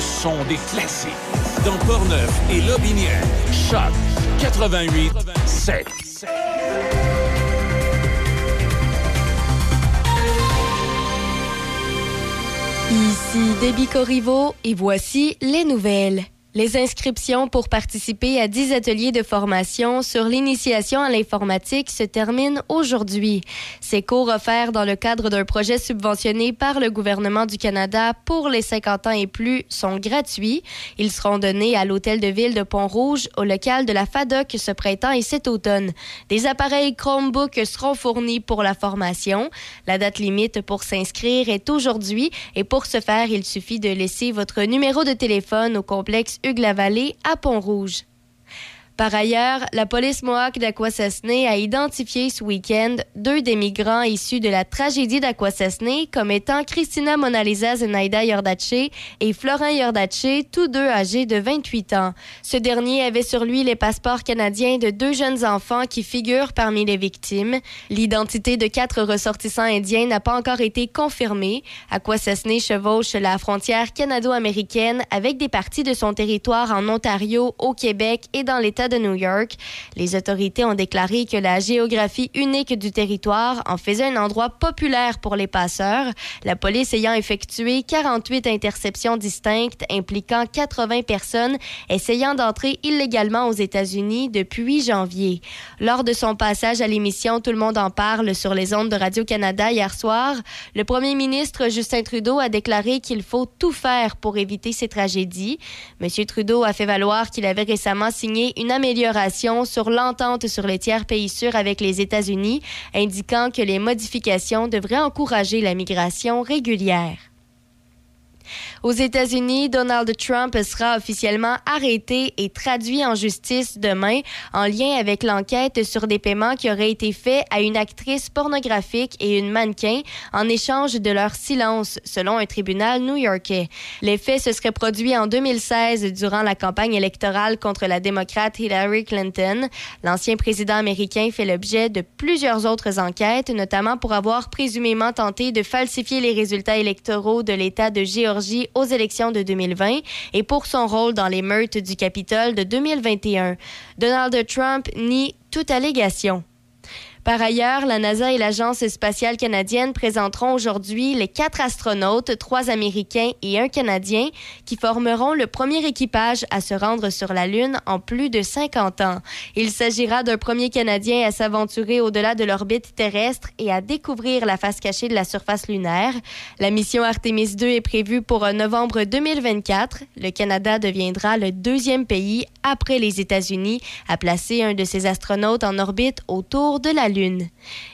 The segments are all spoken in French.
C-H-O-C. Le son des classiques. Dans Portneuf et Lobinière. Choc 88 7. Ici Déby Corriveau et voici les nouvelles. Les pour participer à 10 ateliers de formation sur l'initiation à l'informatique se terminent aujourd'hui. Ces cours offerts dans le cadre d'un projet subventionné par le gouvernement du Canada pour les 50 ans et plus sont gratuits. Ils seront donnés à l'hôtel de ville de Pont-Rouge au local de la FADOC ce printemps et cet automne. Des appareils Chromebook seront fournis pour la formation. La date limite pour s'inscrire est aujourd'hui et pour ce faire, il suffit de laisser votre numéro de téléphone au complexe Hugues-la-Vallée à Pont-Rouge. Par ailleurs, la police Mohawk d'Aquasasne a identifié ce week-end deux des migrants issus de la tragédie d'Aquasasne comme étant Christina Monalisa Zenaida Yordache et Florent Yordache, tous deux âgés de 28 ans. Ce dernier avait sur lui les passeports canadiens de deux jeunes enfants qui figurent parmi les victimes. L'identité de quatre ressortissants indiens n'a pas encore été confirmée. Akwesasne chevauche la frontière canado-américaine avec des parties de son territoire en Ontario, au Québec et dans l'État de New York. Les autorités ont déclaré que la géographie unique du territoire en faisait un endroit populaire pour les passeurs, la police ayant effectué 48 interceptions distinctes impliquant 80 personnes essayant d'entrer illégalement aux États-Unis depuis janvier. Lors de son passage à l'émission Tout le monde en parle sur les ondes de Radio-Canada hier soir, le premier ministre Justin Trudeau a déclaré qu'il faut tout faire pour éviter ces tragédies. Monsieur Trudeau a fait valoir qu'il avait récemment signé une amélioration sur l'entente sur les tiers pays sûrs avec les États-Unis, indiquant que les modifications devraient encourager la migration régulière. Aux États-Unis, Donald Trump sera officiellement arrêté et traduit en justice demain en lien avec l'enquête sur des paiements qui auraient été faits à une actrice pornographique et une mannequin en échange de leur silence, selon un tribunal new-yorkais. Les faits se seraient produits en 2016 durant la campagne électorale contre la démocrate Hillary Clinton. L'ancien président américain fait l'objet de plusieurs autres enquêtes, notamment pour avoir présumément tenté de falsifier les résultats électoraux de l'État de Géorgie aux élections de 2020 et pour son rôle dans les meurtres du Capitole de 2021. Donald Trump nie toute allégation. Par ailleurs, la NASA et l'Agence spatiale canadienne présenteront aujourd'hui les quatre astronautes, trois Américains et un Canadien, qui formeront le premier équipage à se rendre sur la Lune en plus de 50 ans. Il s'agira d'un premier Canadien à s'aventurer au-delà de l'orbite terrestre et à découvrir la face cachée de la surface lunaire. La mission Artemis 2 est prévue pour novembre 2024. Le Canada deviendra le deuxième pays après les États-Unis à placer un de ses astronautes en orbite autour de la Lune.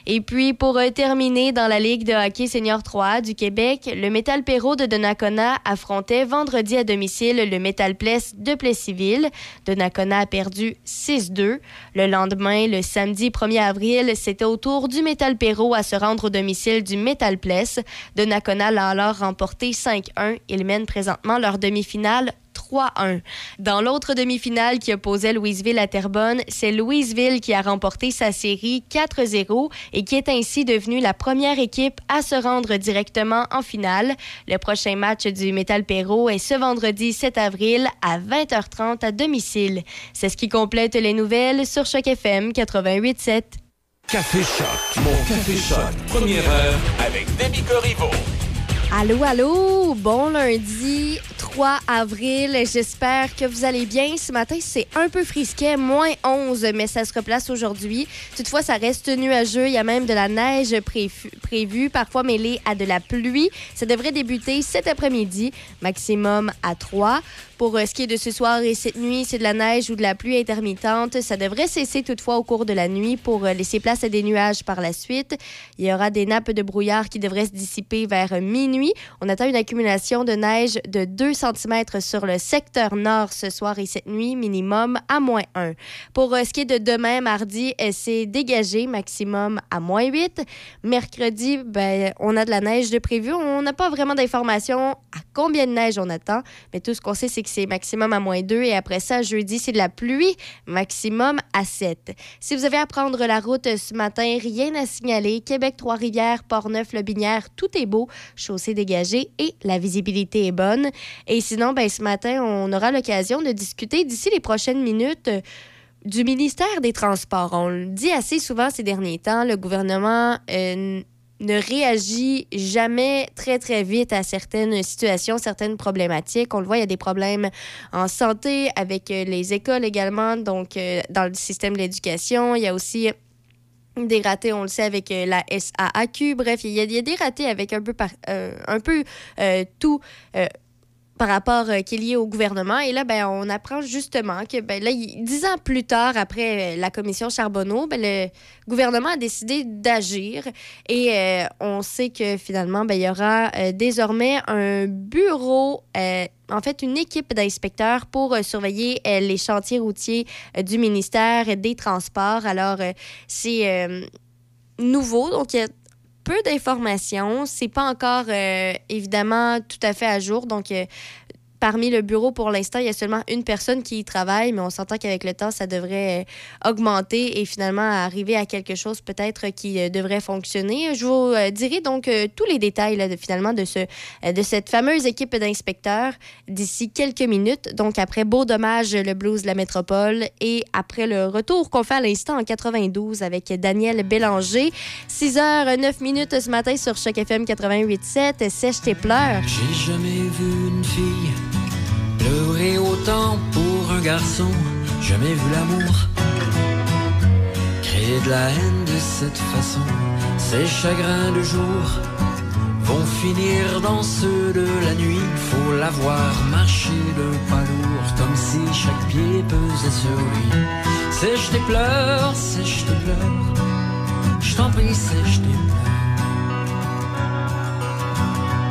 Et puis, pour euh, terminer, dans la Ligue de hockey senior 3 du Québec, le Métal Perrault de Donnacona affrontait vendredi à domicile le Métal Pless de Plessisville. Donnacona a perdu 6-2. Le lendemain, le samedi 1er avril, c'était au tour du Métal Perrault à se rendre au domicile du Métal Pless. Donnacona l'a alors remporté 5-1. Ils mènent présentement leur demi-finale 3-1. Dans l'autre demi-finale qui opposait Louisville à Terrebonne, c'est Louisville qui a remporté sa série 4-0 et qui est ainsi devenue la première équipe à se rendre directement en finale. Le prochain match du Metal Perro est ce vendredi 7 avril à 20h30 à domicile. C'est ce qui complète les nouvelles sur Choc FM 88.7. Café Choc, mon Café Choc, première heure avec Demi Corriveau. Allô, allô, bon lundi 3 avril. J'espère que vous allez bien. Ce matin, c'est un peu frisquet, moins 11, mais ça se replace aujourd'hui. Toutefois, ça reste nuageux. Il y a même de la neige prévue, parfois mêlée à de la pluie. Ça devrait débuter cet après-midi, maximum à 3. Pour euh, ce qui est de ce soir et cette nuit, c'est de la neige ou de la pluie intermittente. Ça devrait cesser toutefois au cours de la nuit pour euh, laisser place à des nuages par la suite. Il y aura des nappes de brouillard qui devraient se dissiper vers minuit. On attend une accumulation de neige de 2 cm sur le secteur nord ce soir et cette nuit, minimum à moins 1. Pour euh, ce qui est de demain, mardi, c'est dégagé, maximum à moins 8. Mercredi, ben, on a de la neige de prévu. On n'a pas vraiment d'informations à combien de neige on attend, mais tout ce qu'on sait, c'est c'est maximum à moins 2. Et après ça, jeudi, c'est de la pluie, maximum à 7. Si vous avez à prendre la route ce matin, rien à signaler. Québec, Trois-Rivières, Port-Neuf, Le Binière, tout est beau, chaussée dégagée et la visibilité est bonne. Et sinon, ben, ce matin, on aura l'occasion de discuter d'ici les prochaines minutes du ministère des Transports. On le dit assez souvent ces derniers temps, le gouvernement euh, ne réagit jamais très, très vite à certaines situations, certaines problématiques. On le voit, il y a des problèmes en santé avec euh, les écoles également, donc euh, dans le système de l'éducation. Il y a aussi des ratés, on le sait, avec euh, la SAAQ. Bref, il y a, des ratés avec un peu, un peu tout par rapport euh, qui est lié au gouvernement. Et là, ben, on apprend justement que ben, là, dix ans plus tard, après euh, la commission Charbonneau, ben, le gouvernement a décidé d'agir. Et euh, on sait que finalement, ben, il y aura désormais un bureau, en fait, une équipe d'inspecteurs pour surveiller les chantiers routiers du ministère des Transports. Alors, c'est nouveau. Donc, peu d'informations. C'est pas encore euh, évidemment tout à fait à jour. Donc, euh, Parmi le bureau, pour l'instant, il y a seulement une personne qui y travaille, mais on s'entend qu'avec le temps, ça devrait euh, augmenter et finalement arriver à quelque chose peut-être qui euh, devrait fonctionner. Je vous euh, dirai donc tous les détails finalement de, ce, de cette fameuse équipe d'inspecteurs d'ici quelques minutes. Donc après Beau Dommage, le blues de la métropole et après le retour qu'on fait à l'instant en 92 avec Daniel Bélanger. 6 h 9 minutes ce matin sur Choc FM 88.7. Sèche tes pleurs. J'ai jamais vu une fille Pleurer autant pour un garçon, jamais vu l'amour. Créer de la haine de cette façon, ces chagrins de jour vont finir dans ceux de la nuit. Faut la voir marcher le pas lourd, comme si chaque pied pesait sur lui. Sèche tes pleurs, sèche tes pleurs, je t'en prie, sèche tes pleurs.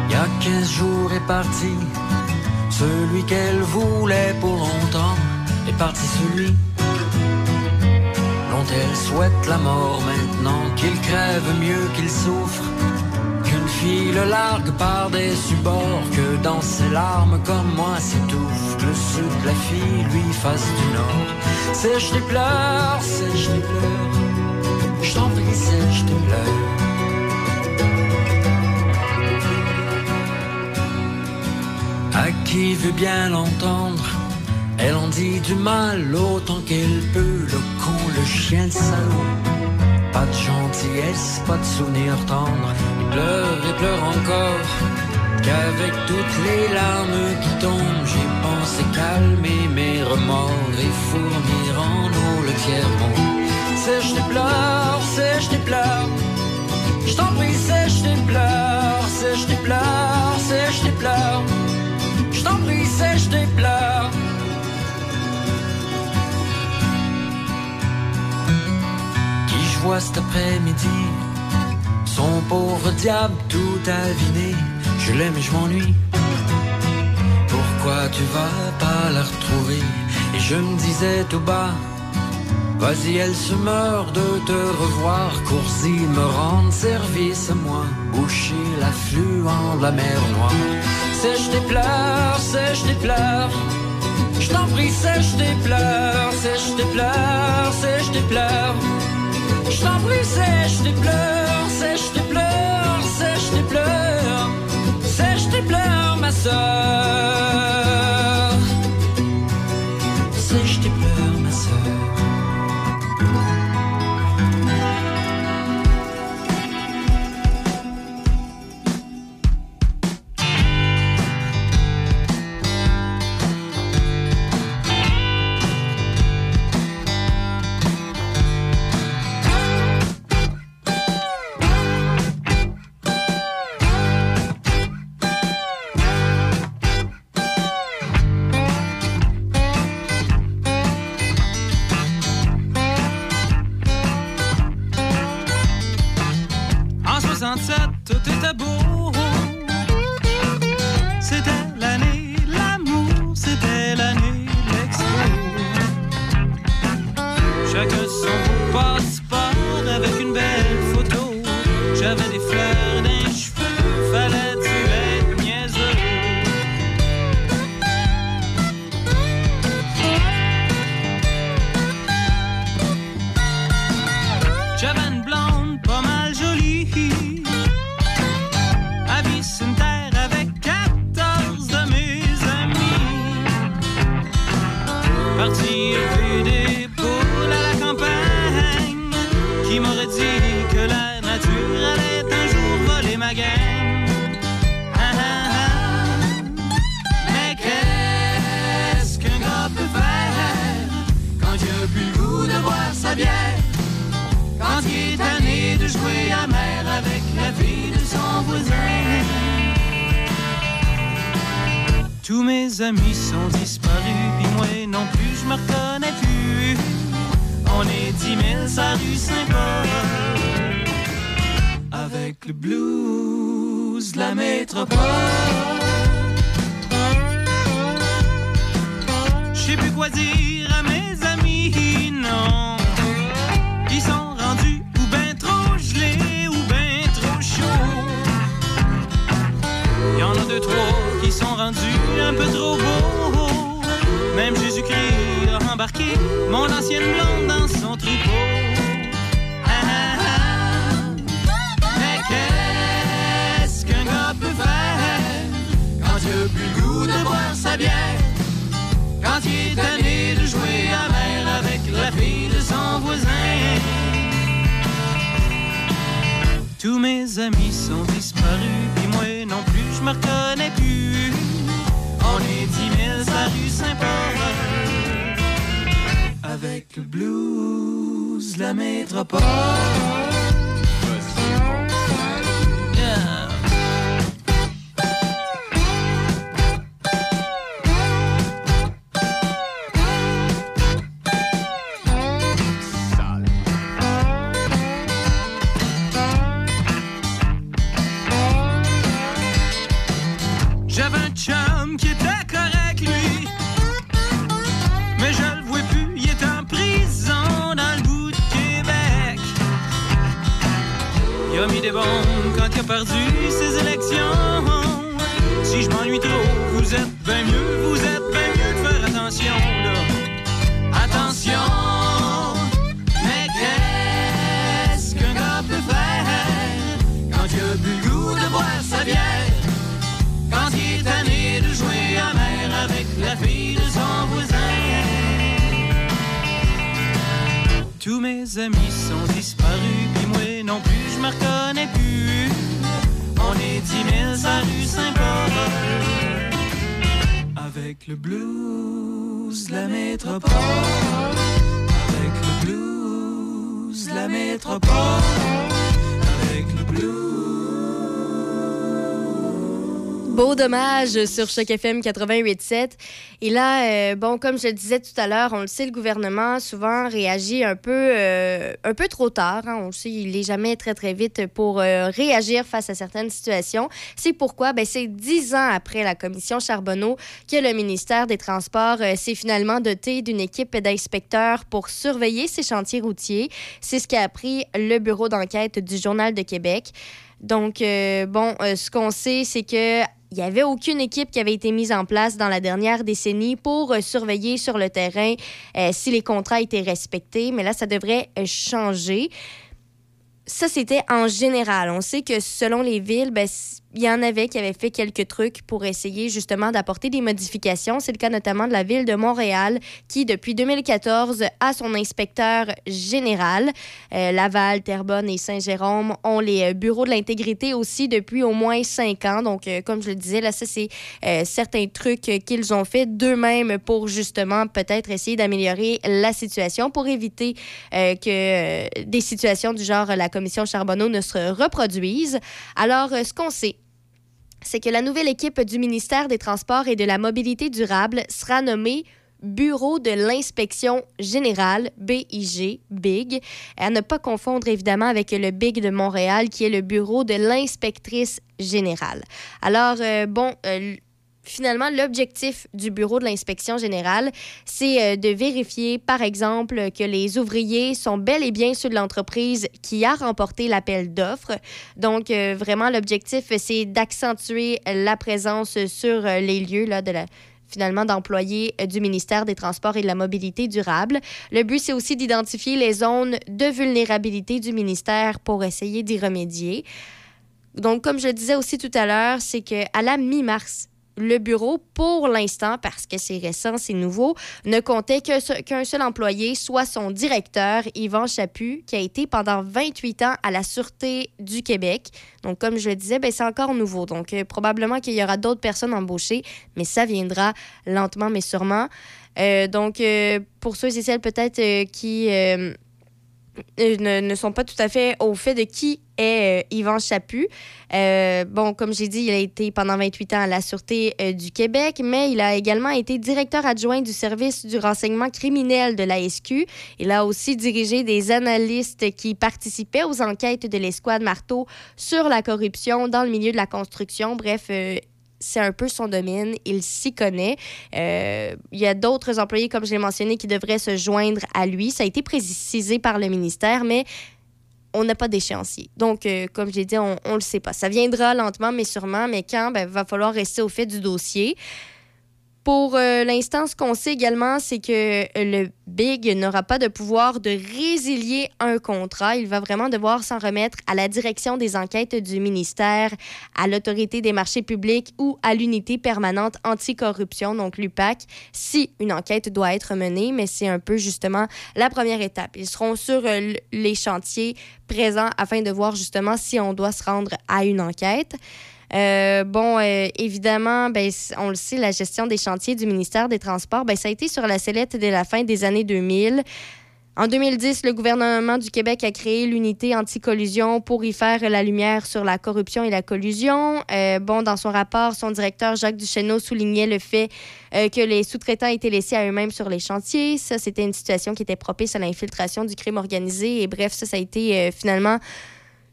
Il y a quinze jours est parti celui qu'elle voulait pour longtemps est parti celui dont elle souhaite la mort maintenant, qu'il crève mieux qu'il souffre, qu'une fille le largue par des subords, que dans ses larmes comme moi s'étouffe, que le sud de la fille lui fasse du nord. Sèche tes pleurs, sèche tes pleurs, je t'en prie, sèche tes pleurs. À qui veut bien l'entendre, elle en dit du mal autant qu'elle peut, le con, le chien, le salaud. Pas de gentillesse, pas de souvenirs tendres, il pleure et pleure encore. Qu'avec toutes les larmes qui tombent, j'ai pensé calmer mes remords et fournir en eau le tiers-monde. Sèche tes pleurs, sèche tes pleurs, je t'en prie, sèche tes pleurs, sèche tes pleurs, sèche tes pleurs sèche tes pleurs. Qui je vois cet après-midi, son pauvre diable tout aviné. Je l'aime et je m'ennuie. Pourquoi tu vas pas la retrouver? Et je me disais tout bas. Vas-y, elle se meurt de te revoir. Cours-y, me rendre service à moi. Boucher l'affluent de la mer Noire. Sèche tes pleurs, sèche tes pleurs. Je t'en prie, sèche tes pleurs, sèche tes pleurs, sèche tes pleurs. Je t'en prie, sèche tes pleurs, sèche tes pleurs, sèche tes pleurs. Sèche tes pleurs, ma soeur. Sur Choc FM 88.7. Et là, euh, bon, comme je le disais tout à l'heure, on le sait, le gouvernement souvent réagit un peu, euh, un peu trop tard. Hein. On le sait, il n'est jamais très, très vite pour euh, réagir face à certaines situations. C'est pourquoi ben, c'est dix ans après la commission Charbonneau que le ministère des Transports s'est finalement doté d'une équipe d'inspecteurs pour surveiller ces chantiers routiers. C'est ce qu'a appris le bureau d'enquête du Journal de Québec. Donc, bon, ce qu'on sait, c'est que il n'y avait aucune équipe qui avait été mise en place dans la dernière décennie pour euh, surveiller sur le terrain euh, si les contrats étaient respectés, mais là, ça devrait euh, changer. Ça, c'était en général. On sait que selon les villes, ben, il y en avait qui avaient fait quelques trucs pour essayer justement d'apporter des modifications. C'est le cas notamment de la ville de Montréal qui, depuis 2014, a son inspecteur général. Euh, Laval, Terrebonne et Saint-Jérôme ont les euh, bureaux de l'intégrité aussi depuis au moins cinq ans. Donc, euh, comme je le disais, là, ça, c'est certains trucs qu'ils ont fait d'eux-mêmes pour justement peut-être essayer d'améliorer la situation pour éviter que des situations du genre la commission Charbonneau ne se reproduisent. Alors, ce qu'on sait, c'est que la nouvelle équipe du ministère des Transports et de la Mobilité durable sera nommée Bureau de l'inspection générale, BIG, BIG. À ne pas confondre évidemment avec le BIG de Montréal, qui est le bureau de l'inspectrice générale. Alors, euh, bon, euh, finalement, l'objectif du bureau de l'inspection générale, c'est euh, de vérifier, par exemple, que les ouvriers sont bel et bien ceux de l'entreprise qui a remporté l'appel d'offres. Donc, euh, vraiment, l'objectif, c'est d'accentuer la présence sur euh, les lieux là, de finalement d'employés du ministère des Transports et de la Mobilité durable. Le but, c'est aussi d'identifier les zones de vulnérabilité du ministère pour essayer d'y remédier. Donc, comme je le disais aussi tout à l'heure, c'est qu'à la mi-mars le bureau, pour l'instant, parce que c'est récent, c'est nouveau, ne comptait qu'un seul employé, soit son directeur, Yvan Chaput, qui a été pendant 28 ans à la Sûreté du Québec. Donc, comme je le disais, ben, c'est encore nouveau. Donc, euh, probablement qu'il y aura d'autres personnes embauchées, mais ça viendra lentement, mais sûrement. Euh, donc, euh, pour ceux et celles peut-être qui ne, ne, sont pas tout à fait au fait de qui est euh, Yvan Chaput. Euh, bon, comme j'ai dit, il a été pendant 28 ans à la Sûreté euh, du Québec, mais il a également été directeur adjoint du service du renseignement criminel de la SQ. Il a aussi dirigé des analystes qui participaient aux enquêtes de l'escouade Marteau sur la corruption dans le milieu de la construction. Bref, c'est un peu son domaine, il s'y connaît. Euh, il y a d'autres employés, comme je l'ai mentionné, qui devraient se joindre à lui. Ça a été précisé par le ministère, mais on n'a pas d'échéancier. Donc, euh, comme j'ai dit, on ne le sait pas. Ça viendra lentement, mais sûrement, mais quand, il ben, va falloir rester au fait du dossier. Pour euh, l'instant, ce qu'on sait également, c'est que euh, le Big n'aura pas de pouvoir de résilier un contrat. Il va vraiment devoir s'en remettre à la direction des enquêtes du ministère, à l'autorité des marchés publics ou à l'unité permanente anticorruption, donc l'UPAC, si une enquête doit être menée. Mais c'est un peu justement la première étape. Ils seront sur euh, les chantiers présents afin de voir justement si on doit se rendre à une enquête. Euh, bon, euh, évidemment, ben, on le sait, la gestion des chantiers du ministère des Transports, ben, ça a été sur la sellette dès la fin des années 2000. En 2010, le gouvernement du Québec a créé l'unité anti-collusion pour y faire la lumière sur la corruption et la collusion. Euh, bon, dans son rapport, son directeur Jacques Duchesneau soulignait le fait que les sous-traitants étaient laissés à eux-mêmes sur les chantiers. Ça, c'était une situation qui était propice à l'infiltration du crime organisé. Et bref, ça, ça a été finalement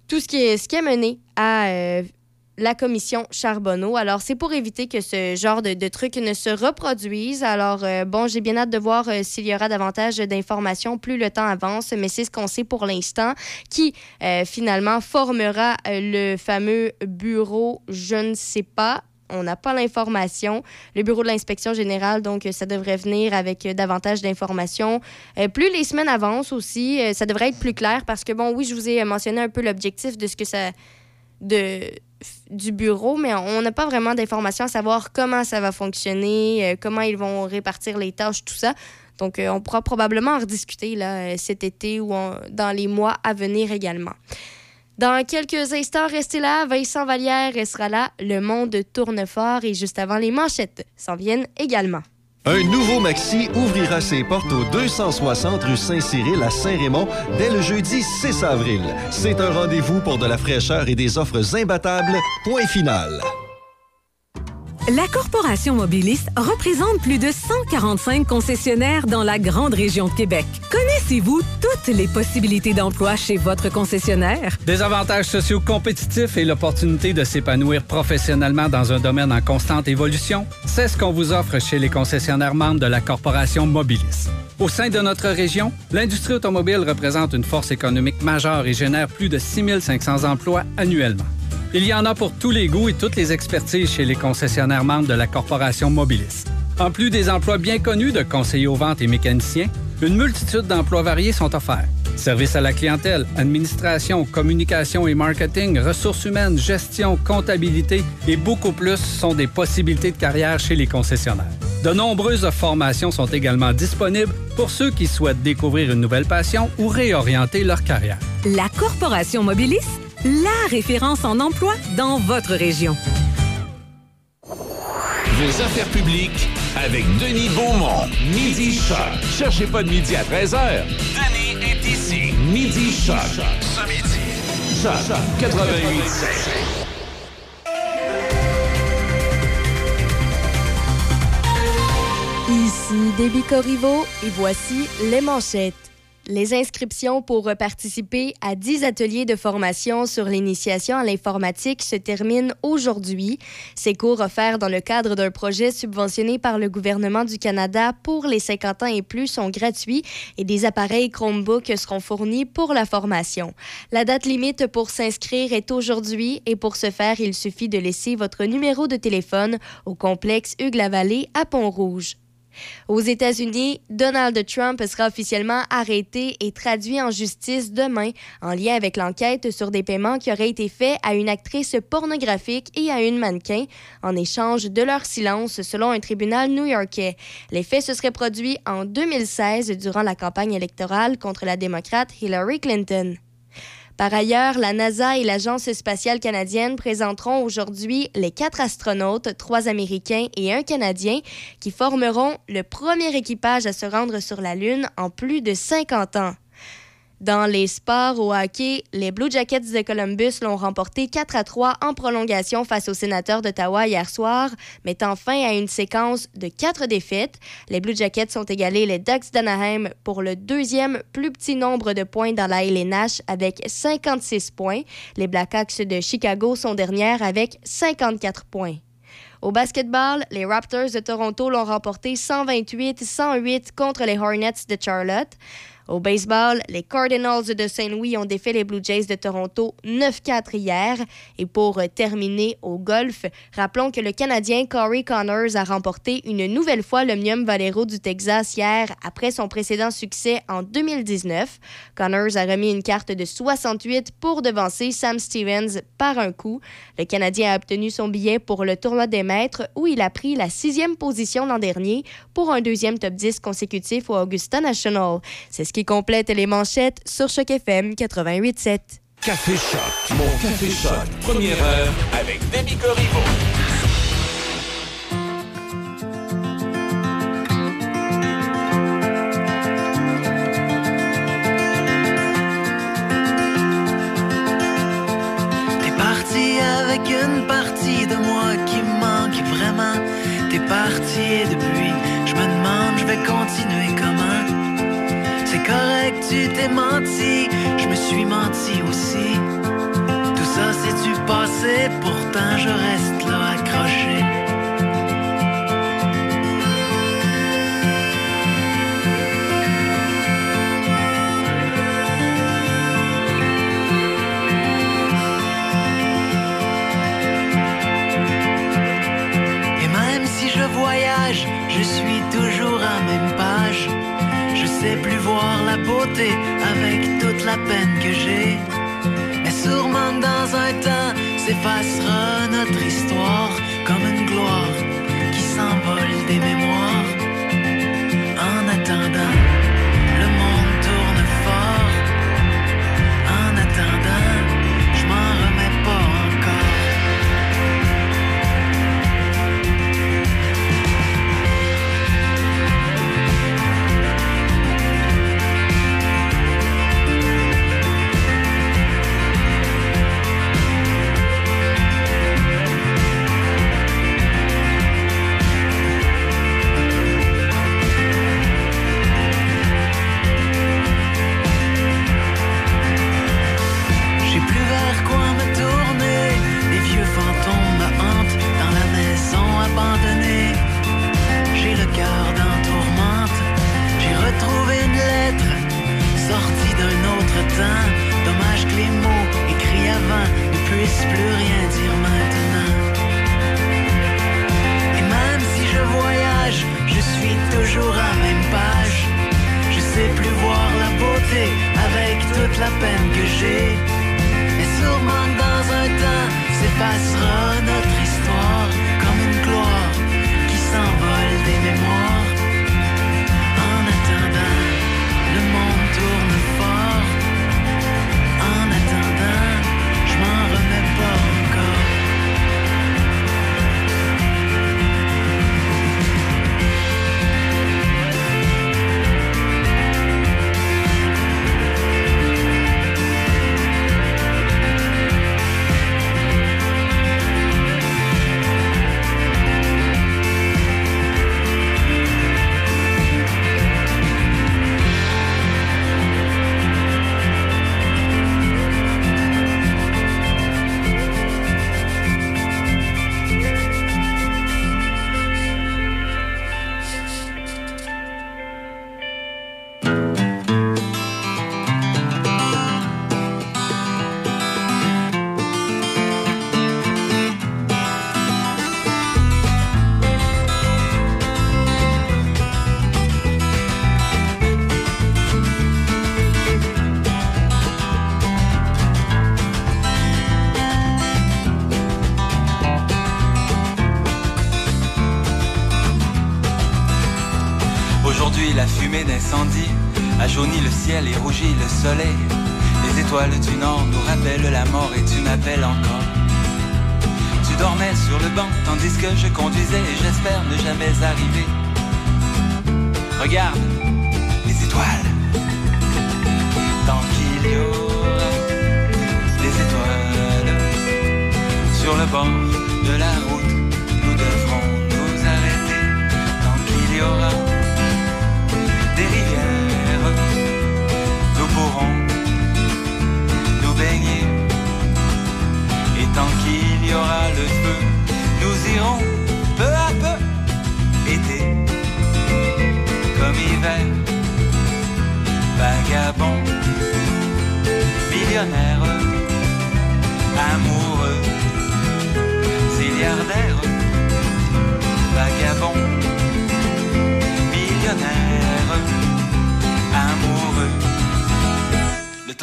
tout ce qui, ce qui a mené à la commission Charbonneau. Alors, c'est pour éviter que ce genre de, de trucs ne se reproduise. Alors, euh, bon, j'ai bien hâte de voir euh, s'il y aura davantage d'informations plus le temps avance, mais c'est ce qu'on sait pour l'instant, qui euh, finalement formera le fameux bureau, je ne sais pas, on n'a pas l'information. Le bureau de l'inspection générale, donc, ça devrait venir avec davantage d'informations. plus les semaines avancent aussi, ça devrait être plus clair parce que, bon, oui, je vous ai mentionné un peu l'objectif de ce que ça. de du bureau, mais on n'a pas vraiment d'informations à savoir comment ça va fonctionner, euh, comment ils vont répartir les tâches, tout ça. Donc, euh, on pourra probablement en rediscuter euh, cet été ou dans les mois à venir également. Dans quelques instants, restez là. Vincent Vallière sera là. Le monde tourne fort et juste avant les manchettes s'en viennent également. Un nouveau Maxi ouvrira ses portes au 260 rue Saint-Cyril à Saint-Raymond dès le jeudi 6 avril. C'est un rendez-vous pour de la fraîcheur et des offres imbattables. Point final. La Corporation Mobiliste représente plus de 145 concessionnaires dans la grande région de Québec. Connaissez-vous toutes les possibilités d'emploi chez votre concessionnaire? Des avantages sociaux compétitifs et l'opportunité de s'épanouir professionnellement dans un domaine en constante évolution, c'est ce qu'on vous offre chez les concessionnaires membres de la Corporation Mobiliste. Au sein de notre région, l'industrie automobile représente une force économique majeure et génère plus de 6500 emplois annuellement. Il y en a pour tous les goûts et toutes les expertises chez les concessionnaires membres de la Corporation Mobilis. En plus des emplois bien connus de conseillers aux ventes et mécaniciens, une multitude d'emplois variés sont offerts. Service à la clientèle, administration, communication et marketing, ressources humaines, gestion, comptabilité et beaucoup plus sont des possibilités de carrière chez les concessionnaires. De nombreuses formations sont également disponibles pour ceux qui souhaitent découvrir une nouvelle passion ou réorienter leur carrière. La Corporation Mobilis, la référence en emploi dans votre région. Vos affaires publiques avec Denis Beaumont. Midi Choc. Cherchez pas de midi à 13h. Denis est ici. Midi Choc. Ce midi. Choc 88 Ici Déby Corriveau et voici les manchettes. Les inscriptions pour participer à 10 ateliers de formation sur l'initiation à l'informatique se terminent aujourd'hui. Ces cours offerts dans le cadre d'un projet subventionné par le gouvernement du Canada pour les 50 ans et plus sont gratuits et des appareils Chromebook seront fournis pour la formation. La date limite pour s'inscrire est aujourd'hui et pour ce faire, il suffit de laisser votre numéro de téléphone au complexe Hugues-la-Vallée à Pont-Rouge. Aux États-Unis, Donald Trump sera officiellement arrêté et traduit en justice demain en lien avec l'enquête sur des paiements qui auraient été faits à une actrice pornographique et à une mannequin en échange de leur silence selon un tribunal new-yorkais. Les faits se seraient produits en 2016 durant la campagne électorale contre la démocrate Hillary Clinton. Par ailleurs, la NASA et l'Agence spatiale canadienne présenteront aujourd'hui les quatre astronautes, trois Américains et un Canadien, qui formeront le premier équipage à se rendre sur la Lune en plus de 50 ans. Dans les sports au hockey, les Blue Jackets de Columbus l'ont remporté 4 à 3 en prolongation face aux sénateurs d'Ottawa hier soir, mettant fin à une séquence de quatre défaites. Les Blue Jackets sont égalés les Ducks d'Anaheim pour le deuxième plus petit nombre de points dans la LNH avec 56 points. Les Blackhawks de Chicago sont dernières avec 54 points. Au basketball, les Raptors de Toronto l'ont remporté 128-108 contre les Hornets de Charlotte. Au baseball, les Cardinals de Saint-Louis ont défait les Blue Jays de Toronto 9-4 hier. Et pour terminer au golf, rappelons que le Canadien Corey Connors a remporté une nouvelle fois l'Omnium Valero du Texas hier après son précédent succès en 2019. Connors a remis une carte de 68 pour devancer Sam Stevens par un coup. Le Canadien a obtenu son billet pour le tournoi des maîtres où il a pris la sixième position l'an dernier pour un deuxième top 10 consécutif au Augusta National. Qui complète les manchettes sur Choc FM 88.7. Café Choc. Mon Café Choc. Première heure avec Demi Corriveau. T'es parti avec une partie de moi qui me manque vraiment. T'es parti et depuis, je me demande, je vais continuer comment. Correct, tu t'es menti, je me suis menti aussi. Tout ça c'est du passé, pourtant je reste là accroché. Et même si je voyage, sais plus voir la beauté avec toute la peine que j'ai. Mais sûrement dans un temps s'effacera notre histoire comme une gloire qui s'envole des mémoires. En attendant, Dommage que les mots écrits avant ne puissent plus rien dire maintenant. Et même si je voyage, je suis toujours à même page. Je sais plus voir la beauté avec toute la peine que j'ai. Et sûrement dans un temps s'effacera notre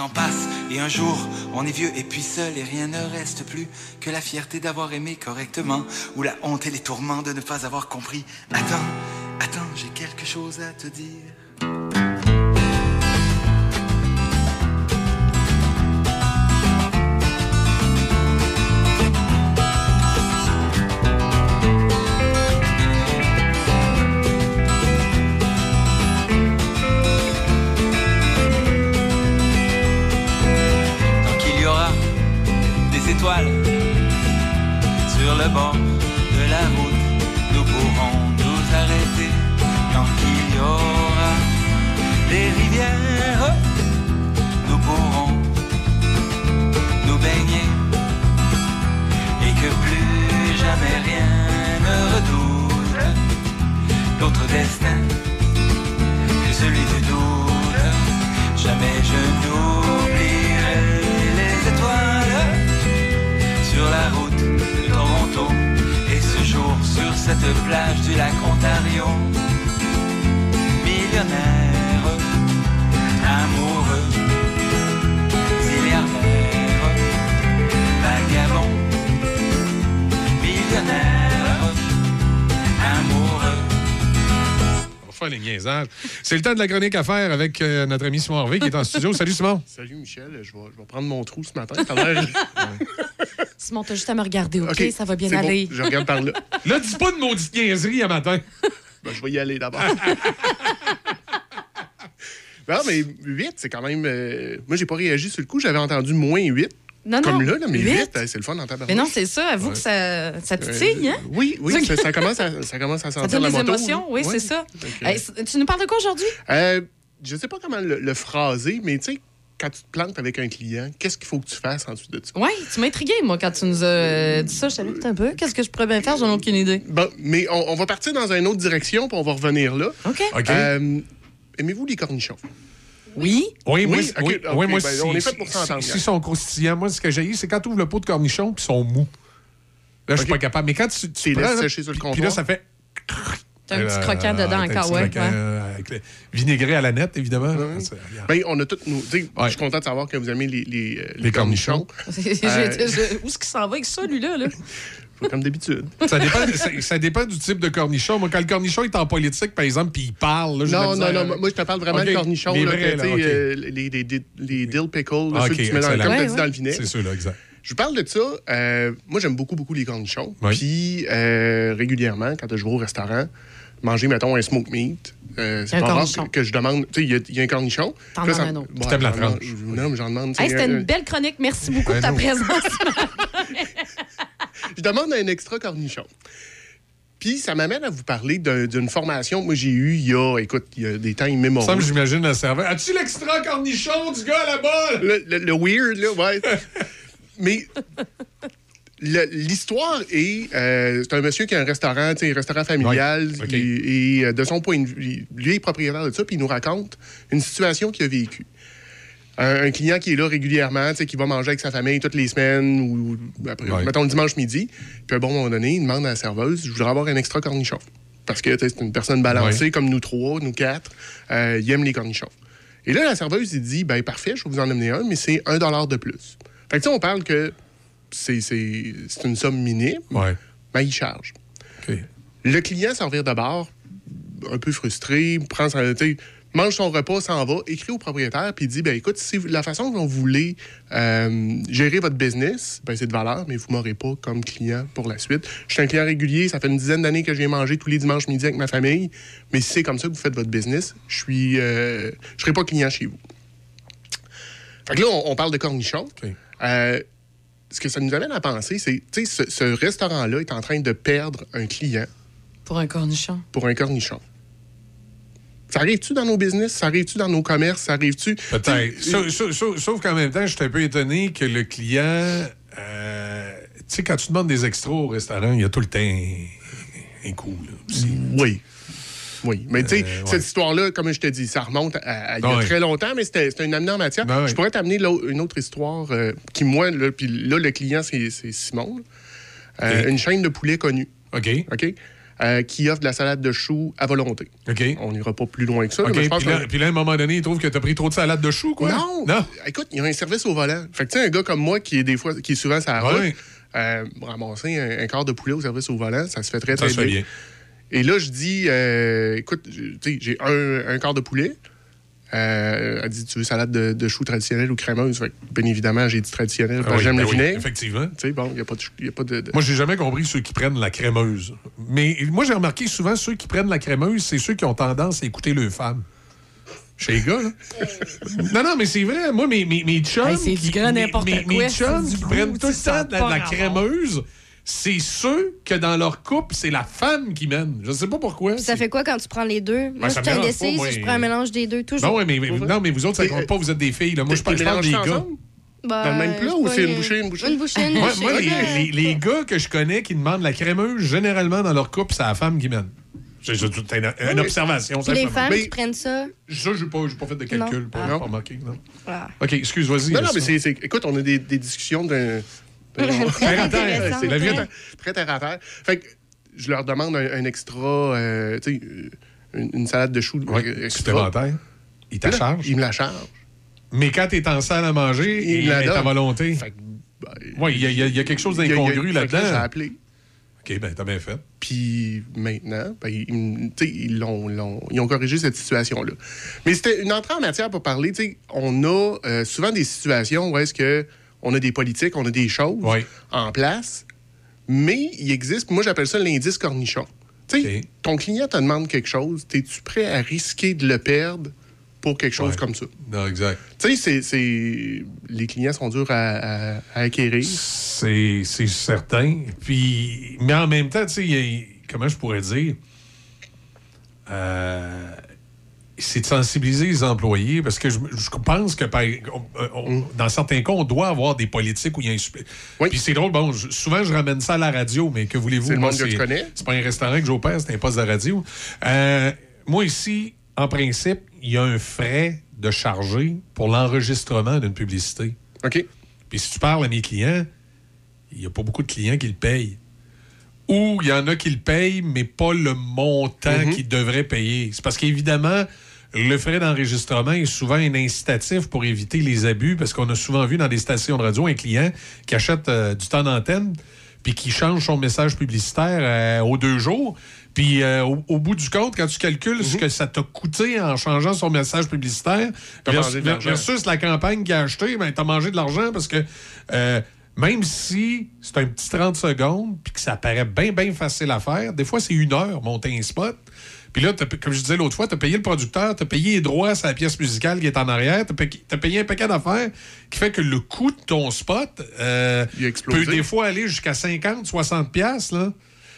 passe et un jour on est vieux et puis seul et rien ne reste plus que la fierté d'avoir aimé correctement ou la honte et les tourments de ne pas avoir compris. Attends, attends, j'ai quelque chose à te dire. Destin que celui du doute. Jamais je n'oublierai les étoiles sur la route de Toronto et ce jour sur cette plage du lac Ontario. Faire les niaisages. C'est le temps de la chronique à faire avec euh, notre ami Simon Harvey qui est en studio. Salut Simon. Salut Michel, je vais, je vais prendre mon trou ce matin. Simon, t'as juste à me regarder, OK? Ça va bien bon, aller. je regarde par là. Là, dis pas de maudite niaiserie à matin. Ben, je vais y aller d'abord. non, mais 8, c'est quand même. euh, Moi, j'ai pas réagi sur le coup. J'avais entendu moins 8. Non, Comme non, là, là, mais 8, huit. c'est le fun en tabarnak. Mais non, c'est ça. Avoue Ouais. que ça, ça titille, hein? Oui, oui, ça, ça commence à, ça commence à Ça sentir donne la des moto. émotions, oui, c'est ça. Hey, tu nous parles de quoi aujourd'hui? Euh, je sais pas comment le, le phraser, mais tu sais, quand tu te plantes avec un client, qu'est-ce qu'il faut que tu fasses ensuite de ça? Oui, tu m'as intrigué, moi, quand tu nous as euh, dit ça. Je savais un peu. Qu'est-ce que je pourrais bien faire? J'en ai aucune idée. Bon, mais on, on va partir dans une autre direction, puis on va revenir là. OK. OK. Euh, Aimez-vous les cornichons? Oui? Oui, moi, Oui, c'est- ok, oui, ok, oui, moi, ben, si- on est fait si- pour s'entendre, si- hein. S'ils sont croustillants, moi, ce que j'ai, c'est quand tu ouvres le pot de cornichons puis ils sont mous. Là, je suis pas capable. Mais quand tu, tu les prends, laisses là, sécher sur le puis là, ça fait... T'as un petit Euh, croquant dedans t'as un encore, ouais. euh, avec le vinaigré à la nette, évidemment. Regarde. Ben, on a toutes nos. Ouais. Je suis content de savoir que vous aimez les, les, euh, Les cornichons. J'ai- j'ai- je- Où est-ce qu'il s'en va avec ça, lui-là? Là? Comme d'habitude. Ça dépend, ça, ça dépend du type de cornichon. Moi, quand le cornichon est en politique, par exemple, puis il parle... Là, Non, non, non. Moi, je te parle vraiment Ok, de cornichons. les là, vrais, que, là, tu sais, ok. euh, les, les, les- les dill pickles, Ah, ceux ok, que tu mets dans, excellent. comme t'as Ouais, dit ouais. dans le vinaigre. C'est sûr, là, exact. Je vous parle de ça. euh, moi, j'aime beaucoup, beaucoup les cornichons. Oui. Puis, euh, régulièrement, quand je vais au restaurant, manger, mettons, un smoke meat, euh, c'est pas rare cornichon. que, que je demande. Tu sais, il y a- il y, a un cornichon. T'en demandes ça- un autre. Ouais, t'aimes la tranche. Non, mais j'en demande. tu Hey, C'était un- une belle chronique. Merci beaucoup de ta non. présence. Je demande un extra cornichon. Puis, ça m'amène à vous parler d'un- d'une formation que moi, j'ai eue il y a, écoute, il y a des temps Ça me immémoriaux. j'imagine le serveur. As-tu l'extra cornichon du gars là-bas? Le, le- le weird, là, ouais. Mais l'histoire est... euh, c'est un monsieur qui a un restaurant, un restaurant familial. Et, et, euh, de son point de vue, lui est propriétaire de ça, puis il nous raconte une situation qu'il a vécue. Un, un client qui est là régulièrement, qui va manger avec sa famille toutes les semaines, ou après, Ouais. mettons le dimanche midi. Puis à un bon moment donné, il demande à la serveuse, je voudrais avoir un extra cornichon. Parce que c'est une personne balancée, Ouais. comme nous trois, nous quatre. Euh, il aime les cornichons. Et là, la serveuse, il dit, ben parfait, je vais vous en amener un, mais c'est un dollar de plus. Fait que tu sais, on parle que c'est une somme minime, Ouais. ben il charge. Le client s'en vire de bord, un peu frustré, prend sais, mange son repas, s'en va, écrit au propriétaire, puis dit ben écoute, si la façon dont vous voulez euh, gérer votre business, ben, c'est de valeur, mais vous m'aurez pas comme client pour la suite. Je suis un client régulier, ça fait une dizaine d'années que je viens manger tous les dimanches midi avec ma famille, mais si c'est comme ça que vous faites votre business, je suis, euh, je serai pas client chez vous. Fait que là, on, on parle de cornichons. Euh, ce que ça nous amène à penser, c'est, tu sais, ce, ce restaurant-là est en train de perdre un client Pour un cornichon. pour un cornichon. Ça arrive-tu dans nos business? Ça arrive-tu dans nos commerces? Ça arrive-tu? Peut-être. Sauf, sauf- sauf- sauf qu'en même temps, je suis un peu étonné que le client. euh, tu sais, quand tu demandes des extras au restaurant, il y a tout le temps un, un coup. là. Oui. Oui. Mais tu sais, Euh, ouais. cette histoire-là, comme je te dis, ça remonte à, à il y a Ouais. très longtemps, mais c'était une amenée en matière. Ben. Je pourrais t'amener une autre histoire euh, qui, moi, là, puis là, le client, c'est Simon. Une chaîne de poulet connue. OK. OK? Euh, qui offre de la salade de choux à volonté. OK. On n'ira pas plus loin que ça. OK. Puis là, qu'on- puis là, à un moment donné, il trouve que tu as pris trop de salade de choux, quoi. Non! Non? Écoute, il y a un service au volant. Fait que tu sais, un gars comme moi qui est des fois, qui est souvent sur la route, Ouais. euh, ramasser un, un quart de poulet au service au volant, ça se fait très, Ça très se fait bien. Et là, je dis, euh, écoute, je- tu sais, j'ai un, un quart de poulet. Euh, elle dit, tu veux salade de, de choux traditionnelle ou crémeuse? Fait bien évidemment, j'ai dit traditionnelle, parce Ah oui, j'aime ben le oui, vinaigre. effectivement. Tu sais, bon, il n'y a pas de... y a pas de, de- Moi, j'ai jamais compris ceux qui prennent la crémeuse. Mais moi, j'ai remarqué souvent ceux qui prennent la crémeuse, c'est ceux qui ont tendance à écouter leurs femmes. Chez les gars, là. non, non, mais c'est vrai. Moi, mes, mes, mes chums. Hey, c'est du grand mes- n'importe mes, quoi, Mes chums qui prennent tout le temps de la, crémeuse, c'est ceux que dans leur couple, c'est la femme qui mène. Je sais pas pourquoi. Ça fait quoi quand tu prends les deux? Moi, ça je suis pas, indécise, moi. je prends un mélange des deux, toujours. Non, ouais, mais, mais- non, mais vous autres, ça compte pas, vous êtes des filles. Là. Moi, je parle, je des gars. ensemble? Ben, Dans le même plat je ou c'est pas, une bouchée, une bouchée? Une bouchée, une Moi, bouchée. moi, les, les- les gars que je connais qui demandent la crémeuse, généralement, dans leur couple, c'est la femme qui mène. C'est une, une observation. Puis les femmes Mais qui prennent ça? Ça, j'ai pas, j'ai pas fait de calcul Non. pour Ah. pas remarquer. Non. Ah. OK, excuse, vas-y. Non, non, mais c'est- Écoute, on a des, des discussions d'un... Très Terre à terre. intéressant. C'est La vie très, très terre à terre. Fait que je leur demande un, un extra, euh, tu sais, une, une salade de choux Ouais, euh, extra. supplémentaire. Il Puis là, t'acharge. Il me la charge. Mais quand t'es en salle à manger, Il il me la est à volonté. Ben, Oui, il y, a- y y quelque chose d'incongru fait que là, J'ai là-dedans. appelé. OK, ben t'as bien fait. Puis maintenant, ben, ils, ils, ils ont corrigé cette situation-là. Mais c'était une entrée en matière pour parler. tu sais, On a euh, souvent des situations où est-ce que on a des politiques, on a des choses Oui. en place, mais il existe, moi j'appelle ça l'indice cornichon. Tu sais, ton client te demande quelque chose, es-tu prêt à risquer de le perdre pour quelque chose Ouais. comme ça? Non, exact. Tu sais, c'est- les clients sont durs à, à- à acquérir. C'est certain. Puis, mais en même temps, tu sais, comment je pourrais dire, Euh, c'est de sensibiliser les employés parce que je, je pense que par- on- on- dans certains cas, on doit avoir des politiques où il y a un super- Puis c'est drôle, bon, je- souvent je ramène ça à la radio, mais que voulez-vous? C'est le monde que tu connais. C'est pas un restaurant que j'opère, c'est un poste de radio. Euh, moi, ici, en principe, il y a un frais de charger pour l'enregistrement d'une publicité. OK. Puis si tu parles à mes clients, il n'y a pas beaucoup de clients qui le payent. Ou il y en a qui le payent, mais pas le montant Mhm. qu'ils devraient payer. C'est parce qu'évidemment, le frais d'enregistrement est souvent un incitatif pour éviter les abus, parce qu'on a souvent vu dans des stations de radio un client qui achète euh, du temps d'antenne, puis qui change son message publicitaire euh, aux deux jours. Puis euh, au, au bout du compte, quand tu calcules ce que ça t'a coûté en changeant son message publicitaire Mhm. Versus la campagne qu'il a acheté, ben, t'as mangé de l'argent parce que même si c'est un petit 30 secondes puis que ça paraît bien, bien facile à faire, des fois, c'est une heure monter un spot. Puis là, comme je disais l'autre fois, tu as payé le producteur, tu as payé les droits sur la pièce musicale qui est en arrière, tu as, payé un paquet d'affaires qui fait que le coût de ton spot euh, peut des fois aller jusqu'à 50, 60 pièces.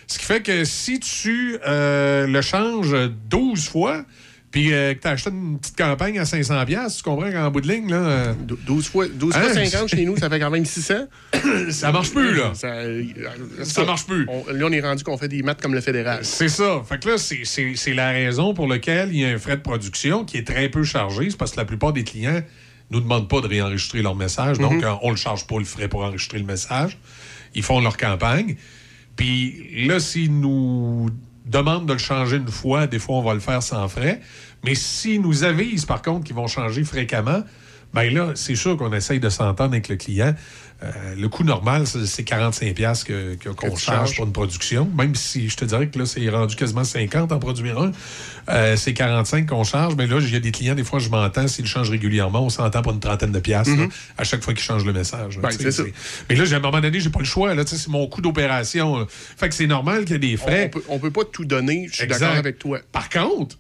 Ce qui fait que si tu euh, le changes 12 fois, puis euh, que tu as acheté une petite campagne à 500 pièces, tu comprends qu'en bout de ligne, là, euh, 12 fois, 12 fois Hein? 50 chez nous, ça fait quand même 600. ça marche plus, là. Ça, euh, Ça marche plus. on- là, on est rendu qu'on fait des maths comme le fédéral. C'est ça. Fait que là, c'est- la raison pour laquelle il y a un frais de production qui est très peu chargé. C'est parce que la plupart des clients nous demandent pas de réenregistrer leur message. Donc, Mhm. euh, on le charge pas le frais pour enregistrer le message. Ils font leur campagne. Puis là, s'ils nous demandent de le changer une fois, des fois, on va le faire sans frais. Mais s'ils nous avisent, par contre, qu'ils vont changer fréquemment, ben là, c'est sûr qu'on essaye de s'entendre avec le client. Euh, le coût normal, c'est c'est 45$ piastres que- que- qu'on Que charge pour une production. Même si je te dirais que là, c'est rendu quasiment 50 en produire un. Euh, c'est 45 qu'on charge. Mais là, il y a des clients, des fois, je m'entends, s'ils changent régulièrement, on s'entend pour une trentaine de piastres là, à chaque fois qu'ils changent le message. là, Ben, c'est ça. Mais là, j'ai- à un moment donné, j'ai pas le choix. là, C'est mon coût d'opération. Fait que c'est normal qu'il y ait des On, frais. on peut, on peut pas tout donner, je suis Exact. d'accord avec toi. Par contre,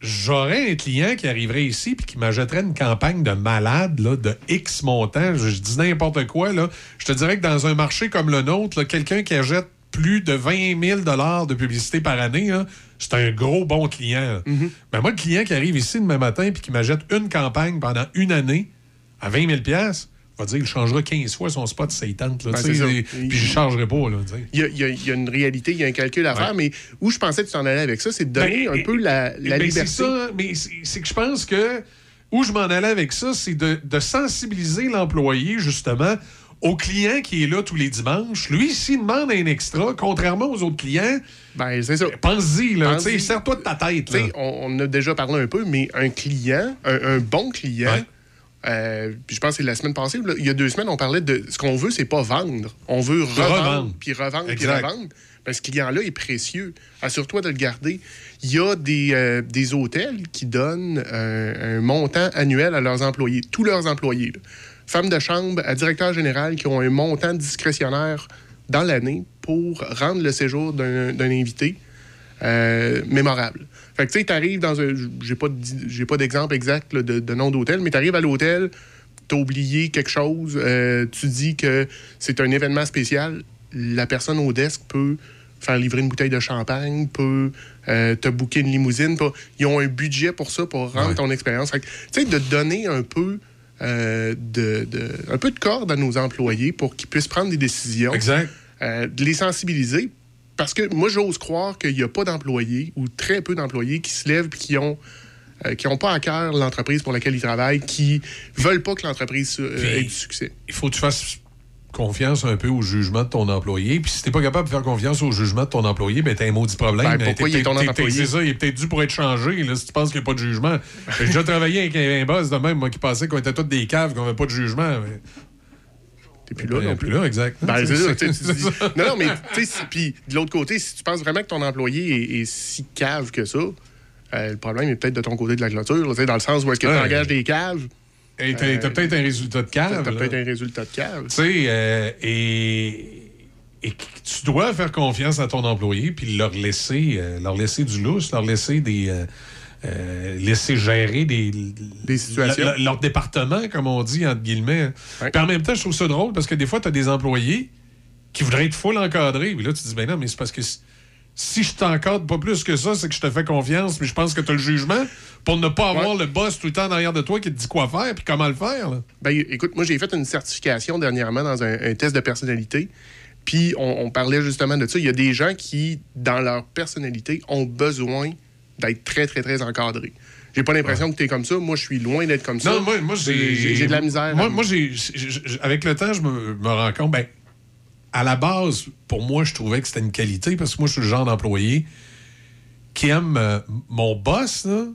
j'aurais un client qui arriverait ici puis qui m'achèterait une campagne de malade là, de X montant. Je, je dis n'importe quoi. Là. Je te dirais que dans un marché comme le nôtre, quelqu'un qui achète plus de 20 000 de publicité par année, c'est un gros bon client. Mm-hmm. Mais moi, le client qui arrive ici demain matin puis qui m'achète une campagne pendant une année à 20 000 va dire qu'il changera 15 fois son spot si il Ben, puis je ne changerai pas. Il y, a, il y a- il y a une réalité, il y a un calcul à faire, mais où je pensais que tu t'en allais avec ça, c'est de donner Ben, un peu la, la Ben, liberté. C'est ça, mais c'est que je pense que où je m'en allais avec ça, c'est de, de sensibiliser l'employé, justement, au client qui est là tous les dimanches. Lui, s'il demande un extra, contrairement aux autres clients, ben, c'est ça. pense-y, là. Pense-y. sais, Serre-toi de ta tête. Là. on, on en a déjà parlé un peu, mais un client, un, un bon client, Ouais. Euh, puis je pense que c'est la semaine passée, là, il y a deux semaines, on parlait de ce qu'on veut, c'est pas vendre. On veut revendre, puis revendre, puis revendre. Ben, ce client-là est précieux. Assure-toi de le garder. Il y a des, euh, des hôtels qui donnent un, un montant annuel à leurs employés, tous leurs employés. là. Femmes de chambre à directeur général qui ont un montant discrétionnaire dans l'année pour rendre le séjour d'un d'un invité euh, mémorable. Fait que tu sais, t'arrives dans un. J'ai pas, j'ai pas d'exemple exact là, de, de nom d'hôtel, mais t'arrives à l'hôtel, t'as oublié quelque chose, euh, tu dis que c'est un événement spécial, la personne au desk peut faire livrer une bouteille de champagne, peut euh, te booker une limousine. peut- Ils ont un budget pour ça, pour rendre Ouais. ton expérience. Tu sais, de donner un peu. euh, de, de- un peu de corde à nos employés pour qu'ils puissent prendre des décisions Exact. euh, de les sensibiliser. Parce que moi, j'ose croire qu'il n'y a pas d'employés ou très peu d'employés qui se lèvent et qui ont. euh, qui n'ont pas à cœur l'entreprise pour laquelle ils travaillent, qui veulent pas que l'entreprise euh, ait du succès. Il faut que tu fasses confiance un peu au jugement de ton employé. Puis si t'es pas capable de faire confiance au jugement de ton employé, ben t'as un maudit problème. Ben, pourquoi il est ton employé? C'est ça, il est peut-être dû pour être changé, là, si tu penses qu'il n'y a pas de jugement. J'ai déjà travaillé avec un, un boss de même, moi, qui pensait qu'on était tous des caves, qu'on n'avait pas de jugement. mais- T'es plus là non plus plus. là, exact. Ben, c'est ça, tu sais, C'est tu dis- ça. Non, non, mais tu sais, si- puis de l'autre côté, si tu penses vraiment que ton employé est, est si cave que ça, euh, le problème est peut-être de ton côté de la clôture, là, tu sais, dans le sens où est-ce que tu engages des caves, Et t'as t'as peut-être un résultat de t'as cave. t'as là. peut-être un résultat de cave. Tu sais, euh, et, et tu dois faire confiance à ton employé, puis leur laisser, euh, leur laisser du lousse, leur laisser des. euh, euh, laisser gérer des, Des situations. le- le- leur département, comme on dit, entre guillemets. Ouais. Puis en même temps, je trouve ça drôle parce que des fois, tu as des employés qui voudraient être full encadrés. Puis là, tu te dis, ben non, mais c'est parce que si- je t'encadre pas plus que ça, c'est que je te fais confiance, puis je pense que tu as le jugement pour ne pas avoir le boss tout le temps derrière de toi qui te dit quoi faire, puis comment le faire. là. Ben, écoute, moi, j'ai fait une certification dernièrement dans un, un test de personnalité. Puis, on, on parlait justement de ça. Il y a des gens qui, dans leur personnalité, ont besoin d'être très, très, très encadrés. J'ai pas l'impression que tu es comme ça. Moi, je suis loin d'être comme ça. Non, moi, moi j'ai, de la misère. Moi, moi j'ai, avec le temps, je me, me rends compte, ben, à la base, pour moi, je trouvais que c'était une qualité parce que moi, je suis le genre d'employé qui aime euh, mon boss, là,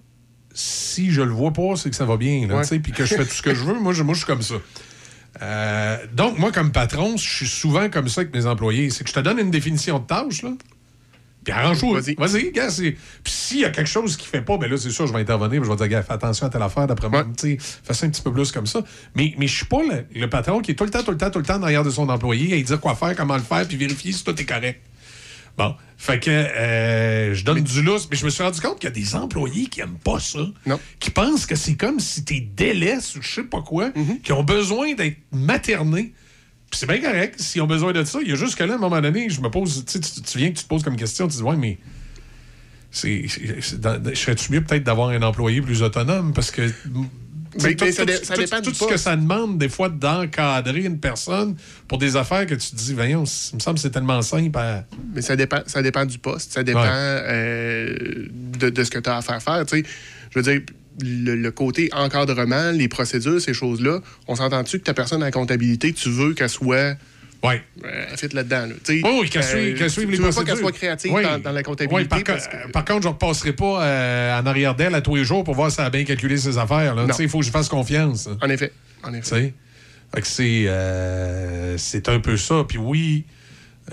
si je le vois pas, c'est que ça va bien, puis que je fais tout ce que je veux. Moi, je, moi, je suis comme ça. Euh, donc, moi, comme patron, je suis souvent comme ça avec mes employés. C'est que je te donne une définition de tâche, là. Puis arrange-toi. Vas-y. Vas-y, gars. c'est- Puis s'il y a quelque chose qui fait pas, ben là, c'est sûr, je vais intervenir. Je vais dire, gars, fais attention à telle affaire, d'après moi. Ouais. Fais ça un petit peu plus comme ça. Mais, mais je suis pas le, le patron qui est tout le temps, tout le temps, tout le temps derrière de son employé lui dire quoi faire, comment le faire, puis vérifier si tout est correct. Bon. Fait que euh, je donne du lousse, mais je me suis rendu compte qu'il y a des employés qui aiment pas ça. Non. Qui pensent que c'est comme si t'es délaisse ou je sais pas quoi, Mm-hmm. qui ont besoin d'être maternés. C'est bien correct s'ils ont besoin de ça. Il y a juste que là, à un moment donné, je me pose, tu sais, tu viens que tu te poses comme question, tu dis, ouais, mais c'est, serais-tu mieux peut-être d'avoir un employé plus autonome? Parce que. Ben, tout, ça tout- ça tout- ce que ça demande, des fois, d'encadrer une personne pour des affaires que tu te dis, voyons, il me semble que c'est tellement simple à. Mais ça dépend, ça dépend du poste, ça dépend Ouais. euh, de, de ce que tu as à faire faire. tu sais. Je veux dire, le, le côté encadrement, les procédures, ces choses-là, on s'entend-tu que ta personne à la comptabilité, tu veux qu'elle soit Ouais. Euh, fit là-dedans. Là. Oui, oui, qu'elle euh, suive, tu- suive tu les veux pas procédures. qu'elle soit créative Oui. dans, dans la comptabilité. Oui, par, parce co- que- par contre, je ne repasserai pas euh, en arrière d'elle à tous les jours pour voir si elle a bien calculé ses affaires. Il faut que je fasse confiance. En effet. En effet. c'est euh, c'est un peu ça. Puis oui,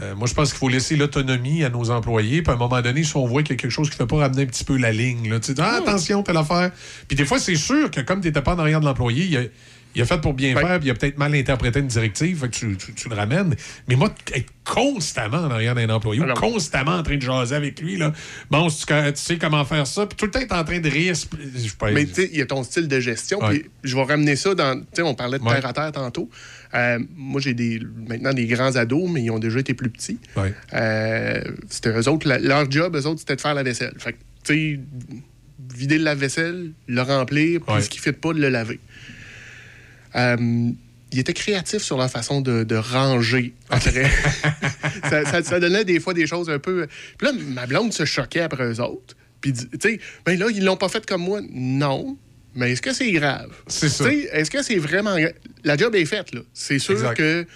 euh, moi, je pense qu'il faut laisser l'autonomie à nos employés. Puis à un moment donné, si on voit qu'il y a quelque chose qui ne fait pas ramener un petit peu la ligne, là, tu sais, ah, attention, telle affaire. Puis des fois, c'est sûr que comme tu n'étais pas en arrière de l'employé, il a, il a fait pour bien Ouais. faire, puis il a peut-être mal interprété une directive, fait que tu, tu- tu le ramènes. Mais moi, être constamment en arrière d'un employé, ou non. constamment en train de jaser avec lui, là, bon, tu, tu sais comment faire ça, puis tout le temps, être en train de rire. je Mais tu sais, il y a ton style de gestion. Puis je vais ramener ça dans. Tu sais, on parlait de Ouais. terre à terre tantôt. Euh, moi, j'ai des, maintenant des grands ados, mais ils ont déjà été plus petits. Ouais. Euh, c'était eux autres, la- leur job, eux autres, c'était de faire la vaisselle. Fait que, tu sais, vider le lave-vaisselle, le remplir, puis Ouais. ce qui ne fait pas, de le laver. Euh, ils étaient créatifs sur leur façon de, de ranger après. ça, ça- ça donnait des fois des choses un peu. Puis là, ma blonde se choquait après eux autres. Puis, tu sais, ben là, ils l'ont pas fait comme moi. Non. Mais est-ce que c'est grave? C'est ça. Est-ce que c'est vraiment. La job est faite, là. C'est sûr Exact. que.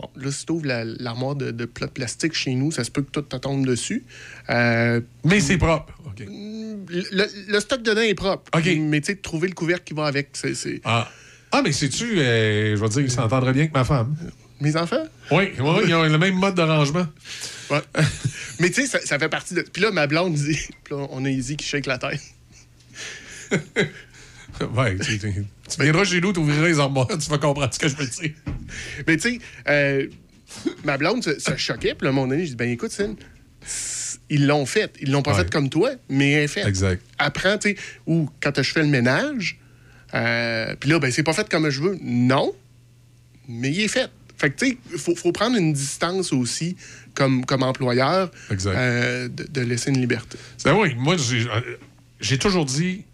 Bon, là, si tu ouvres la- l'armoire de, de plats de plastique chez nous, ça se peut que tout te tombe dessus. Euh, Mais c'est propre. OK. le, le stock dedans est propre. OK. Mais tu sais, trouver le couvercle qui va avec, c'est. c'est- Ah. Ah, mais sais-tu, euh, je vais dire, il s'entendrait bien que ma femme. Mes enfants? Oui, oui, ils ont le même mode de rangement. Ouais. Mais tu sais, ça, ça fait partie de. Puis là, ma blonde dit. Puis là, on a Izzy qui shake la tête. Ouais, tu, tu- tu viendras chez nous, tu ouvriras les armoires, tu vas comprendre ce que je veux dire. Mais tu sais, euh, ma blonde se, se choquait. Puis là, à un moment donné, je dis ben écoute, Cine, ils l'ont fait. Ils l'ont pas Ouais. fait comme toi, mais elle est faite. Exact. Apprends, tu sais, ou quand je fais le ménage, euh, puis là, ben c'est pas fait comme je veux. Non, mais il est fait. Fait que, tu sais, il faut, faut prendre une distance aussi comme, comme employeur euh, de, de laisser une liberté. Ben oui, moi, j'ai euh, j'ai toujours dit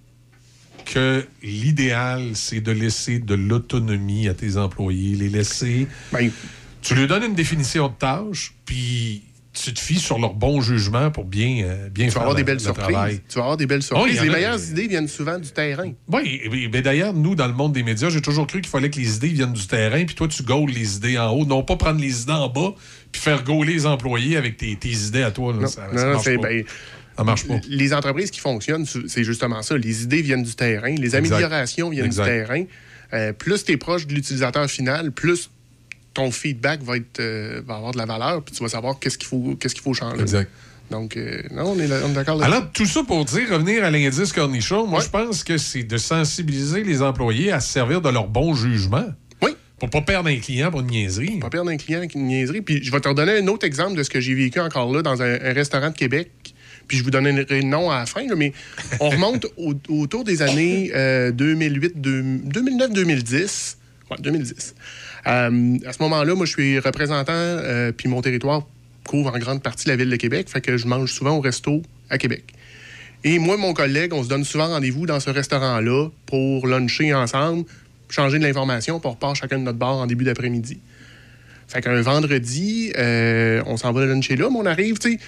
que l'idéal, c'est de laisser de l'autonomie à tes employés, les laisser. Ben, Tu lui donnes une définition de tâche, puis tu te fies sur leur bon jugement pour bien, euh, bien tu faire vas avoir des le- belles le surprises. travail. Tu vas avoir des belles surprises. Les a- meilleures idées viennent souvent du terrain. Oui, mais d'ailleurs, nous, dans le monde des médias, j'ai toujours cru qu'il fallait que les idées viennent du terrain, puis toi, tu gaules les idées en haut, non pas prendre les idées en bas, puis faire gauler les employés avec tes, tes idées à toi. là. Non, ça, ça non, c'est- ça marche pas. Les entreprises qui fonctionnent, c'est justement ça. Les idées viennent du terrain, les améliorations viennent Exact. du terrain. Euh, plus tu es proche de l'utilisateur final, plus ton feedback va, être, euh, va avoir de la valeur, puis tu vas savoir qu'est-ce qu'il faut, qu'est-ce qu'il faut changer. Exact. Donc, euh, non, on est, est d'accord Alors, tout ça pour dire, revenir à l'indice cornichon, moi, Ouais. je pense que c'est de sensibiliser les employés à se servir de leur bon jugement. Oui. Pour pas perdre un client pour une niaiserie. pas perdre un client avec une niaiserie. Puis je vais te redonner un autre exemple de ce que j'ai vécu encore là dans un, un restaurant de Québec. Puis je vous donnerai le nom à la fin, là, mais on remonte au- autour des années euh, 2008, 2009-2010. Ouais, 2010. Euh, à ce moment-là, moi, je suis représentant, euh, puis mon territoire couvre en grande partie la ville de Québec, fait que je mange souvent au resto à Québec. Et moi et mon collègue, on se donne souvent rendez-vous dans ce restaurant-là pour luncher ensemble, changer de l'information, pour repart chacun de notre bar en début d'après-midi. Fait qu'un vendredi, euh, on s'en va luncher là, mais on arrive, tu sais,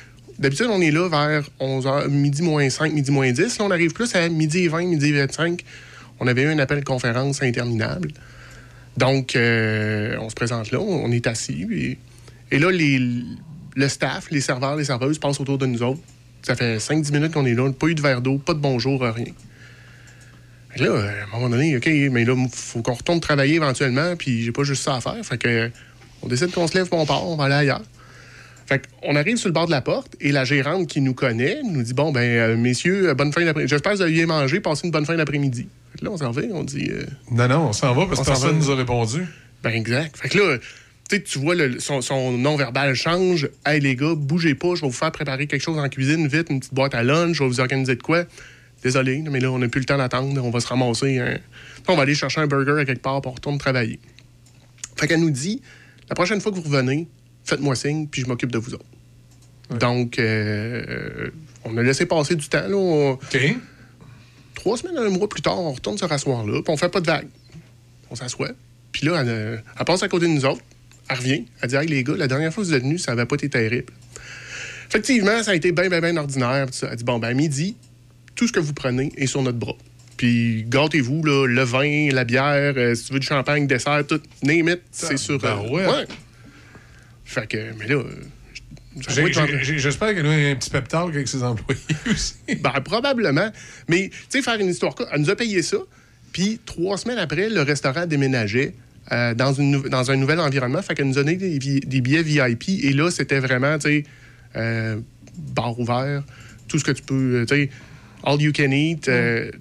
d'habitude, on est là vers 11h, midi moins 5, midi moins 10. Là, on arrive plus à midi 20, midi 25. On avait eu un appel de conférence interminable. Donc, euh, on se présente là, on est assis. Et, là, le staff, les serveurs, les serveuses passent autour de nous autres. Ça fait 5-10 minutes qu'on est là, pas eu de verre d'eau, pas de bonjour, rien. Fait là, euh, à un moment donné, OK, mais là, il faut qu'on retourne travailler éventuellement, puis j'ai pas juste ça à faire. Fait que, on décide qu'on se lève, on part, on va aller ailleurs. Fait qu'on arrive sur le bord de la porte et la gérante qui nous connaît nous dit Bon, ben, euh, messieurs, euh, bonne fin d'après-midi. J'espère que vous avez mangé, passez une bonne fin d'après-midi. Là, on s'en va, on dit euh, Non, non, on s'en va parce On que s'en personne va. nous a répondu. Ben, exact. Fait que là, tu sais, tu vois, le- son, son non-verbal change. Hey, les gars, bougez pas, je vais vous faire préparer quelque chose en cuisine vite, une petite boîte à lunch, je vais vous organiser de quoi. Désolé, mais là, on n'a plus le temps d'attendre, on va se ramasser. un- On va aller chercher un burger à quelque part pour retourner travailler. Fait qu'elle nous dit la prochaine fois que vous revenez, faites-moi signe, puis je m'occupe de vous autres. Donc, euh, on a laissé passer du temps. Là, On-. Trois semaines, un mois plus tard, on retourne se rasseoir là, puis on fait pas de vague. On s'assoit. Puis là, elle, euh, elle passe à côté de nous autres. Elle revient. Elle dit Hey, les gars, la dernière fois que vous êtes venus, ça n'avait pas été terrible. Effectivement, ça a été bien, bien, bien ordinaire. ça. Elle dit Bon, ben, à midi, tout ce que vous prenez est sur notre bras. Puis gâtez-vous, là, le vin, la bière, euh, si tu veux du champagne, dessert, tout, name it, c'est sur. ben euh, ouais. Fait que, mais là. euh, J'espère qu'elle a un petit pep talk avec ses employés aussi. Ben, probablement. Mais, tu sais, faire une histoire courte, elle nous a payé ça. Puis, trois semaines après, le restaurant déménageait euh, dans, une dans un nouvel environnement. Fait qu'elle nous a donné des, billets VIP. Et là, c'était vraiment, tu sais, euh, bar ouvert, tout ce que tu peux, euh, tu sais, all you can eat. euh,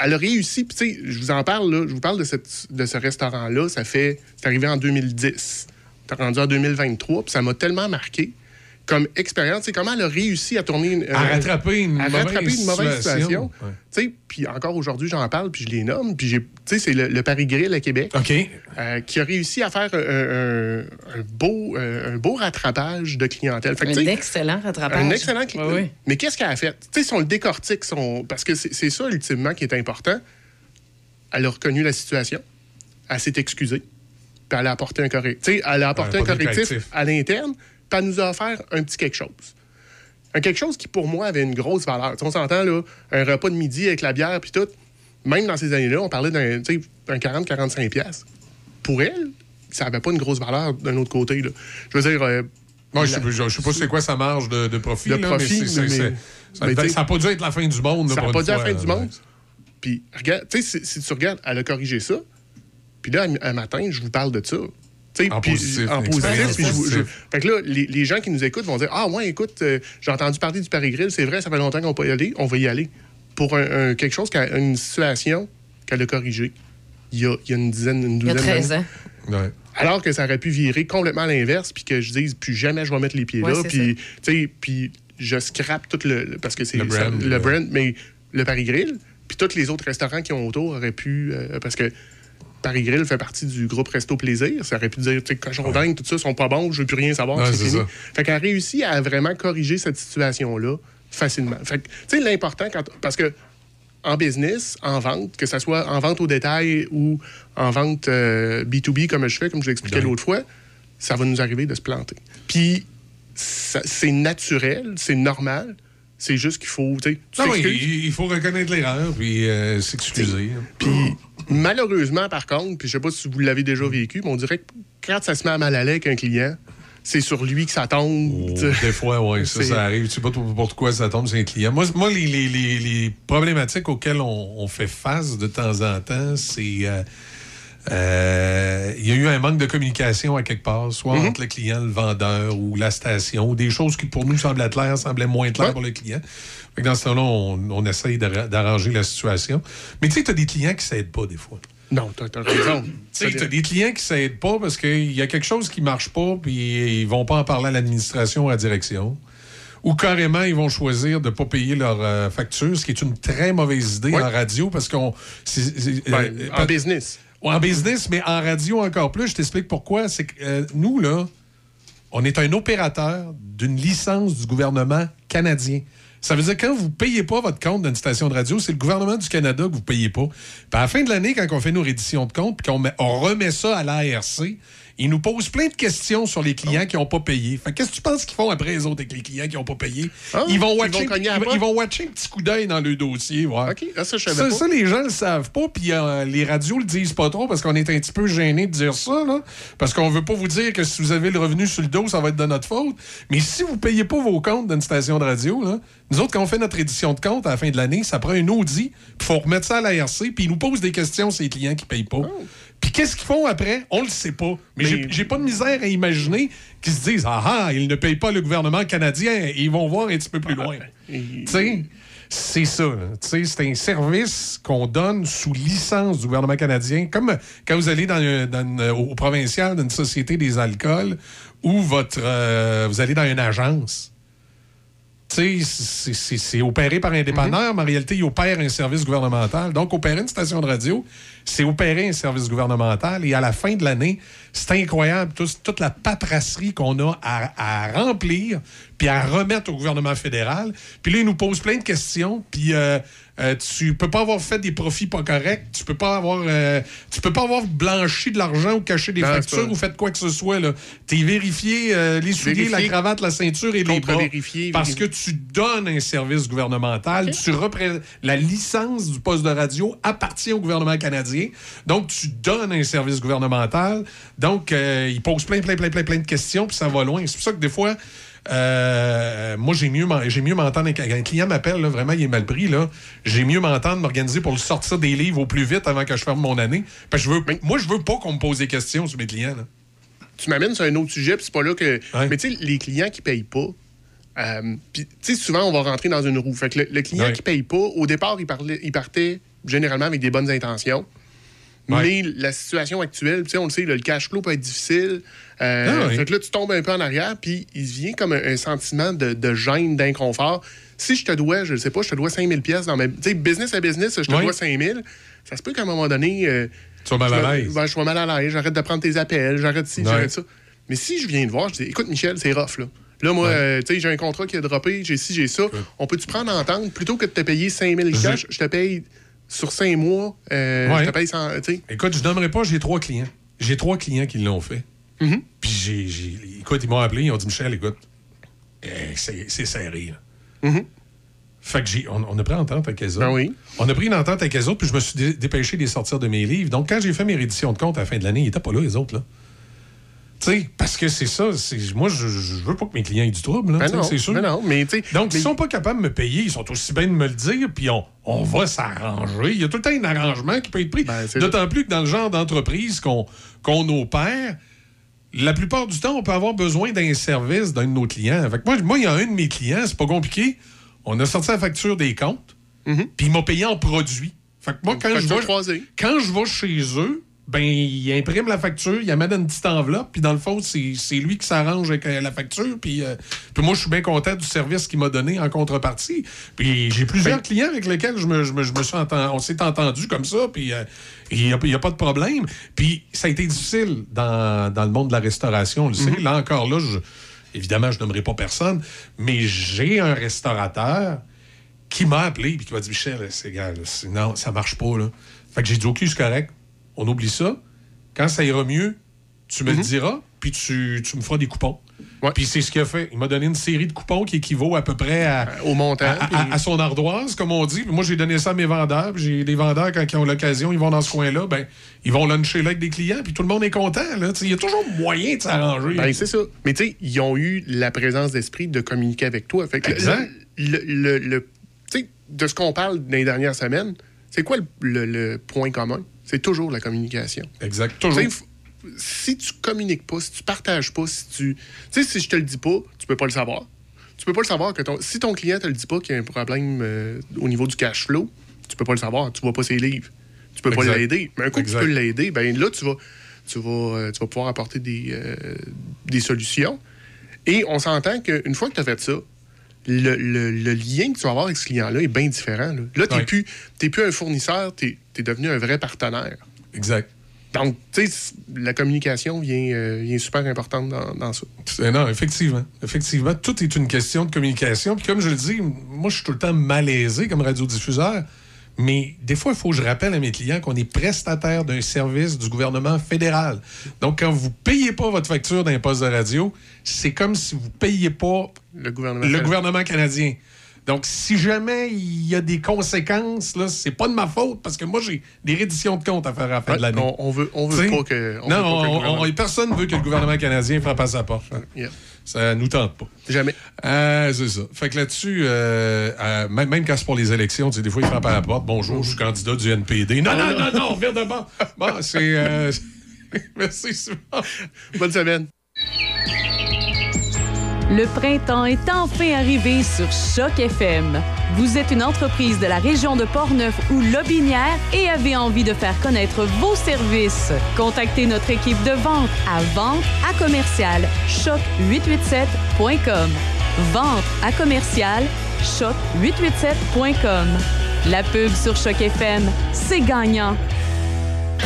elle a réussi, puis tu sais, je vous en parle, là, je vous parle de, cette- de ce restaurant-là, ça fait, c'est arrivé en 2010. Rendu en 2023, puis ça m'a tellement marqué comme expérience. C'est comment elle a réussi à tourner une, À rattraper une à mauvaise rattraper une mauvaise situation. Ouais. Puis encore aujourd'hui, j'en parle, puis je les nomme. Puis j'ai- tu sais, c'est le, le Paris Grill à Québec euh, qui a réussi à faire un, un- un beau, euh, un beau rattrapage de clientèle. Fait que, tu Un excellent rattrapage. un excellent cli- Oui, oui. Mais qu'est-ce qu'elle a fait? Tu sais, si on le décortique, son... parce que c'est c'est ça, ultimement, qui est important. Elle a reconnu la situation. Elle s'est excusée. Puis elle a apporté un correctif. Elle a apporté un correctif à l'interne. Puis elle nous a offert un petit quelque chose. Un quelque chose qui, pour moi, avait une grosse valeur. On s'entend, là, un repas de midi avec la bière, puis tout. Même dans ces années-là, on parlait d'un tu sais, un 40-45$. piastres. Pour elle, ça n'avait pas une grosse valeur d'un autre côté. Là. Je veux dire. euh, Moi, la- sais- je ne sais pas c'est quoi sa marge de, de profit. De là, profit, mais mais- mais- ça n'a pas dû être la fin du monde. Ça n'a pas une dit la fin du là. monde. Puis, regarde, tu sais, si, si tu regardes, elle a corrigé ça. Puis là, un, matin, je vous parle de ça. En puis- positif, En positif. puis je je-. Fait que là, les, les gens qui nous écoutent vont dire Ah, ouais, écoute, euh, j'ai entendu parler du Paris Grill, c'est vrai, ça fait longtemps qu'on peut y aller, on va y aller. Pour un, un- quelque chose, une situation qu'elle a corrigée il y a, il y a une dizaine, une Il y a douzaine 13 d'années. ans. Ouais. Alors que ça aurait pu virer complètement à l'inverse, puis que je dise, plus jamais je vais mettre les pieds Ouais, là, puis, tu sais, puis je scrape tout le. Parce que c'est Le ça- brand, le brand, mais le Paris Grill, puis tous les autres restaurants qui ont autour auraient pu. euh, parce que Paris Grill fait partie du groupe Resto Plaisir. Ça aurait pu dire, tu sais, cochon dingue, tout ça, sont pas bons, je veux plus rien savoir, Ouais, c'est fini. ça. Fait qu'elle a réussi à vraiment corriger cette situation-là facilement. Fait que, tu sais, l'important, quand. Parce que en business, en vente, que ce soit en vente au détail ou en vente euh, B2B comme je fais, comme je l'expliquais Ouais. l'autre fois, ça va nous arriver de se planter. Puis c'est naturel, c'est normal. C'est juste qu'il faut, tu Non, oui, il faut reconnaître l'erreur puis euh, s'excuser. Puis malheureusement, par contre, puis je sais pas si vous l'avez déjà vécu, mais on dirait que quand ça se met à mal aller avec un client, c'est sur lui que ça tombe. Oh, des fois, oui, ça, ça arrive. Tu sais pas pourquoi ça tombe sur un client. Moi, moi les, les- les- les problématiques auxquelles on, on fait face de temps en temps, c'est. euh, euh, Il y a eu un manque de communication à quelque part, soit Mhm. entre le client, le vendeur ou la station, ou des choses qui pour nous semblaient claires, semblaient moins claires Ouais. pour le client. Fait que dans ce temps-là, on, on essaye d'arra- d'arranger la situation. Mais tu sais, tu as des clients qui ne s'aident pas des fois. Non, t'as as raison. Tu sais, t'as des clients qui s'aident pas parce qu'il y a quelque chose qui marche pas, puis ils vont pas en parler à l'administration ou à la direction. Ou carrément, ils vont choisir de ne pas payer leur euh, facture, ce qui est une très mauvaise idée en radio parce qu'on. c'est- Ben, euh, en business. En business, mais en radio encore plus. Je t'explique pourquoi. C'est que euh, nous, là, on est un opérateur d'une licence du gouvernement canadien. Ça veut dire que quand vous ne payez pas votre compte d'une station de radio, c'est le gouvernement du Canada que vous ne payez pas. Puis à la fin de l'année, quand on fait nos redditions de compte puis qu'on on remet ça à l'ARC, ils nous posent plein de questions sur les clients qui n'ont pas payé. Qu'est-ce que tu penses qu'ils font après les autres avec les clients qui n'ont pas payé? Ah, ils vont ils watcher, vont ils, vont watcher un petit coup d'œil dans le dossier. ouais. OK, là, ça, je savais Ça, pas. ça, les gens le savent pas, puis euh, les radios le disent pas trop parce qu'on est un petit peu gêné de dire ça, là, parce qu'on veut pas vous dire que si vous avez le revenu sur le dos, ça va être de notre faute. Mais si vous payez pas vos comptes d'une station de radio, là, nous autres, quand on fait notre édition de compte à la fin de l'année, ça prend un audit, puis faut remettre ça à l'ARC, puis ils nous posent des questions sur les clients qui payent pas. Puis qu'est-ce qu'ils font après? On le sait pas. Mais, Mais- j'ai- pas de misère à imaginer qu'ils se disent Ah ah, ils ne payent pas le gouvernement canadien, ils vont voir un petit peu plus loin. Tu sais, c'est ça. C'est un service qu'on donne sous licence du gouvernement canadien, comme quand vous allez dans, au provincial d'une société des alcools ou votre, euh, vous allez dans une agence. C'est- opéré par un dépanneur, mais en réalité, il opère un service gouvernemental. Donc, opérer une station de radio, c'est opérer un service gouvernemental. Et à la fin de l'année, c'est incroyable, tout- toute la paperasserie qu'on a à, à remplir, puis à remettre au gouvernement fédéral. Puis là, ils nous posent plein de questions, puis euh, euh, tu peux pas avoir fait des profits pas corrects, tu peux pas avoir euh, tu peux pas avoir blanchi de l'argent ou caché des Non, factures ou fait quoi que ce soit. là. T'es vérifié euh, les souliers, la Vérifié. cravate, la ceinture et les bras. Contre-vérifié, Parce que vérifié. tu donnes un service gouvernemental, tu repré- la licence du poste de radio appartient au gouvernement canadien. Donc, tu donnes un service gouvernemental. Donc, euh, ils posent plein, plein, plein, plein, plein de questions, puis ça va loin. C'est pour ça que des fois, euh, moi, j'ai mieux, j'ai mieux m'entendre. Quand un client m'appelle, vraiment, il est mal pris, là, j'ai mieux m'entendre, m'organiser pour le sortir des livres au plus vite avant que je ferme mon année. Parce que je veux, moi, je veux pas qu'on me pose des questions sur mes clients. là. tu m'amènes sur un autre sujet, puis c'est pas là que. Mais tu sais, les clients qui payent pas, euh, puis tu sais, souvent, on va rentrer dans une roue. Fait que le, le client Ouais. qui paye pas, au départ, il, parlait, il partait généralement avec des bonnes intentions. Mais la situation actuelle, tu sais, on le sait, là, le cash flow peut être difficile. Euh, Ah oui. Fait que là, tu tombes un peu en arrière, puis il vient comme un, un sentiment de, de gêne, d'inconfort. Si je te dois, je ne sais pas, je te dois 5000 pièces dans ma... Tu sais, business à business, je te Oui. dois 5000. Ça se peut qu'à un moment donné... euh, Tu sois mal à l'aise. ben, je sois mal à l'aise, j'arrête de prendre tes appels, j'arrête ci, Ouais. j'arrête ça. Mais si je viens te voir, je dis, écoute, Michel, c'est rough, là. Là, moi, euh, tu sais, j'ai un contrat qui a droppé, j'ai ci, j'ai ça. On peut-tu prendre en entente? Plutôt que de te payer 5000 cash, je te paye sur 5 mois, euh, Ouais. je te paye sans. Écoute, je nommerai pas, j'ai trois clients. J'ai trois clients qui l'ont fait. Mm-hmm. Puis j'ai, Écoute, ils m'ont appelé, ils ont dit Michel, écoute, eh, c'est, serré. là. Fait que j'ai, on, on a pris une entente avec les autres. Mm-hmm. Ben oui. On a pris une entente avec les autres, puis je me suis dé- dépêché de les sortir de mes livres. Donc, quand j'ai fait mes rééditions de compte à la fin de l'année, ils n'étaient pas là, les autres. là. Tu sais, parce que c'est ça. moi, je, je veux pas que mes clients aient du trouble. là, Ben non, c'est sûr. ben non, mais. Donc, mais- s'ils sont pas capables de me payer, ils sont aussi bien de me le dire, puis on, on va s'arranger. Il y a tout le temps un arrangement qui peut être pris. Ben, D'autant plus que dans le genre d'entreprise qu'on opère, la plupart du temps, on peut avoir besoin d'un service d'un de nos clients. Fait que moi, moi, il y a un de mes clients, c'est pas compliqué. On a sorti la facture des comptes, puis il m'a payé en produit. Fait que moi, quand je, vais, quand je vais chez eux, ben, il imprime la facture, il amène une petite enveloppe, puis dans le fond, c'est lui qui s'arrange avec euh, la facture, puis euh, puis moi, je suis bien content du service qu'il m'a donné en contrepartie. Puis j'ai plusieurs clients avec lesquels je me, je me- je me suis enten- on s'est entendu comme ça, puis euh, il n'y a, pas de problème. Puis ça a été difficile dans, dans le monde de la restauration, on le sait. Là encore, là, je- évidemment, je n'aimerais pas personne, mais j'ai un restaurateur qui m'a appelé puis qui m'a dit Michel, c'est- non, ça marche pas. Là. Fait que j'ai dit OK, c'est correct. On oublie ça. Quand ça ira mieux, tu me le diras, puis tu, tu me feras des coupons. Puis c'est ce qu'il a fait. Il m'a donné une série de coupons qui équivaut à peu près à, Au montant. à, puis- à- à son ardoise, comme on dit. Moi, j'ai donné ça à mes vendeurs. J'ai des vendeurs, quand ils ont l'occasion, ils vont dans ce coin-là, ben, ils vont luncher là avec des clients, puis tout le monde est content. Il y a toujours moyen de s'arranger. Ben, c'est ça. Mais tu sais, ils ont eu la présence d'esprit de communiquer avec toi. Fait que Exact. Le, le- le- de ce qu'on parle dans les dernières semaines, c'est quoi le point commun? C'est toujours la communication. exact. Toujours. Si tu communiques pas, si tu partages pas, si tu. Tu sais, si je te le dis pas, tu peux pas le savoir. Tu peux pas le savoir que ton. Si ton client te le dit pas qu'il y a un problème euh, au niveau du cash flow, tu peux pas le savoir. Tu vois pas ses livres. Tu peux pas Exact. l'aider. Mais un coup que tu Exact. peux l'aider, ben là, tu vas, tu vas, euh, tu vas pouvoir apporter des, euh, des solutions. Et on s'entend qu'une fois que tu as fait ça, le, le- le lien que tu vas avoir avec ce client-là est bien différent. Là, là tu n'es Ouais. plus, t'es plus un fournisseur, tu es, devenu un vrai partenaire. Exact. Donc, tu sais, la communication vient, euh, vient super importante dans, dans ça. Non, effectivement. Effectivement, tout est une question de communication. Puis comme je le dis, moi, je suis tout le temps malaisé comme radiodiffuseur. Mais des fois, il faut que je rappelle à mes clients qu'on est prestataire d'un service du gouvernement fédéral. Donc, quand vous ne payez pas votre facture d'un poste de radio, c'est comme si vous ne payiez pas Le gouvernement. le fédéral. gouvernement canadien. Donc, si jamais il y a des conséquences, là, c'est pas de ma faute parce que moi, j'ai des redditions de comptes à faire à la fin Ouais, de l'année. on, on veut, on veut T'sais? pas que. on non, veut pas que gouvernement- personne ne veut que le gouvernement canadien frappe à sa porte. Yeah. Ça nous tente pas. Jamais. Euh, c'est ça. Fait que là-dessus, euh, euh, même, même quand c'est pour les élections, tu sais, des fois, ils frappent à la porte. Bonjour, je suis candidat du NPD. Non, non, non, non, viens de bon. Bon, c'est. euh, Merci, Simon. Bonne semaine. Le printemps est enfin arrivé sur Choc FM. Vous êtes une entreprise de la région de Portneuf ou Lobinière et avez envie de faire connaître vos services. Contactez notre équipe de vente à vente à commercial choc887.com. Vente à commercial choc887.com. La pub sur Choc FM, c'est gagnant.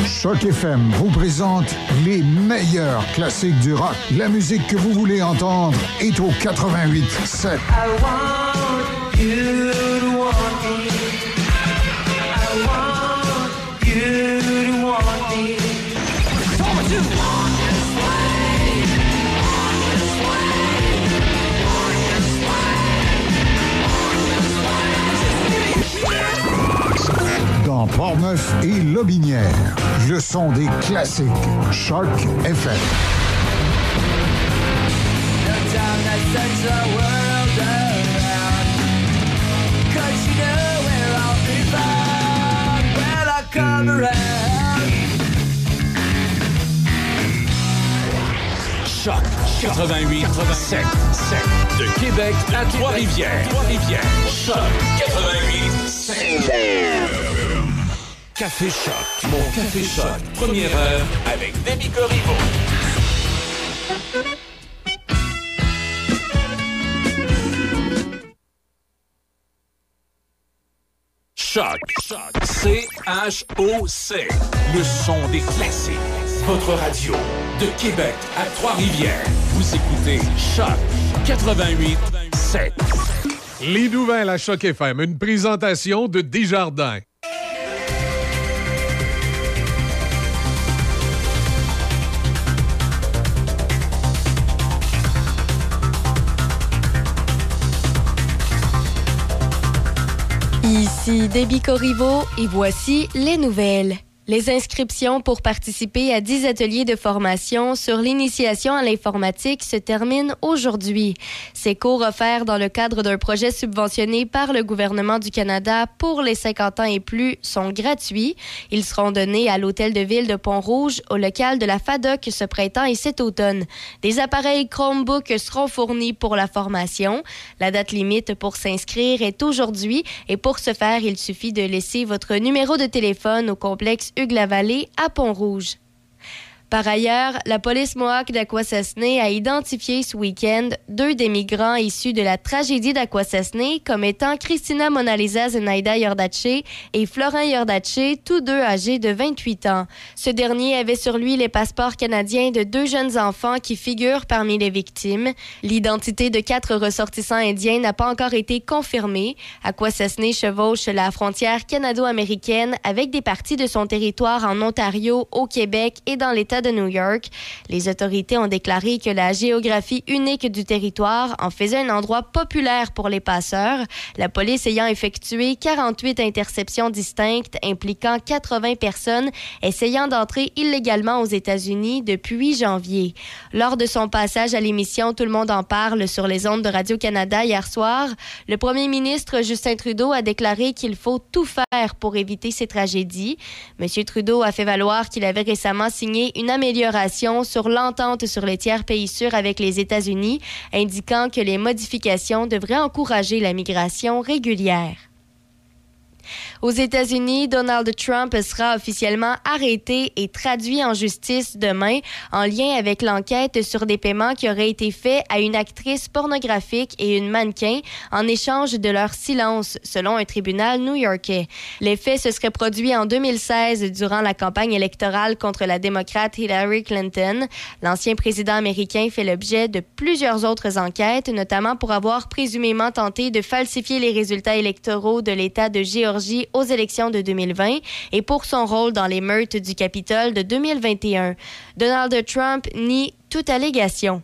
Choc FM vous présente les meilleurs classiques du rock. La musique que vous voulez entendre est au 88 7. Dans Portneuf et Lobinière, le son des classiques. Choc FM. Choc 88 7 7 de Québec à Trois-Rivières. Trois-Rivières. Choc 88 7 Café Choc. Mon Café Choc. Première heure avec Demi Corriveau. Choc. Choc. C-H-O-C. Le son des classiques. Votre radio de Québec à Trois-Rivières. Vous écoutez Choc 88 7. Les nouvelles à Choc FM, une présentation de Desjardins. Ici Debbie Corriveau et voici les nouvelles. Les inscriptions pour participer à 10 ateliers de formation sur l'initiation à l'informatique se terminent aujourd'hui. Ces cours offerts dans le cadre d'un projet subventionné par le gouvernement du Canada pour les 50 ans et plus sont gratuits. Ils seront donnés à l'hôtel de ville de Pont-Rouge au local de la FADOC ce printemps et cet automne. Des appareils Chromebook seront fournis pour la formation. La date limite pour s'inscrire est aujourd'hui et pour ce faire, il suffit de laisser votre numéro de téléphone au complexe Hugues-la-Vallée à Pont-Rouge. Par ailleurs, la police Mohawk d'Aquasasné a identifié ce week-end deux des migrants issus de la tragédie d'Aquasasné comme étant Christina Monalisa Zenaida Yordache et Florent Yordache, tous deux âgés de 28 ans. Ce dernier avait sur lui les passeports canadiens de deux jeunes enfants qui figurent parmi les victimes. L'identité de quatre ressortissants indiens n'a pas encore été confirmée. Aquasasné chevauche la frontière canado-américaine avec des parties de son territoire en Ontario, au Québec et dans l'État de New York. Les autorités ont déclaré que la géographie unique du territoire en faisait un endroit populaire pour les passeurs, la police ayant effectué 48 interceptions distinctes impliquant 80 personnes essayant d'entrer illégalement aux États-Unis depuis janvier. Lors de son passage à l'émission Tout le monde en parle sur les ondes de Radio-Canada hier soir, le premier ministre Justin Trudeau a déclaré qu'il faut tout faire pour éviter ces tragédies. M. Trudeau a fait valoir qu'il avait récemment signé une amélioration sur l'entente sur les tiers pays sûrs avec les États-Unis, indiquant que les modifications devraient encourager la migration régulière. Aux États-Unis, Donald Trump sera officiellement arrêté et traduit en justice demain en lien avec l'enquête sur des paiements qui auraient été faits à une actrice pornographique et une mannequin en échange de leur silence, selon un tribunal new-yorkais. Les faits se seraient produits en 2016 durant la campagne électorale contre la démocrate Hillary Clinton. L'ancien président américain fait l'objet de plusieurs autres enquêtes, notamment pour avoir présumément tenté de falsifier les résultats électoraux de l'État de Géorgie aux élections de 2020 et pour son rôle dans les meurtres du Capitole de 2021. Donald Trump nie toute allégation.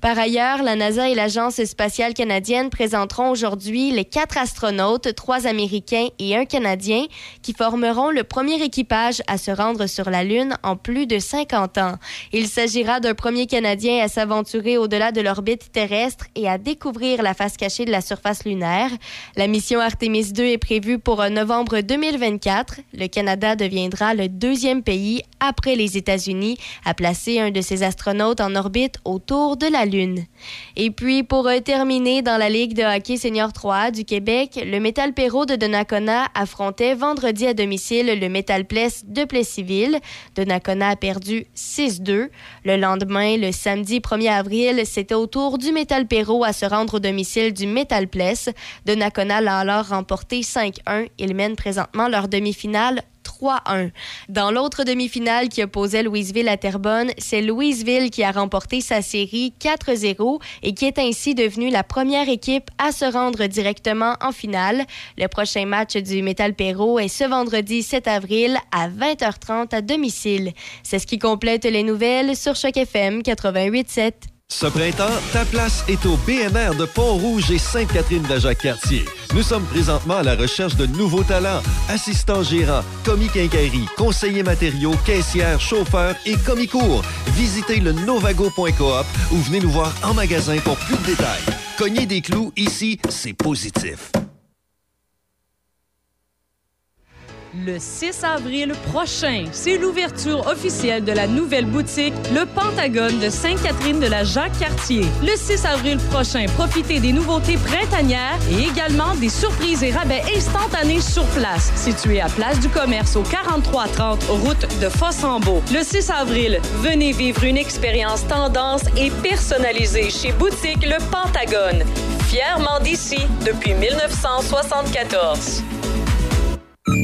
Par ailleurs, la NASA et l'Agence spatiale canadienne présenteront aujourd'hui les quatre astronautes, trois Américains et un Canadien, qui formeront le premier équipage à se rendre sur la Lune en plus de 50 ans. Il s'agira d'un premier Canadien à s'aventurer au-delà de l'orbite terrestre et à découvrir la face cachée de la surface lunaire. La mission Artemis 2 est prévue pour novembre 2024. Le Canada deviendra le deuxième pays après les États-Unis à placer un de ses astronautes en orbite autour de la Lune. Et puis, pour euh, terminer, dans la Ligue de hockey senior 3 du Québec, le Métal Perrault de Donnacona affrontait vendredi à domicile le Métal Pless de Plessisville. Donnacona a perdu 6-2. Le lendemain, le samedi 1er avril, c'était au tour du Métal Perrault à se rendre au domicile du Métal Pless. Donnacona l'a alors remporté 5-1. Ils mènent présentement leur demi-finale 3-1. Dans l'autre demi-finale qui opposait Louisville à Terrebonne, c'est Louisville qui a remporté sa série 4-0 et qui est ainsi devenue la première équipe à se rendre directement en finale. Le prochain match du Metal Perro est ce vendredi 7 avril à 20h30 à domicile. C'est ce qui complète les nouvelles sur Choc FM 88.7. Ce printemps, ta place est au BMR de Pont-Rouge et Sainte-Catherine de Jacques-Cartier. Nous sommes présentement à la recherche de nouveaux talents, assistants gérants, commis quincaillerie, conseillers matériaux, caissières, chauffeurs et commis cours. Visitez le novago.coop ou venez nous voir en magasin pour plus de détails. Cogner des clous, ici, c'est positif. Le 6 avril prochain, c'est l'ouverture officielle de la nouvelle boutique Le Pentagone de Sainte-Catherine de la Jacques-Cartier. Le 6 avril prochain, profitez des nouveautés printanières et également des surprises et rabais instantanés sur place. Situé à Place du Commerce au 4330 route de Fossambeau. Le 6 avril, venez vivre une expérience tendance et personnalisée chez Boutique Le Pentagone. Fièrement d'ici depuis 1974.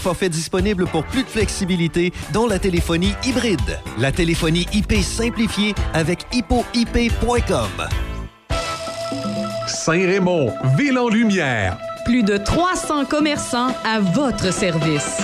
forfaits disponibles pour plus de flexibilité, dont la téléphonie hybride. La téléphonie IP simplifiée avec hippoip.com. Saint-Raymond, ville en lumière. Plus de 300 commerçants à votre service.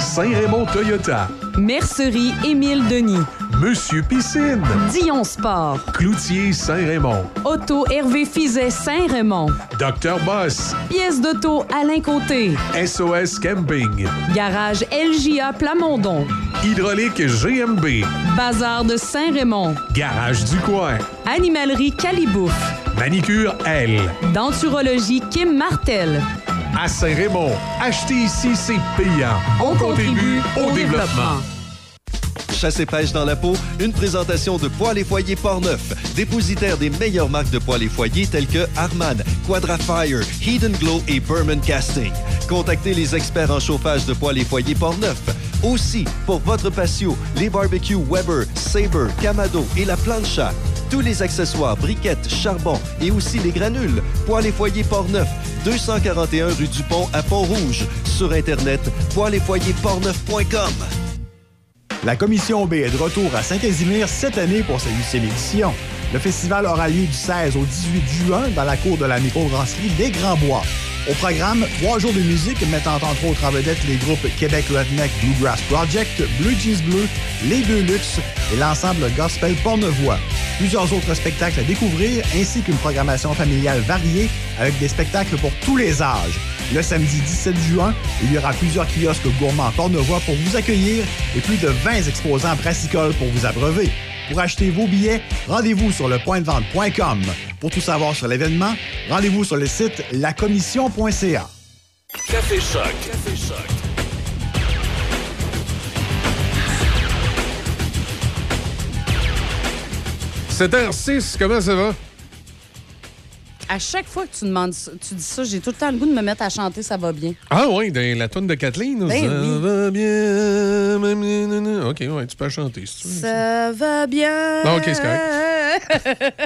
Saint-Raymond Toyota. Mercerie Émile Denis. Monsieur Piscine. Dion Sport. Cloutier Saint-Raymond. Auto Hervé Fizet Saint-Raymond. Docteur Boss. Pièce d'auto Alain Côté. SOS Camping. Garage LJA Plamondon. Hydraulique GMB. Bazar de Saint-Raymond. Garage du coin. Animalerie Calibouf. Manicure L. Denturologie Kim Martel. À Saint-Raymond, acheter ici, c'est payant. On, contribue au développement. Chasse et pêche dans la peau, une présentation de Poils et Foyers Portneuf, dépositaire des meilleures marques de poils et foyers telles que Arman, Quadrafire, Hidden Glow et Berman Casting. Contactez les experts en chauffage de poils et foyers Portneuf. Aussi, pour votre patio, les barbecues Weber, Sabre, Camado et la plancha. Tous les accessoires, briquettes, charbon et aussi les granules. Poils et foyers Portneuf, 241 rue du Pont à Pont-Rouge. Sur Internet, poils et foyers portneuf.com. La Commission B est de retour à Saint-Casimir cette année pour sa huitième édition. Le festival aura lieu du 16 au 18 juin dans la cour de la microbrasserie des Grands Bois. Au programme, trois jours de musique mettant entre autres en vedette les groupes Québec Redneck Bluegrass Project, Blue Jeans Bleu, Les Deux Luxe et l'ensemble Gospel Pornevoix. Plusieurs autres spectacles à découvrir ainsi qu'une programmation familiale variée avec des spectacles pour tous les âges. Le samedi 17 juin, il y aura plusieurs kiosques gourmands Pornevoix pour vous accueillir et plus de 20 exposants brassicoles pour vous abreuver. Pour acheter vos billets, rendez-vous sur le pointdevente.com. Pour tout savoir sur l'événement, rendez-vous sur le site lacommission.ca. Café Choc. Café Choc. C'est h 6 comment ça va? À chaque fois que tu demandes ça- tu dis ça, j'ai tout le temps le goût de me mettre à chanter Ça va bien. Ah oui, dans la toune de Kathleen. Ben ça oui. va bien. OK, ouais, tu peux chanter si tu veux. Ça va bien. Non, OK, c'est correct.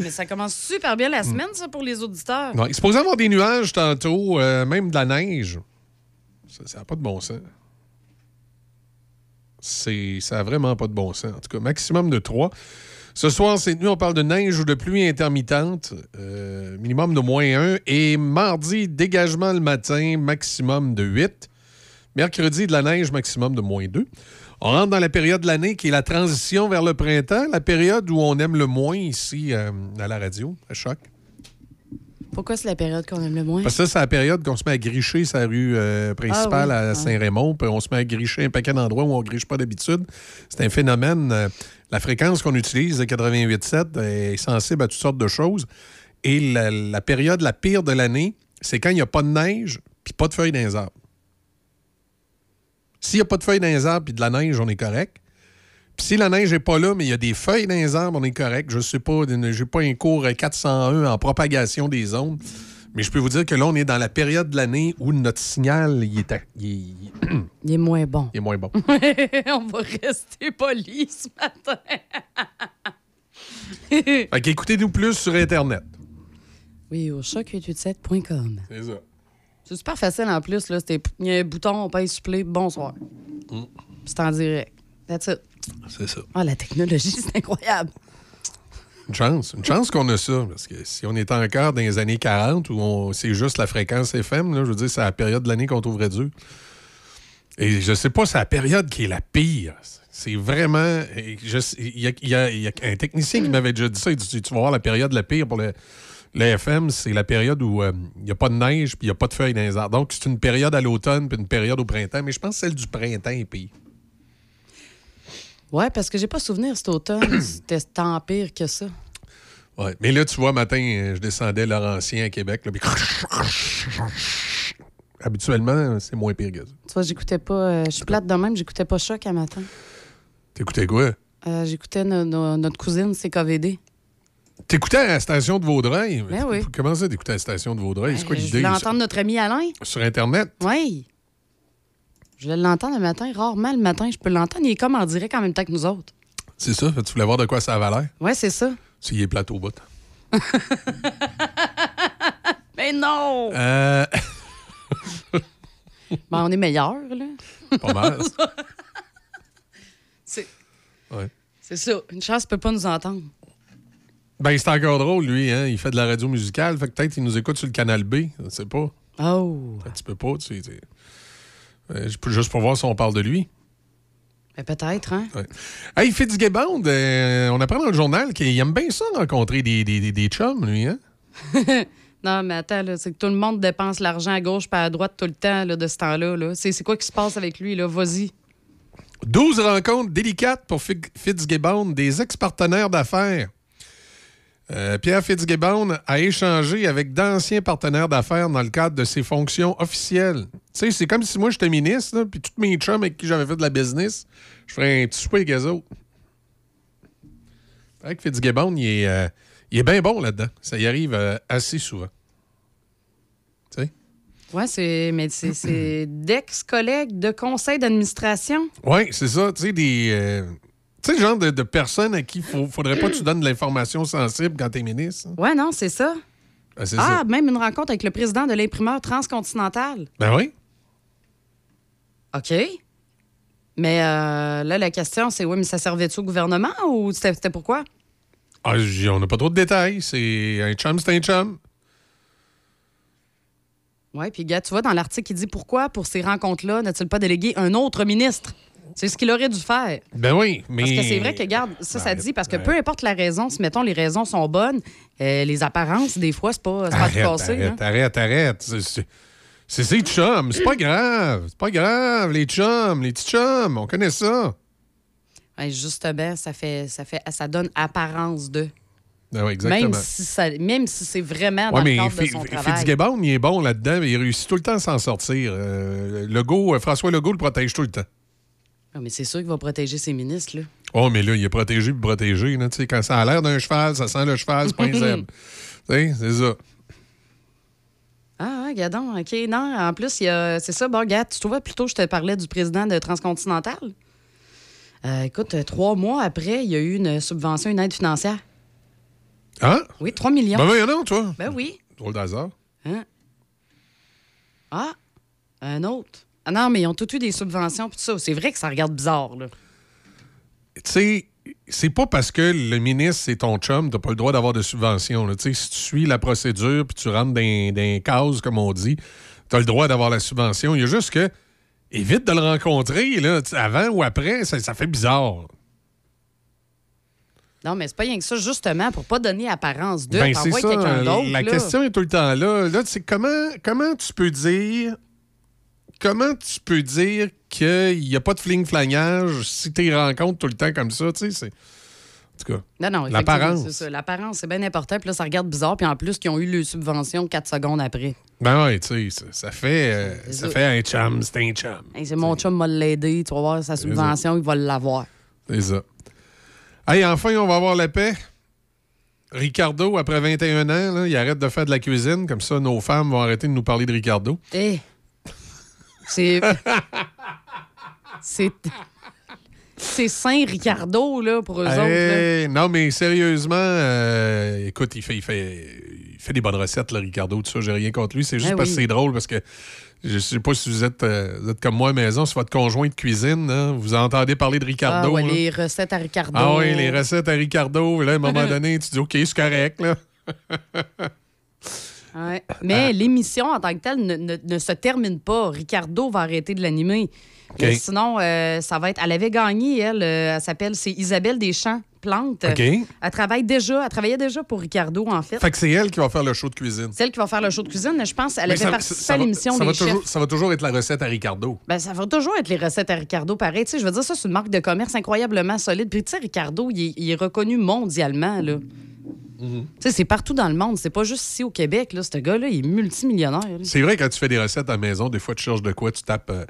Mais ça commence super bien la semaine, ça, pour les auditeurs. Non, il se posait avoir des nuages tantôt, euh, même de la neige. Ça n'a pas de bon sens. C'est, ça n'a vraiment pas de bon sens. En tout cas, maximum de 3. Ce soir, cette nuit, on parle de neige ou de pluie intermittente, euh, minimum de moins 1. Et mardi, dégagement le matin, maximum de 8. Mercredi, de la neige, maximum de moins 2. On rentre dans la période de l'année qui est la transition vers le printemps, la période où on aime le moins ici euh, à la radio, à Choc. Pourquoi c'est la période qu'on aime le moins? Parce que ça, c'est la période qu'on se met à gricher sa rue euh, principale Ah oui, à ouais. Saint-Raymond, puis on se met à gricher un paquet d'endroits où on ne griche pas d'habitude. C'est un phénomène. euh, la fréquence qu'on utilise, de 88.7, est sensible à toutes sortes de choses. Et la, période la pire de l'année, c'est quand il n'y a pas de neige puis pas de feuilles dans les arbres. S'il n'y a pas de feuilles dans les arbres et de la neige, on est correct. Puis si la neige n'est pas là, mais il y a des feuilles dans les arbres, on est correct. Je sais pas, j'ai pas un cours 401 en propagation des ondes. Mais je peux vous dire que là, on est dans la période de l'année où notre signal, il est, à- il est- Il est moins bon. il est moins bon. On va rester poli ce matin. Fait qu'écoutez-nous plus sur Internet. Oui, au choc887.com. C'est ça. C'est super facile en plus. Là. C'était- Il y a un bouton, on paye supplé, bonsoir. Mm. C'est en direct. That's it. C'est ça. Ah, la technologie, c'est incroyable. Une chance. Une chance qu'on a ça. Parce que si on était encore dans les années 40 où c'est juste la fréquence FM, là, je veux dire, c'est la période de l'année qu'on trouverait dur. Et je sais pas, c'est la période qui est la pire. C'est vraiment. Il y, a, un technicien qui m'avait déjà dit ça. Il dit Tu vas voir la période la pire pour le FM, c'est la période où euh, il n'y a pas de neige puis il n'y a pas de feuilles dans les arbres. Donc, c'est une période à l'automne puis une période au printemps. Mais je pense que celle du printemps est pire. Ouais, parce que j'ai pas souvenir cet automne. C'était tant pire que ça. Ouais. Mais là, tu vois, matin, euh, je descendais Laurentien à Québec. Là, puis Habituellement, c'est moins pire que ça. Tu vois, j'écoutais pas. euh, je suis plate de même, j'écoutais pas Choc à matin. T'écoutais quoi? Euh, j'écoutais no- no- notre cousine, c'est KVD. T'écoutais à la station de Vaudreuil? Ben oui. Comment ça, t'écoutais à la station de Vaudreuil? C'est quoi Je l'idée? voulais ça? entendre notre ami Alain. Sur Internet? Oui. Je l'entendre le matin. Rarement le matin, je peux l'entendre. Il est comme en direct en même temps que nous autres. C'est ça? Tu voulais voir de quoi ça avait l'air? Ouais, c'est ça. S'il est plateau au bout. Mais non! Euh, Ben, on est meilleurs, là. pas mal. C'est Ouais. c'est ça. Une chance peut pas nous entendre. Ben, c'est encore drôle, lui. Hein? Il fait de la radio musicale. Fait que peut-être qu'il nous écoute sur le canal B. Je sais pas. Oh! Un petit peu pas, tu sais. Euh, juste pour voir si on parle de lui. Peut-être, hein? Ouais. Hey, Fitzgibbon, euh, on apprend dans le journal qu'il aime bien ça rencontrer des, des, des, des chums, lui, hein? non, mais attends, c'est que tout le monde dépense l'argent à gauche pas à droite tout le temps là, de ce temps-là. Là. C'est quoi qui se passe avec lui, là? Vas-y. 12 rencontres délicates pour Fi- Fitzgibbon, des ex-partenaires d'affaires. Euh, Pierre Fitzgibbon a échangé avec d'anciens partenaires d'affaires dans le cadre de ses fonctions officielles. Tu sais, c'est comme si moi j'étais ministre, puis tous mes chums avec qui j'avais fait de la business, je ferais un petit souper avec eux autres. Fait que Fitzgibbon, il est, euh, est bien bon là-dedans. Ça y arrive euh, assez souvent. Tu sais? Ouais, c'est. Mais c'est- c'est d'ex-collègues de conseil d'administration. Oui, c'est ça. Tu sais, des. Tu sais, le genre de, de personnes à qui il faudrait pas que tu donnes de l'information sensible quand t'es ministre. hein? Ouais, non, c'est ça. Ah, ça. même une rencontre avec le président de l'imprimeur transcontinental. Ben oui. OK. Mais euh, là, la question, c'est oui, mais ça servait-tu au gouvernement ou c'était pourquoi? Ah, on n'a pas trop de détails. C'est un chum, c'est un chum. Oui, puis gars, tu vois, dans l'article, il dit pourquoi, pour ces rencontres-là, n'a-t-il pas délégué un autre ministre? C'est ce qu'il aurait dû faire. Ben oui, mais. Parce que c'est vrai que, regarde, ça, ça Ben, dit, parce que ben. peu importe la raison, si, mettons, les raisons sont bonnes, euh, les apparences, des fois, c'est pas, pas à tout Arrête, hein. arrête, arrête. C'est- ses chums. C'est pas grave. C'est pas grave, les chums, les petits chums. On connaît ça. Ouais, justement, ça, fait, ça, fait, ça donne apparence de. Oui, exactement. Même si, ça, même si c'est vraiment dans Ouais, le cadre de son travail. Fitzgibbon, il est bon là-dedans, mais il réussit tout le temps à s'en sortir. Euh, Legault, euh, François Legault le protège tout le temps. Ah, mais c'est sûr qu'il va protéger ses ministres, là. Oh, mais là, il est protégé puis protégé. Là, quand ça a l'air d'un cheval, ça sent le cheval, c'est pas un zèbre. C'est ça. Ah, gadon, OK. Non, en plus, il y a- c'est ça. Bon, regarde, tu trouvais plutôt, je te parlais du président de Transcontinental? Euh, écoute, euh, trois mois après, il y a eu une subvention, une aide financière. Hein? Oui, 3 millions. Ben voyons donc, toi. Ben oui. Drôle d'hasard. Hein? Ah, un autre. Ah non, mais ils ont tous eu des subventions puis tout ça. C'est vrai que ça regarde bizarre, là. Tu sais, c'est pas parce que le ministre, c'est ton chum, t'as pas le droit d'avoir de subvention. là. Tu sais, si tu suis la procédure puis tu rentres dans, dans cases, comme on dit, t'as le droit d'avoir la subvention. Il y a juste que, évite de le rencontrer, là, avant ou après, ça, ça fait bizarre. Non, mais c'est pas rien que ça, justement, pour pas donner apparence de. Ben, T'envoies quelqu'un d'autre. La là. question est tout le temps là. Là, c'est comment, comment tu peux dire. Comment tu peux dire qu'il n'y a pas de fling-flangage si tu les rencontres tout le temps comme ça? Tu sais, c'est. Tu tout cas. Non, non, L'apparence. c'est ça. L'apparence, c'est bien important. Puis là, ça regarde bizarre. Puis en plus, qu'ils ont eu le subvention quatre secondes après. Ben ouais, tu sais, ça, ça fait, euh, ça fait un chum, c'est un chum. Hey, c'est mon chum m'a l'aidé. Tu vas voir sa subvention, il va l'avoir. C'est ça. Hey, enfin, on va avoir la paix. Ricardo, après 21 ans, là, il arrête de faire de la cuisine. Comme ça, nos femmes vont arrêter de nous parler de Ricardo. Eh. C'est. c'est. C'est Saint Ricardo, là, pour eux autres. là. Non, mais sérieusement, euh, écoute, il fait, il, fait, il fait des bonnes recettes, là, Ricardo. Tout ça, j'ai rien contre lui. C'est juste Ah parce oui. que c'est drôle, parce que je sais pas si vous êtes, euh, vous êtes comme moi à maison, si votre conjoint de cuisine, hein, vous entendez parler de Ah, Ricardo. ouais, là. les recettes à Ricardo. Ah oui, les recettes à Ricardo. Et là, à un moment donné, tu dis, OK, c'est correct, là. Ouais. Mais l'émission en tant que telle ne, ne- ne se termine pas. Ricardo va arrêter de l'animer. Sinon, euh, ça va être. Elle avait gagné, elle. euh, elle s'appelle, c'est Isabelle Deschamps Plante. Elle travaille déjà. Elle travaillait déjà pour Ricardo, en fait. Fait que c'est elle qui va faire le show de cuisine. Celle qui va faire le show de cuisine, je pense, elle Mais avait ça- participé ça à l'émission ça des va chefs. toujours- Ça va toujours être la recette à Ricardo. Ben, ça va toujours être les recettes à Ricardo pareil. Tu sais, je veux dire, ça, c'est une marque de commerce incroyablement solide. Puis, tu sais, Ricardo, il est, il est reconnu mondialement, là. Tu sais, c'est partout dans le monde. C'est pas juste ici au Québec, là. Ce gars-là, il est multimillionnaire. C'est vrai, quand tu fais des recettes à la maison, des fois, tu cherches de quoi, tu tapes euh,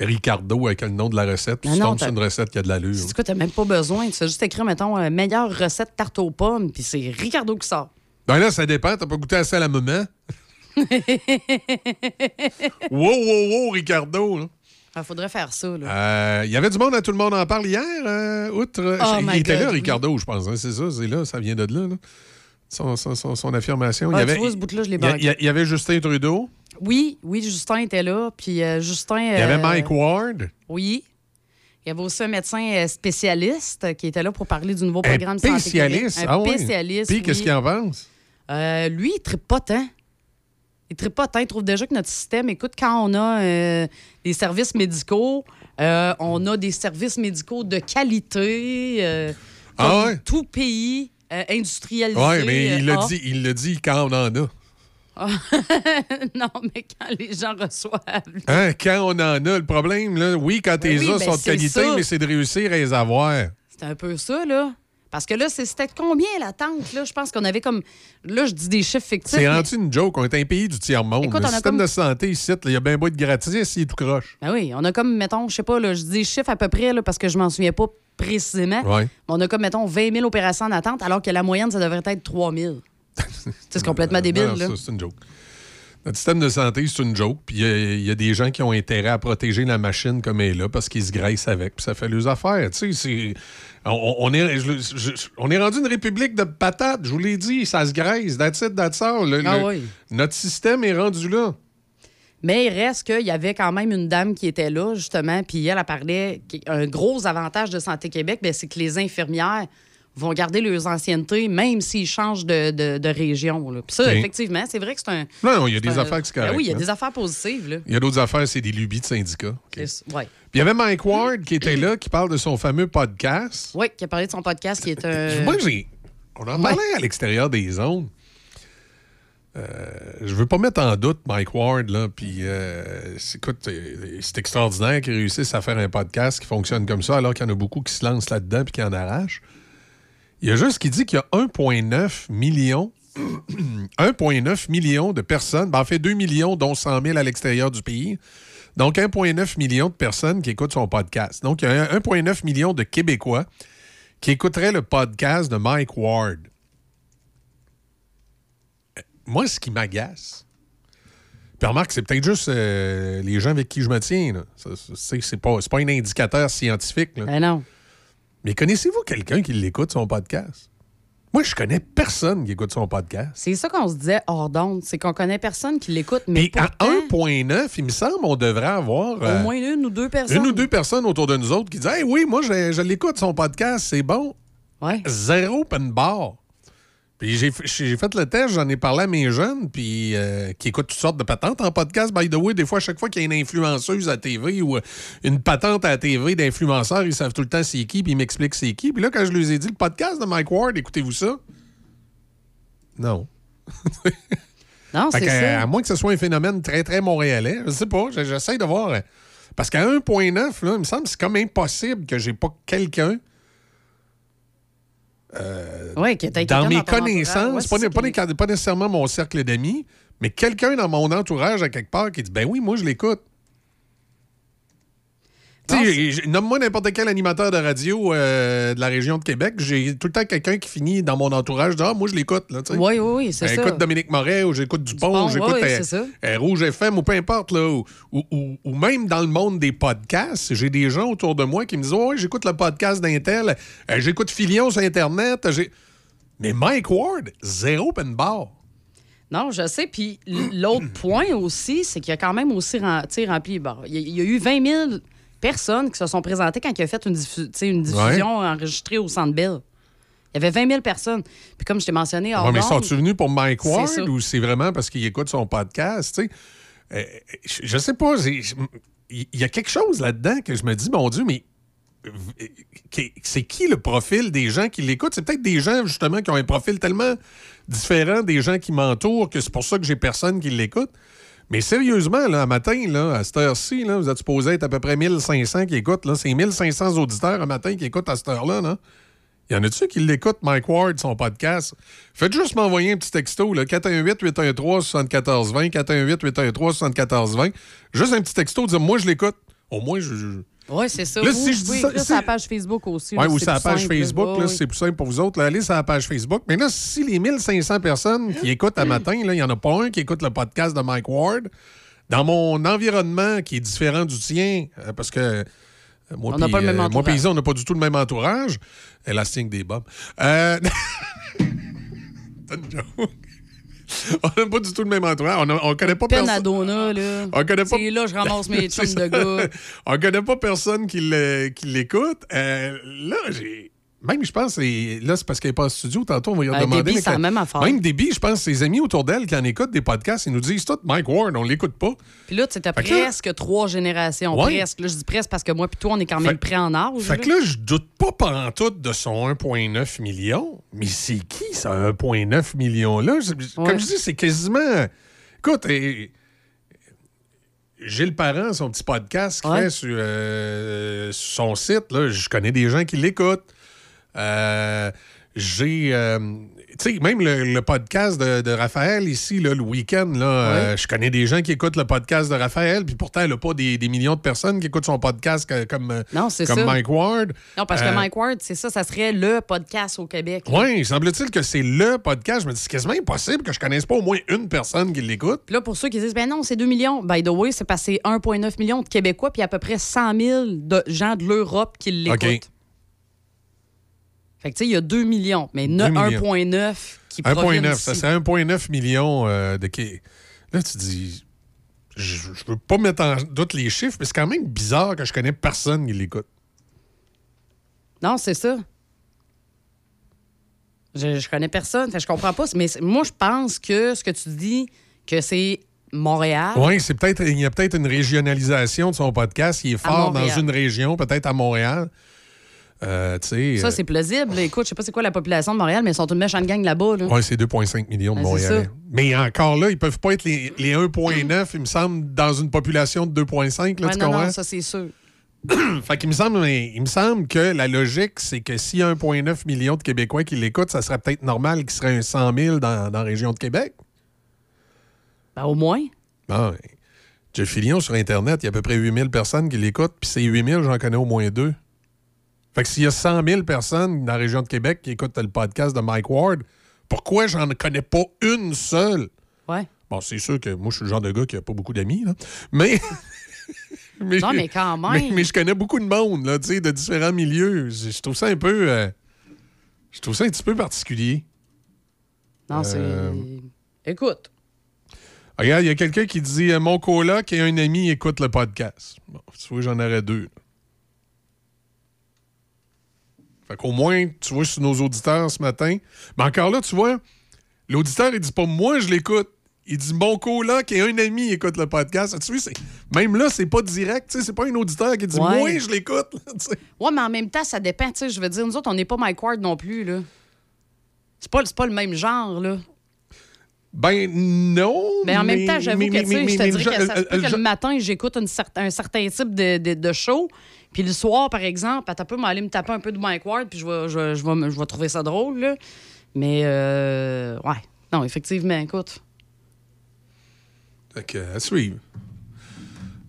Ricardo avec le nom de la recette, puis tu non, tombes sur une recette qui a de l'allure. Tu sais, t'as même pas besoin. Tu fais juste écrire, mettons, euh, meilleure recette tarte aux pommes, puis c'est Ricardo qui sort. Ben là, ça dépend. T'as pas goûté assez à la maman? wow, wow, wow, Ricardo. là. Il faudrait faire ça, là. Euh, Il y avait du monde à Tout le monde en parle hier, euh, outre. Oh il était là, God. Ricardo, je pense. hein, c'est ça, c'est là, ça vient de là. là. Son, son- son- son affirmation. Ah, il y tu avait, vois, ce bout-là, je l'ai il y a- manqué. il y a- il y avait Justin Trudeau. Oui, oui, Justin était là. Puis euh, Justin. Il y avait euh, Mike Ward. Oui. Il y avait aussi un médecin euh, spécialiste qui était là pour parler du nouveau Un programme Santé spécialiste? Québec. ah Un oui. spécialiste. Puis, qu'est-ce oui. qu'il en pense? Euh, lui, il ne pas tant. Il ne pas tant. Il trouve déjà que notre système, écoute, quand on a euh, des services médicaux, euh, on a des services médicaux de qualité, Ah ouais? tout pays euh, industrialisé. Oui, mais il euh, l'a a. dit, il l'a dit quand on en a. Ah. non, mais quand les gens reçoivent. Hein, quand on en a, le problème, là, oui, quand tes Ben oui, os ben sont de qualité, ça. mais c'est de réussir à les avoir. C'est un peu ça, là. Parce que là, c'était combien l'attente? Là? Je pense qu'on avait comme. Là, je dis des chiffres fictifs. C'est mais- rendu une joke. On est un pays du tiers-monde. Le système comme- de santé ici, il y a bien beau de gratis, il est tout croche. Ben oui, on a comme, mettons, je sais pas, là, je dis des chiffres à peu près, là, parce que je m'en souviens pas précisément. Ouais. Mais on a comme, mettons, 20 000 opérations en attente, alors que la moyenne, ça devrait être 3 000. c'est complètement débile, Non, là. ça, c'est une joke. Notre système de santé, c'est une joke. Puis il y a- il y, a des gens qui ont intérêt à protéger la machine comme elle est là parce qu'ils se graissent avec. Puis ça fait leurs affaires. Tu sais, on, on est, je- je- on est rendu une république de patates. Je vous l'ai dit, ça se graisse. That's it, that's all. Le- Ah le- oui. Notre système est rendu là. Mais il reste qu'il y avait quand même une dame qui était là, justement, puis elle, elle parlait qu'un gros avantage de Santé Québec, ben, c'est que les infirmières vont garder leurs anciennetés, même s'ils changent de, de- de région. là. Puis ça, effectivement, c'est vrai que c'est un. Non, non, il y a des un- affaires qui Ben oui, il y a hein. des affaires positives. Là. Il y a d'autres affaires, c'est des lubies de syndicats. Ouais. Puis il y avait Mike Ward qui était là, qui parle de son fameux podcast. Oui, qui a parlé de son podcast qui est un. Moi, j'ai. On en parlait à l'extérieur des zones. Euh, je veux pas mettre en doute Mike Ward, là. Puis, euh, écoute, c'est extraordinaire qu'ils réussissent à faire un podcast qui fonctionne comme ça, alors qu'il y en a beaucoup qui se lancent là-dedans puis qui en arrachent. Il y a juste qui dit qu'il y a 1,9 million. 1,9 million de personnes, ben, en fait 2 millions, dont 100 000 à l'extérieur du pays. Donc 1,9 million de personnes qui écoutent son podcast. Donc il y a 1,9 million de Québécois qui écouteraient le podcast de Mike Ward. Euh, Moi, ce qui m'agace, puis remarque, c'est peut-être juste euh, les gens avec qui je me tiens. C'est pas, pas un indicateur scientifique. Ben non. Mais connaissez-vous quelqu'un qui l'écoute, son podcast? Moi, je connais personne qui écoute son podcast. C'est ça qu'on se disait hors d'onde, c'est qu'on connaît personne qui l'écoute, mais à pourtant, 1,9, il me semble, on devrait avoir. au euh, moins une ou deux personnes. Une ou deux personnes autour de nous autres qui disent Hey, oui, moi, je, je l'écoute, son podcast, c'est bon. Zéro open bar. Puis j'ai fait le test, j'en ai parlé à mes jeunes, puis euh, qui écoutent toutes sortes de patentes en podcast. By the way, des fois, à chaque fois qu'il y a une influenceuse à TV ou euh, une patente à TV d'influenceurs, ils savent tout le temps c'est qui, puis ils m'expliquent c'est qui. Puis là, quand je leur ai dit le podcast de Mike Ward, écoutez-vous ça? Non. Non, Fait c'est ça. À moins que ce soit un phénomène très, très montréalais. Je sais pas. J'essaie de voir. Parce qu'à 1,9, là, il me semble que c'est comme impossible que j'ai pas quelqu'un euh, Ouais, que t'as dans mes dans connaissances, Ouais, pas, qui- pas nécessairement mon cercle d'amis, mais quelqu'un dans mon entourage à quelque part qui dit Ben oui, moi, je l'écoute. Nomme-moi n'importe quel animateur de radio euh, de la région de Québec. J'ai tout le temps quelqu'un qui finit dans mon entourage. Ah, moi, je l'écoute. Oui, oui, oui, c'est Euh, ça. J'écoute Dominique Moret ou j'écoute Dupont, ou j'écoute ouais, euh, euh, Rouge FM ou peu importe. Là, ou, ou- ou- ou même dans le monde des podcasts, j'ai des gens autour de moi qui me disent Oh, oui, j'écoute le podcast d'Intel, euh, j'écoute Filion sur Internet. Mais Mike Ward, zéro pen bar. Non, je sais. Puis l'autre point aussi, c'est qu'il y a quand même aussi rem- rempli. bon, il y a eu 20 000 personnes qui se sont présentées quand il a fait une, diffu- diffusion enregistrée au Centre Bell. Il y avait 20 000 personnes. Puis comme je t'ai mentionné, Ouais, mais sont-ils venus pour Mike Ward ou c'est vraiment parce qu'il écoute son podcast? Euh, je, je sais pas. Il y a quelque chose là-dedans que je me dis, mon Dieu, mais euh, c'est qui le profil des gens qui l'écoutent? C'est peut-être des gens, justement, qui ont un profil tellement différent des gens qui m'entourent que c'est pour ça que j'ai personne qui l'écoute. Mais sérieusement, là, matin, là, à cette heure-ci, vous êtes supposé être à peu près 1500 qui écoutent. Là. C'est 1500 auditeurs un matin qui écoutent à cette heure-là. Là. Il y en a-tu qui l'écoutent, Mike Ward, son podcast? Faites juste m'envoyer un petit texto, là, 418-813-7420, 418-813-7420. Juste un petit texto, dire moi, je l'écoute. Au moins, je- Oui, c'est ça. Là, si je dis ça- la page Facebook aussi. Là, ou c'est sur la page simple. Facebook, là, c'est plus simple pour vous autres. Là, allez sur la page Facebook. Mais là, si les 1500 personnes qui écoutent à matin, là, il n'y en a pas un qui écoute le podcast de Mike Ward, dans mon environnement qui est différent du tien, euh, parce que euh, moi, On n'a puis, pas le même euh, moi paysan, on n'a pas du tout le même entourage. Élastique des bombes. Euh... Une joke. on n'a pas du tout le même entourage. On ne connaît pas personne. Penadona, là. On connaît pas- C'est là, je ramasse mes chums de gars. On connaît pas personne qui l'écoute. Euh, là, j'ai. Même, je pense, c'est- là, c'est parce qu'elle n'est pas en studio. Tantôt, on va lui Euh, demander. Debbie, mais c'est la quand- même affaire. Même je pense, ses amis autour d'elle qui en écoutent des podcasts, ils nous disent tout Mike Ward, on l'écoute pas. Puis là, c'était là- presque trois générations. Ouais. Presque. Là, je dis presque parce que moi puis toi, on est quand même Fait- prêts en âge. Fait que là, je doute pas pantoute de son 1,9 million. Mais c'est qui, ça, 1,9 million-là? Comme Ouais. je dis, c'est quasiment. Écoute, et- Gilles Parent, son petit podcast qu'il Ouais. fait sur, euh, sur son site, là, je connais des gens qui l'écoutent. Euh, J'ai. euh, tu sais, même le, le podcast de, de Raphaël ici, là, le week-end, là, euh, je connais des gens qui écoutent le podcast de Raphaël, puis pourtant, elle n'a pas des, des millions de personnes qui écoutent son podcast que- comme, Non, c'est comme ça. Mike Ward. Non, parce Euh, que Mike Ward, c'est ça, ça serait le podcast au Québec. Oui, semble-t-il que c'est le podcast. Je me dis, c'est quasiment impossible que je connaisse pas au moins une personne qui l'écoute. Là, pour ceux qui disent, ben non, c'est 2 millions. By the way, c'est c'est 1,9 million de Québécois, puis à peu près 100 000 de gens de l'Europe qui l'écoutent. Fait que, tu sais, il y a 2 millions, mais 2 millions. 1,9 qui proviennent 1,9, d'ici. ça serait 1,9 million euh, de. Là, tu dis. Je, je veux pas mettre en doute les chiffres, mais c'est quand même bizarre que je connais personne qui l'écoute. Non, c'est ça. Je, je connais personne, je comprends pas. Mais c'est- moi, je pense que ce que tu dis, que c'est Montréal. Oui, c'est peut-être. Il y a peut-être une régionalisation de son podcast. Il est fort dans une région, peut-être à Montréal. Euh. Ça, c'est plausible. là. Écoute, je sais pas c'est quoi la population de Montréal, mais ils sont une méchante gang là-bas. Là. Oui, c'est 2,5 millions de Ben, Montréalais. Mais encore là, ils peuvent pas être les, les 1,9, il me semble, dans une population de 2,5. Là, Ouais, non, non, ça, c'est sûr. fait qu'il me semble, il me semble que la logique, c'est que s'il y a 1,9 million de Québécois qui l'écoutent, ça serait peut-être normal qu'il serait un 100 000 dans, dans la région de Québec. Ben, au moins. Ouais. Jeff Fillion sur Internet, il y a à peu près 8 000 personnes qui l'écoutent, puis ces 8 000, j'en connais au moins deux. Fait que s'il y a 100 000 personnes dans la région de Québec qui écoutent le podcast de Mike Ward, pourquoi j'en connais pas une seule? Ouais. Bon, c'est sûr que moi, je suis le genre de gars qui a pas beaucoup d'amis, là. Mais. Non, mais quand même. Mais, mais je connais beaucoup de monde, là, tu sais, de différents milieux. Je, je trouve ça un peu. euh, je trouve ça un petit peu particulier. Non, c'est. Euh, Écoute. Regarde, il y a quelqu'un qui dit euh, Mon coloc et un ami écoutent le podcast. Bon, tu vois, j'en aurais deux. là. Fait qu'au moins, tu vois, sur nos auditeurs ce matin. Mais encore là, tu vois, l'auditeur, il dit pas moi, je l'écoute. Il dit mon coloc et un ami écoute le podcast. Tu vois, même là, c'est pas direct. tu sais, C'est pas un auditeur qui dit Ouais. moi, je l'écoute. Ouais, mais en même temps, ça dépend. Tu sais, je veux dire, nous autres, on n'est pas Mike Ward non plus, là. C'est pas, pas le même genre, là. Ben non. Mais en même temps, j'avoue que, tu sais, je te dirais que ça se peut le que genre- le matin, j'écoute un certain type de, de, de show, puis le soir, par exemple, tu peux m'aller me taper un peu de Mike Ward, puis je vais, je, je vais, me- je vais trouver ça drôle, là. Mais, euh, ouais. Non, effectivement, écoute. Que, à suivre.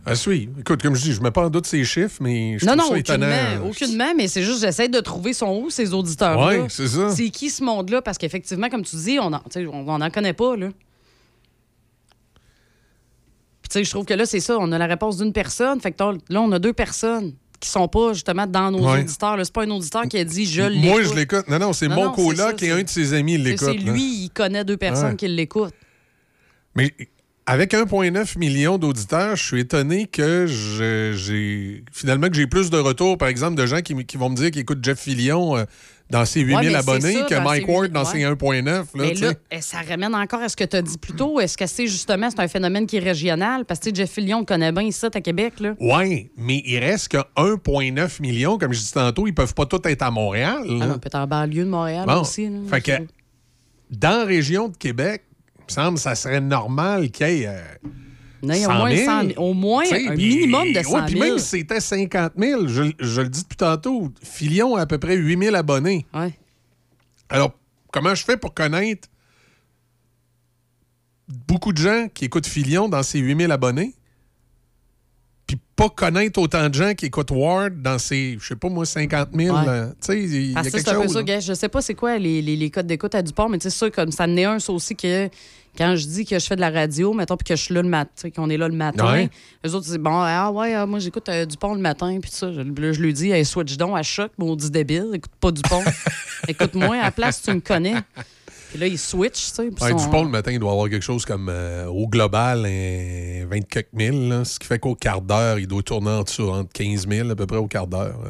À suivre. Écoute, comme je dis, je mets pas en doute ces chiffres, mais je non, trouve non, ça étonnant. aucunement, aucunement, mais c'est juste, j'essaie de trouver son où, ces auditeurs-là. Ouais, c'est ça. C'est qui ce monde-là? Parce qu'effectivement, comme tu dis, on n'en on, en connaît pas, là. Puis, tu sais, je trouve que là, c'est ça, on a la réponse d'une personne. Fait que là, on a deux personnes qui sont pas, justement, dans nos Ouais. auditeurs. C'est pas un auditeur qui a dit je l'écoute. Moi, je l'écoute. Non, non, c'est mon coloc et un de ses amis, l'écoute. C'est lui, il connaît deux personnes Ouais. qui l'écoutent. Mais avec 1,9 million d'auditeurs, je suis étonné que j'ai finalement que j'ai plus de retours, par exemple, de gens qui vont me dire qu'ils écoutent Jeff Fillion euh, dans ses 8000 Ouais, abonnés ça, que Mike Ward 8, dans ses 1,9. Là, Mais là, ça ramène encore à ce que tu as dit plus tôt. Est-ce que c'est justement c'est un phénomène qui est régional? Parce que Jeff Fillion, connaît bien ici, à Québec. Là. Ouais, mais il reste que 1,9 million, comme je dis tantôt, ils peuvent pas tous être à Montréal. Ah non, peut-être en banlieue de Montréal Bon. aussi. là. Fait que dans la région de Québec, il me semble que ça serait normal qu'il y ait. euh, Non, au 100 moins 000. 100 000, au moins un puis- minimum de ouais, 100 puis 000. même si c'était 50 000, je, je le dis depuis tantôt, Filion a à peu près 8 000 abonnés. Alors, comment je fais pour connaître beaucoup de gens qui écoutent Filion dans ces 8 000 abonnés, puis pas connaître autant de gens qui écoutent Ward dans ces, je sais pas moi, 50 000. Ouais. euh, tu sais, il y a quelque c'est un peu chose. ça. Je sais pas c'est quoi les, les, les codes d'écoute à Dupont, mais tu sais, ça, comme ça en est un, ça aussi, que quand je dis que je fais de la radio, mettons, puis que je suis là le matin, qu'on est là le matin, Ouais. les autres disent, bon, ah ouais, ah, moi, j'écoute euh, Dupont le matin, puis ça. Je, là, je lui dis, hey, switch donc à choc, maudit débile, écoute pas Dupont. Écoute-moi, à la place, tu me connais. Puis là, il switch, tu sais. Ouais, Dupont, le matin, il doit avoir quelque chose comme euh, au global, un 20 quelques mille, là, ce qui fait qu'au quart d'heure, il doit tourner en dessous, entre 15 000 à peu près au quart d'heure. euh.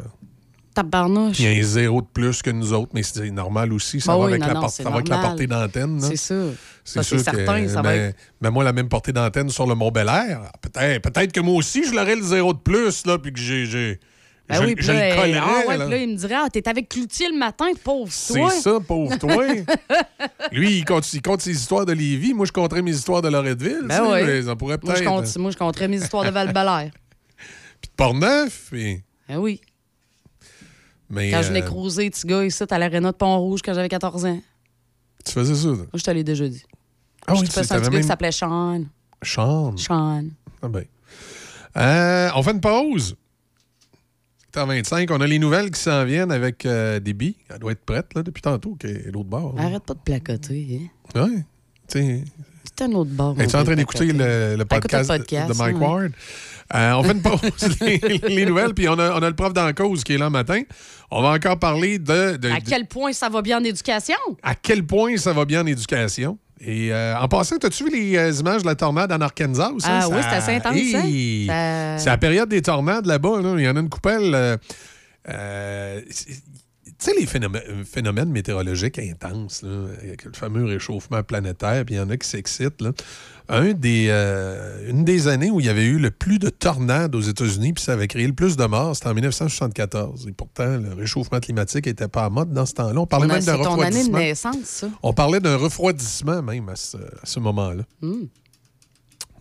Tabarnouche. Il y a un zéro de plus que nous autres, mais c'est normal aussi. Ça Bah va, oui, avec, non, la non, ça va avec la portée d'antenne. C'est ça. Ça, c'est sûr certain, que, ça va mais, être- mais moi, la même portée d'antenne sur le Mont Bel Air, peut-être peut que moi aussi, je l'aurais le zéro de plus, là, puis que j'ai. Ben je oui, je là, le collerais. ah ouais, là. puis là, il me dirait, ah, t'es avec Cloutier le matin, pauvre C'est toi. ça, pauvre toi. Lui, il compte, il compte ses histoires de Lévis. Moi, je compterais mes histoires de Loretteville. Ben tu mais Ça pourrait Moi, je, compte, moi, je compterais mes histoires de Val-Belair. Puis de Portneuf. Puis... Ben oui. Mais, Quand je venais euh, cruiser, petit gars, ici, à l'aréna de Pont-Rouge, quand j'avais 14 ans. Moi, Tu faisais ça, toi? je t'allais déjà dit. Ah oui, je tu trouvais ça un petit gars qui s'appelait Sean. Sean? Sean. Ah ben. Euh, on fait une pause. C'est en 25. On a les nouvelles qui s'en viennent avec euh, Déby. Elle doit être prête là, depuis tantôt, qui est l'autre bord. là. Arrête pas de placoter. Hein. Ouais. C'est un autre bord. Es-tu en train d'écouter le, podcast, le podcast, de Mike ouais. Ward? Euh, on fait une pause, les, les nouvelles, puis on a, on a le prof d'en cause qui est là le matin. On va encore parler de, de- À quel point ça va bien en éducation? à quel point ça va bien en éducation? Et euh, en passant, as-tu vu les euh, images de la tornade en Arkansas? aussi? Ah Ça- oui, c'est assez intense, Hey! hein? Ça- C'est la période des tornades là-bas. là. Il y en a une coupelle. euh, tu sais, les phénomènes, phénomènes météorologiques intenses, là, avec le fameux réchauffement planétaire, puis il y en a qui s'excitent. Là. Un des, euh, une des années où il y avait eu le plus de tornades aux États-Unis, puis ça avait créé le plus de morts, c'était en 1974. Et pourtant, le réchauffement climatique n'était pas à mode dans ce temps-là. On parlait même d'un C'est ton année de refroidissement. naissance, ça. On parlait d'un refroidissement même à ce, ce moment-là. Hmm.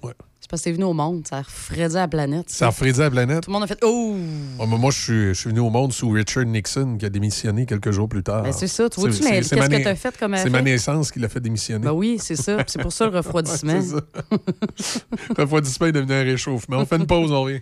Ouais. C'est parce que c'est venu au monde. Ça a refroidi la planète. Ça a refroidi la planète? Tout le monde a fait Oh! Ouais, mais moi, je suis, je suis venu au monde sous Richard Nixon, qui a démissionné quelques jours plus tard. Ben, c'est ça. Tu vois-tu, mais qu'est-ce que na- t'as fait comme C'est ma naissance qui l'a fait démissionner. Ben oui, c'est ça. C'est pour ça le refroidissement. Ouais, ça. Le refroidissement est devenu un réchauffement. On fait une pause, on revient.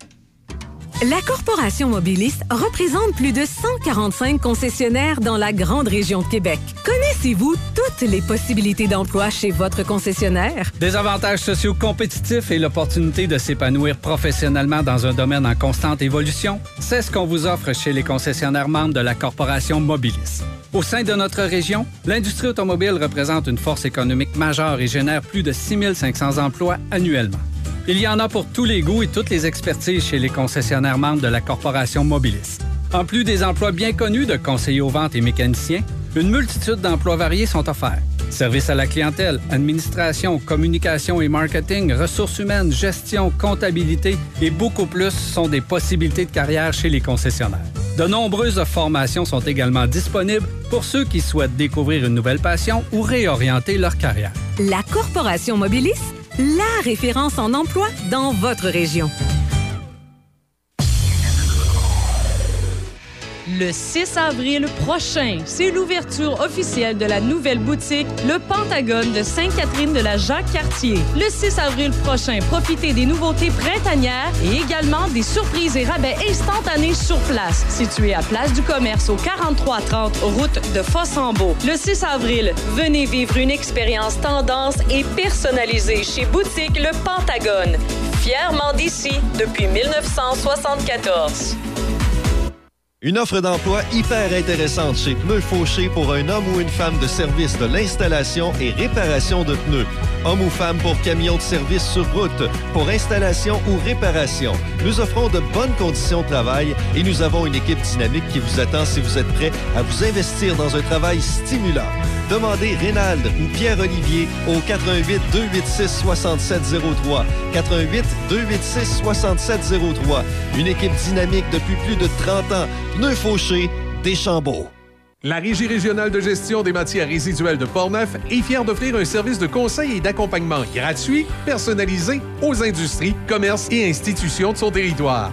La Corporation Mobiliste représente plus de 145 concessionnaires dans la grande région de Québec. Connaissez-vous toutes les possibilités d'emploi chez votre concessionnaire? Des avantages sociaux compétitifs et l'opportunité de s'épanouir professionnellement dans un domaine en constante évolution, c'est ce qu'on vous offre chez les concessionnaires membres de la Corporation Mobilis. Au sein de notre région, l'industrie automobile représente une force économique majeure et génère plus de 6500 emplois annuellement. Il y en a pour tous les goûts et toutes les expertises chez les concessionnaires membres de la Corporation Mobilis. En plus des emplois bien connus de conseillers aux ventes et mécaniciens, une multitude d'emplois variés sont offerts. Service à la clientèle, administration, communication et marketing, ressources humaines, gestion, comptabilité et beaucoup plus sont des possibilités de carrière chez les concessionnaires. De nombreuses formations sont également disponibles pour ceux qui souhaitent découvrir une nouvelle passion ou réorienter leur carrière. La Corporation Mobilis, la référence en emploi dans votre région. Le 6 avril prochain, c'est l'ouverture officielle de la nouvelle boutique Le Pentagone de Sainte-Catherine de la Jacques-Cartier. Le 6 avril prochain, profitez des nouveautés printanières et également des surprises et rabais instantanés sur place. Situé à Place du Commerce au 4330 route de Fossambeau. Le 6 avril, venez vivre une expérience tendance et personnalisée chez Boutique Le Pentagone. Fièrement d'ici depuis 1974. Une offre d'emploi hyper intéressante chez Pneus Fauché pour un homme ou une femme de service de l'installation et réparation de pneus. Homme ou femme pour camion de service sur route, pour installation ou réparation. Nous offrons de bonnes conditions de travail et nous avons une équipe dynamique qui vous attend si vous êtes prêt à vous investir dans un travail stimulant. Demandez Rénald ou Pierre-Olivier au 88 286 6703. 88 286 6703. Une équipe dynamique depuis plus de 30 ans. Pneus Fauché, Deschambault. La Régie régionale de gestion des matières résiduelles de Portneuf est fière d'offrir un service de conseil et d'accompagnement gratuit, personnalisé aux industries, commerces et institutions de son territoire.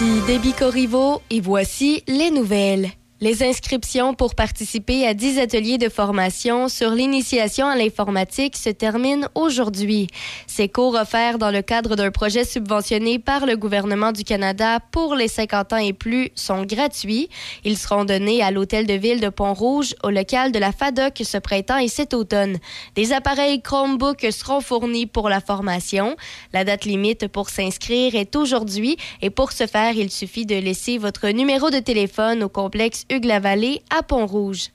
Ici Déby Corriveau et voici les nouvelles. Les inscriptions pour participer à 10 ateliers de formation sur l'initiation à l'informatique se terminent aujourd'hui. Ces cours offerts dans le cadre d'un projet subventionné par le gouvernement du Canada pour les 50 ans et plus sont gratuits. Ils seront donnés à l'hôtel de ville de Pont-Rouge au local de la FADOC ce printemps et cet automne. Des appareils Chromebook seront fournis pour la formation. La date limite pour s'inscrire est aujourd'hui et pour ce faire, il suffit de laisser votre numéro de téléphone au complexe Hugues-la-Vallée à Pont-Rouge.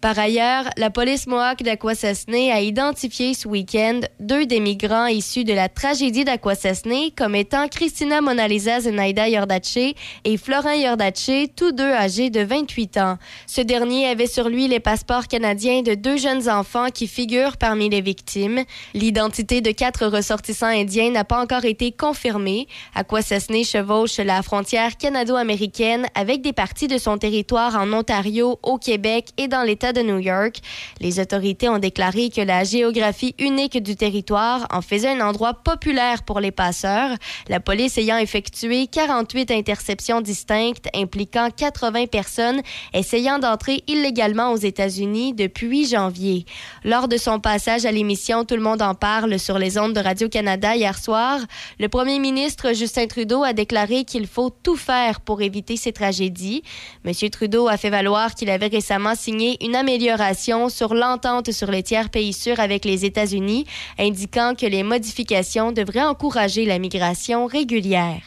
Par ailleurs, la police Mohawk d'Aquasasné a identifié ce week-end deux des migrants issus de la tragédie d'Aquasasné comme étant Christina Monalisa Zenaida Yordache et Florent Yordache, tous deux âgés de 28 ans. Ce dernier avait sur lui les passeports canadiens de deux jeunes enfants qui figurent parmi les victimes. L'identité de quatre ressortissants indiens n'a pas encore été confirmée. Aquasasné chevauche la frontière canado-américaine avec des parties de son territoire en Ontario, au Québec et dans l'État de New York. Les autorités ont déclaré que la géographie unique du territoire en faisait un endroit populaire pour les passeurs, la police ayant effectué 48 interceptions distinctes impliquant 80 personnes essayant d'entrer illégalement aux États-Unis depuis janvier. Lors de son passage à l'émission Tout le monde en parle sur les ondes de Radio-Canada hier soir, le premier ministre Justin Trudeau a déclaré qu'il faut tout faire pour éviter ces tragédies. M. Trudeau a fait valoir qu'il avait récemment signé une amélioration sur l'entente sur les tiers pays sûrs avec les États-Unis, indiquant que les modifications devraient encourager la migration régulière.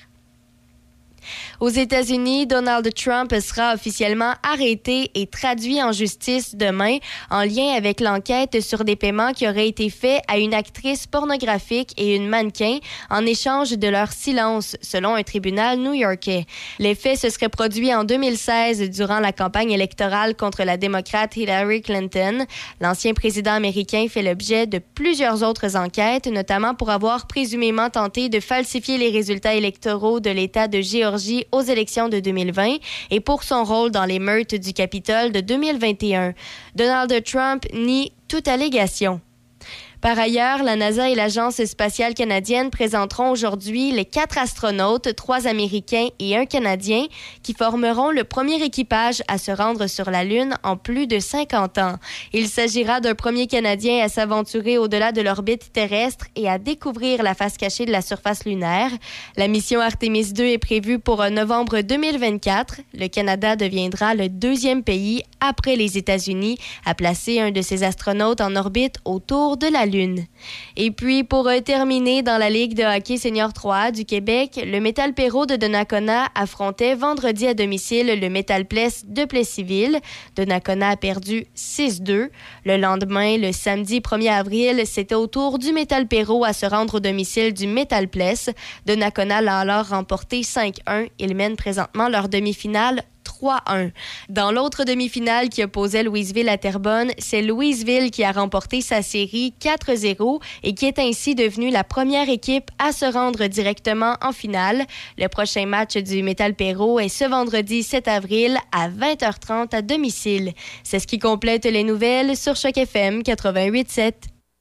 Aux États-Unis, Donald Trump sera officiellement arrêté et traduit en justice demain en lien avec l'enquête sur des paiements qui auraient été faits à une actrice pornographique et une mannequin en échange de leur silence, selon un tribunal new-yorkais. Les faits se seraient produits en 2016 durant la campagne électorale contre la démocrate Hillary Clinton. L'ancien président américain fait l'objet de plusieurs autres enquêtes, notamment pour avoir présumément tenté de falsifier les résultats électoraux de l'État de Géorgie aux élections de 2020 et pour son rôle dans les meurtres du Capitole de 2021. Donald Trump nie toute allégation. Par ailleurs, la NASA et l'Agence spatiale canadienne présenteront aujourd'hui les quatre astronautes, trois Américains et un Canadien, qui formeront le premier équipage à se rendre sur la Lune en plus de 50 ans. Il s'agira d'un premier Canadien à s'aventurer au-delà de l'orbite terrestre et à découvrir la face cachée de la surface lunaire. La mission Artemis 2 est prévue pour novembre 2024. Le Canada deviendra le deuxième pays après les États-Unis à placer un de ses astronautes en orbite autour de la Lune. Et puis, pour euh, terminer, dans la Ligue de hockey senior 3 du Québec, le Métal Perrault de Donnacona affrontait vendredi à domicile le Métal Pless de Plessisville. Donnacona a perdu 6-2. Le lendemain, le samedi 1er avril, c'était au tour du Métal Perrault à se rendre au domicile du Métal Pless. Donnacona l'a alors remporté 5-1. Ils mènent présentement leur demi-finale 3-1. Dans l'autre demi-finale qui opposait Louisville à Terrebonne, c'est Louisville qui a remporté sa série 4-0 et qui est ainsi devenue la première équipe à se rendre directement en finale. Le prochain match du Metal Perrault est ce vendredi 7 avril à 20h30 à domicile. C'est ce qui complète les nouvelles sur Choc FM 88.7.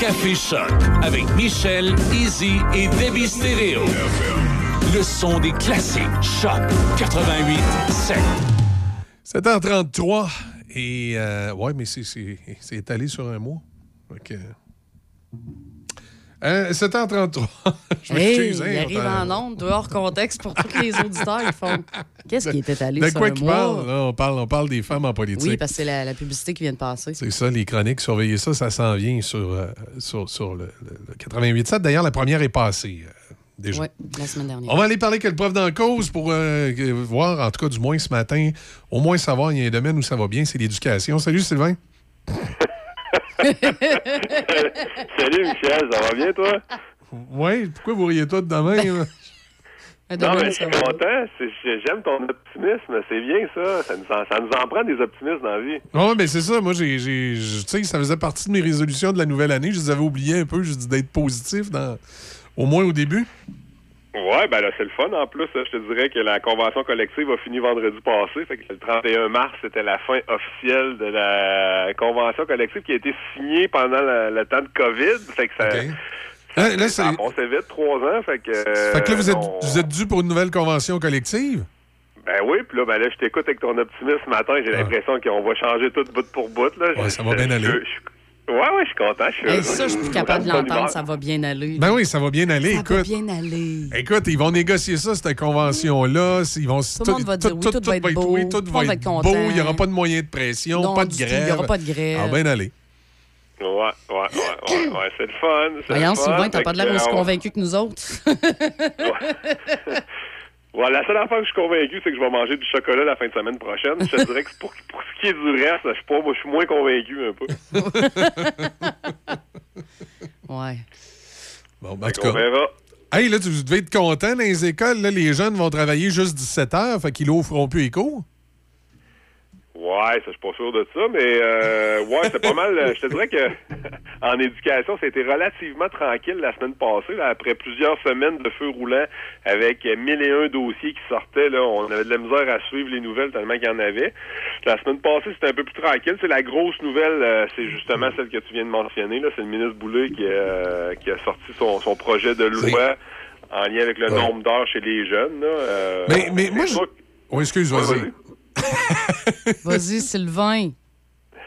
Café Choc avec Michel, Easy et Debbie Stereo. Le son des classiques. Choc 88 7. 7h33. Et, euh, ouais, mais c'est- étalé sur un mois. Fait que- Euh, 7h33. Je Hey, m'excuse, il hein, arrive en onde, hors contexte pour tous les auditeurs. Ils font Qu'est-ce qui est étalé De sur quoi qu'il mois? parle? Là, on parle? On parle des femmes en politique. Oui, parce que c'est la, la publicité qui vient de passer. C'est ça, les chroniques. Surveillez ça, ça s'en vient sur, euh, sur, sur le, le, le 88.7. D'ailleurs, la première est passée euh, déjà. Oui, la semaine dernière. On va aller parler avec le prof dans la cause pour euh, que- voir, en tout cas, du moins ce matin, au moins savoir, il y a un domaine où ça va bien, c'est l'éducation. Salut, Sylvain. Salut Michel, ça va bien toi? Oui, pourquoi vous riez tous de demain? Non, mais je suis content. J'aime ton optimisme. C'est bien ça. Ça nous, en, ça nous en prend des optimistes dans la vie. Oui, mais c'est ça. Moi, j'ai, tu sais, ça faisait partie de mes résolutions de la nouvelle année. Je les avais oubliées un peu, je dis d'être positif, dans, au moins au début. Ouais, ben là, c'est le fun. En plus, je te dirais que la convention collective a fini vendredi passé. Fait que le 31 mars, c'était la fin officielle de la convention collective qui a été signée pendant le, le temps de COVID. Fait que ça, Hein, là, ça a c'est- passé vite, trois ans. Fait que, fait que là, vous êtes, on- vous êtes dû pour une nouvelle convention collective? Ben oui, puis là, ben là, je t'écoute avec ton optimisme ce matin. J'ai l'impression qu'on va changer tout bout pour bout. Là. Ah. Ouais, ça va bien aller. Ouais, ouais, je suis content. Je suis heureux. ça, je suis plus capable de l'entendre. Ça va bien aller. Ben oui, ça va bien aller. Ça va écoute, bien aller. écoute, ils vont négocier ça, cette convention-là. Ils vont, Tout le monde va dire oui, tout va être beau, oui, tout va monde va être beau. content. Il n'y aura pas de moyens de pression, Non, pas de tout, il y grève. aura pas de grève. Ah, bien aller. Ouais, ouais, ouais, ouais, ouais, c'est le fun. c'est Voyons, le fun. Sylvain, t'as pas de l'air aussi euh, on- convaincu que nous autres. Ouais, la seule affaire que je suis convaincu, c'est que je vais manger du chocolat la fin de semaine prochaine. Je te dirais que pour, pour ce qui est du reste, je suis pas, moi, je suis moins convaincu un peu. ouais. Bon, ben, en tout On cas. verra. Hey, là, tu devais être content dans les écoles. Là, les jeunes vont travailler juste 17 heures, fait qu'ils l'offront plus les cours. Ouais, ça, je suis pas sûr de ça, mais euh, ouais, c'est pas mal. euh, Je te dirais que en éducation, c'était relativement tranquille la semaine passée. là, après plusieurs semaines de feu roulant avec mille et un dossiers qui sortaient, là, on avait de la misère à suivre les nouvelles tellement qu'il y en avait. La semaine passée, c'était un peu plus tranquille. C'est la grosse nouvelle, euh, c'est justement celle que tu viens de mentionner. Là, c'est le ministre Boulay qui, euh, qui a sorti son, son projet de loi en lien avec le Ouais. nombre d'heures chez les jeunes. Là, euh, Mais, mais moi, je. Oui, excuse, vas-y. Vas-y, Sylvain.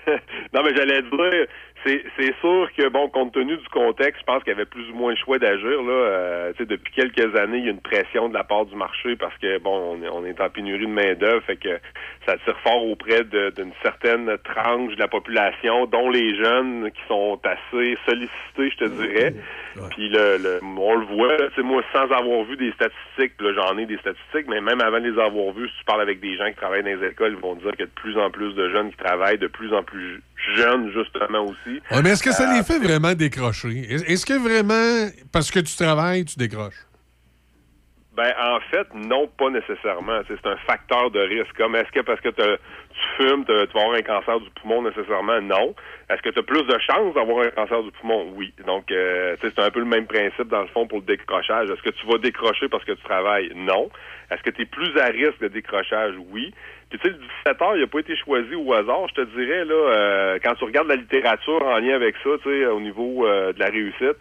non, mais j'allais dire, c'est, sûr que, bon, compte tenu du contexte, je pense qu'il y avait plus ou moins le choix d'agir. Euh, depuis quelques années, il y a une pression de la part du marché parce que, bon, on est, on est en pénurie de main-d'œuvre, fait que ça tire fort auprès d'une certaine tranche de la population, dont les jeunes qui sont assez sollicités, je te dirais. Puis le, le- on le voit, sais, moi, sans avoir vu des statistiques, j'en ai des statistiques, mais même avant de les avoir vues, si tu parles avec des gens qui travaillent dans les écoles, ils vont dire qu'il y a de plus en plus de jeunes qui travaillent, de plus en plus jeunes, justement, aussi. Ouais, mais est-ce que ça Euh, les fait vraiment décrocher? Est- Est-ce que vraiment, parce que tu travailles, tu décroches? Ben, en fait, non, pas nécessairement. C'est un facteur de risque. Comme est-ce que parce que tu fumes, tu vas avoir un cancer du poumon nécessairement? Non. Est-ce que tu as plus de chances d'avoir un cancer du poumon? Oui. Donc, euh, c'est un peu le même principe dans le fond pour le décrochage. Est-ce que tu vas décrocher parce que tu travailles? Non. Est-ce que tu es plus à risque de décrochage? Oui. Puis tu sais, le 17 heures, il n'a pas été choisi au hasard. Je te dirais, là, euh, quand tu regardes la littérature en lien avec ça, tu sais, au niveau euh, de la réussite,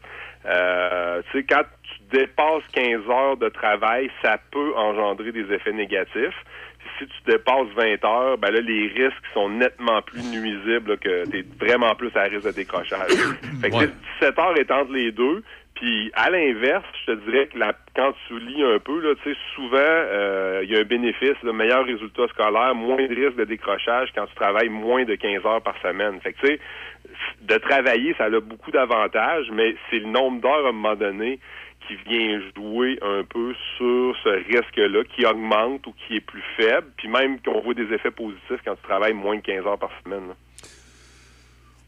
euh, tu sais, quand dépasses 15 heures de travail, ça peut engendrer des effets négatifs. Puis si tu dépasses 20 heures, ben là, les risques sont nettement plus nuisibles, là, que tu es vraiment plus à risque de décrochage. fait que Ouais. tu sais, 17 heures est entre les deux. Puis à l'inverse, je te dirais que la, quand tu lis un peu, là, tu sais, souvent, euh, il y a un bénéfice, de meilleur résultat scolaire, moins de risque de décrochage quand tu travailles moins de 15 heures par semaine. Fait que, tu sais, de travailler, ça a beaucoup d'avantages, mais c'est le nombre d'heures à un moment donné qui vient jouer un peu sur ce risque-là, qui augmente ou qui est plus faible, puis même qu'on voit des effets positifs quand tu travailles moins de 15 heures par semaine. là.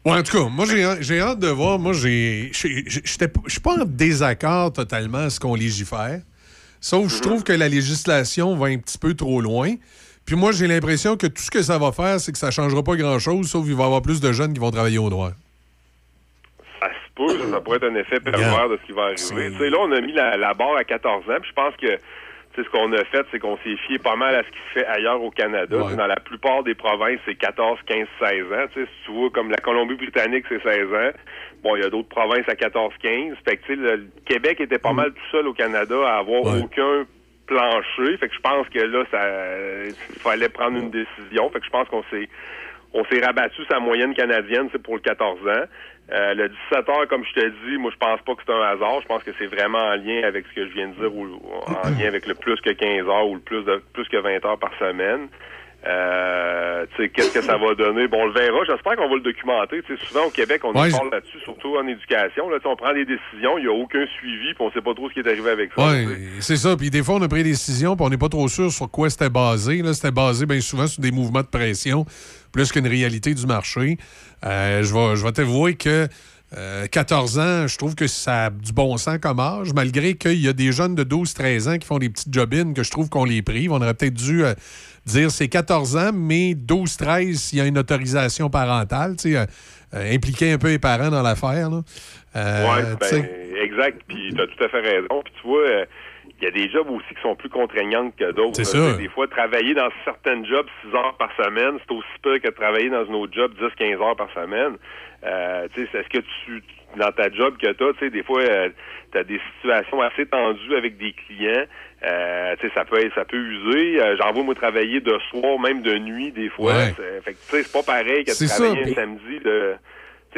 Ouais, en tout cas, moi, j'ai hâte de voir. Moi, Je suis pas en désaccord totalement à ce qu'on légifère. Sauf que je trouve que la législation va un petit peu trop loin. Puis moi, j'ai l'impression que tout ce que ça va faire, c'est que ça changera pas grand-chose, sauf qu'il va y avoir plus de jeunes qui vont travailler au droit. Ça se peut, ça, ça pourrait être un effet pervers de ce qui va arriver. Tu sais, là, on a mis la, la barre à 14 ans, puis je pense que tu sais, ce qu'on a fait, c'est qu'on s'est fié pas mal à ce qui se fait ailleurs au Canada. Ouais. Dans la plupart des provinces, c'est 14, 15, 16 ans. Si tu vois, comme la Colombie-Britannique, c'est 16 ans. Bon, il y a d'autres provinces à 14, 15. Fait que, tu sais, le, Québec était pas mal tout seul au Canada à avoir aucun plancher. Fait que je pense que là, ça, il fallait prendre une décision. Fait que je pense qu'on s'est, on s'est rabattu sa moyenne canadienne, c'est pour le 14 ans. Euh, le 17 heures, comme je te dis, moi je pense pas que c'est un hasard. Je pense que c'est vraiment en lien avec ce que je viens de dire, ou en lien avec le plus que 15 heures ou le plus de plus que 20 heures par semaine. Euh, tu sais, qu'est-ce que ça va donner? Bon, on le verra. J'espère qu'on va le documenter. Tu sais, souvent au Québec, on Ouais, en parle là-dessus, surtout en éducation. Là, on prend des décisions, il n'y a aucun suivi, puis on sait pas trop ce qui est arrivé avec ça. Ouais, c'est ça. Puis des fois, on a pris des décisions, puis on n'est pas trop sûr sur quoi c'était basé. Là, c'était basé bien souvent sur des mouvements de pression, plus qu'une réalité du marché. Euh, je vais, je vais t'avouer que euh, 14 ans, je trouve que ça a du bon sens comme âge, malgré qu'il y a des jeunes de 12-13 ans qui font des petites jobines que je trouve qu'on les prive. On aurait peut-être dû euh, dire c'est 14 ans, mais 12-13, s'il y a une autorisation parentale, tu sais, euh, euh, impliquer un peu les parents dans l'affaire. là. Euh, tu ben, exact. Puis tu as tout à fait raison. Puis tu vois, euh, il y a des jobs aussi qui sont plus contraignantes que d'autres. C'est ça. Des fois, travailler dans certains jobs 6 heures par semaine, c'est aussi peu que travailler dans un autre job 10-15 heures par semaine. Euh, tu sais, est-ce que tu, dans ta job que tu as, tu sais, des fois, tu as des situations assez tendues avec des clients. Euh, ça peut ça peut user. Euh, J'en vois moi travailler de soir, même de nuit, des fois. Ouais. C'est- Fait que, tu sais, c'est pas pareil que de ça, travailler puis- un samedi de,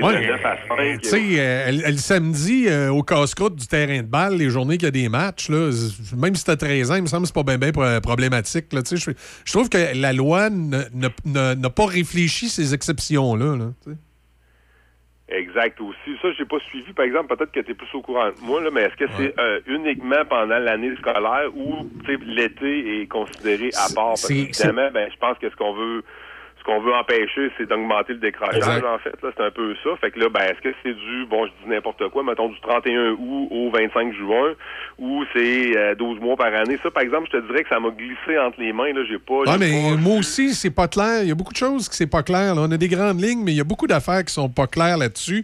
Ouais, de 9 à 5. Tu sais, euh, le le samedi, au casse-croûte du terrain de balle, les journées qu'il y a des matchs, là, même si t'as 13 ans, il me semble que c'est pas bien problématique. Tu sais, je, trouve que la loi n'a pas réfléchi ces exceptions-là. là. Exact aussi. Ça, j'ai pas suivi, par exemple, peut-être que tu es plus au courant que moi, là, mais est-ce que c'est euh, uniquement pendant l'année scolaire ou tu sais, l'été est considéré à part? Parce c'est- qu'évidemment, ben, je pense que ce qu'on veut ce qu'on veut empêcher, c'est d'augmenter le décrochage, Exact. en fait. Là, c'est un peu ça. Fait que là, ben, est-ce que c'est du, bon, je dis n'importe quoi, mettons du 31 août au 25 juin, ou c'est euh, 12 mois par année? Ça, par exemple, je te dirais que ça m'a glissé entre les mains, là. J'ai pas. Ouais, j'ai mais pas- moi aussi, c'est pas clair. Il y a beaucoup de choses qui c'est pas clair. là. On a des grandes lignes, mais il y a beaucoup d'affaires qui sont pas claires là-dessus.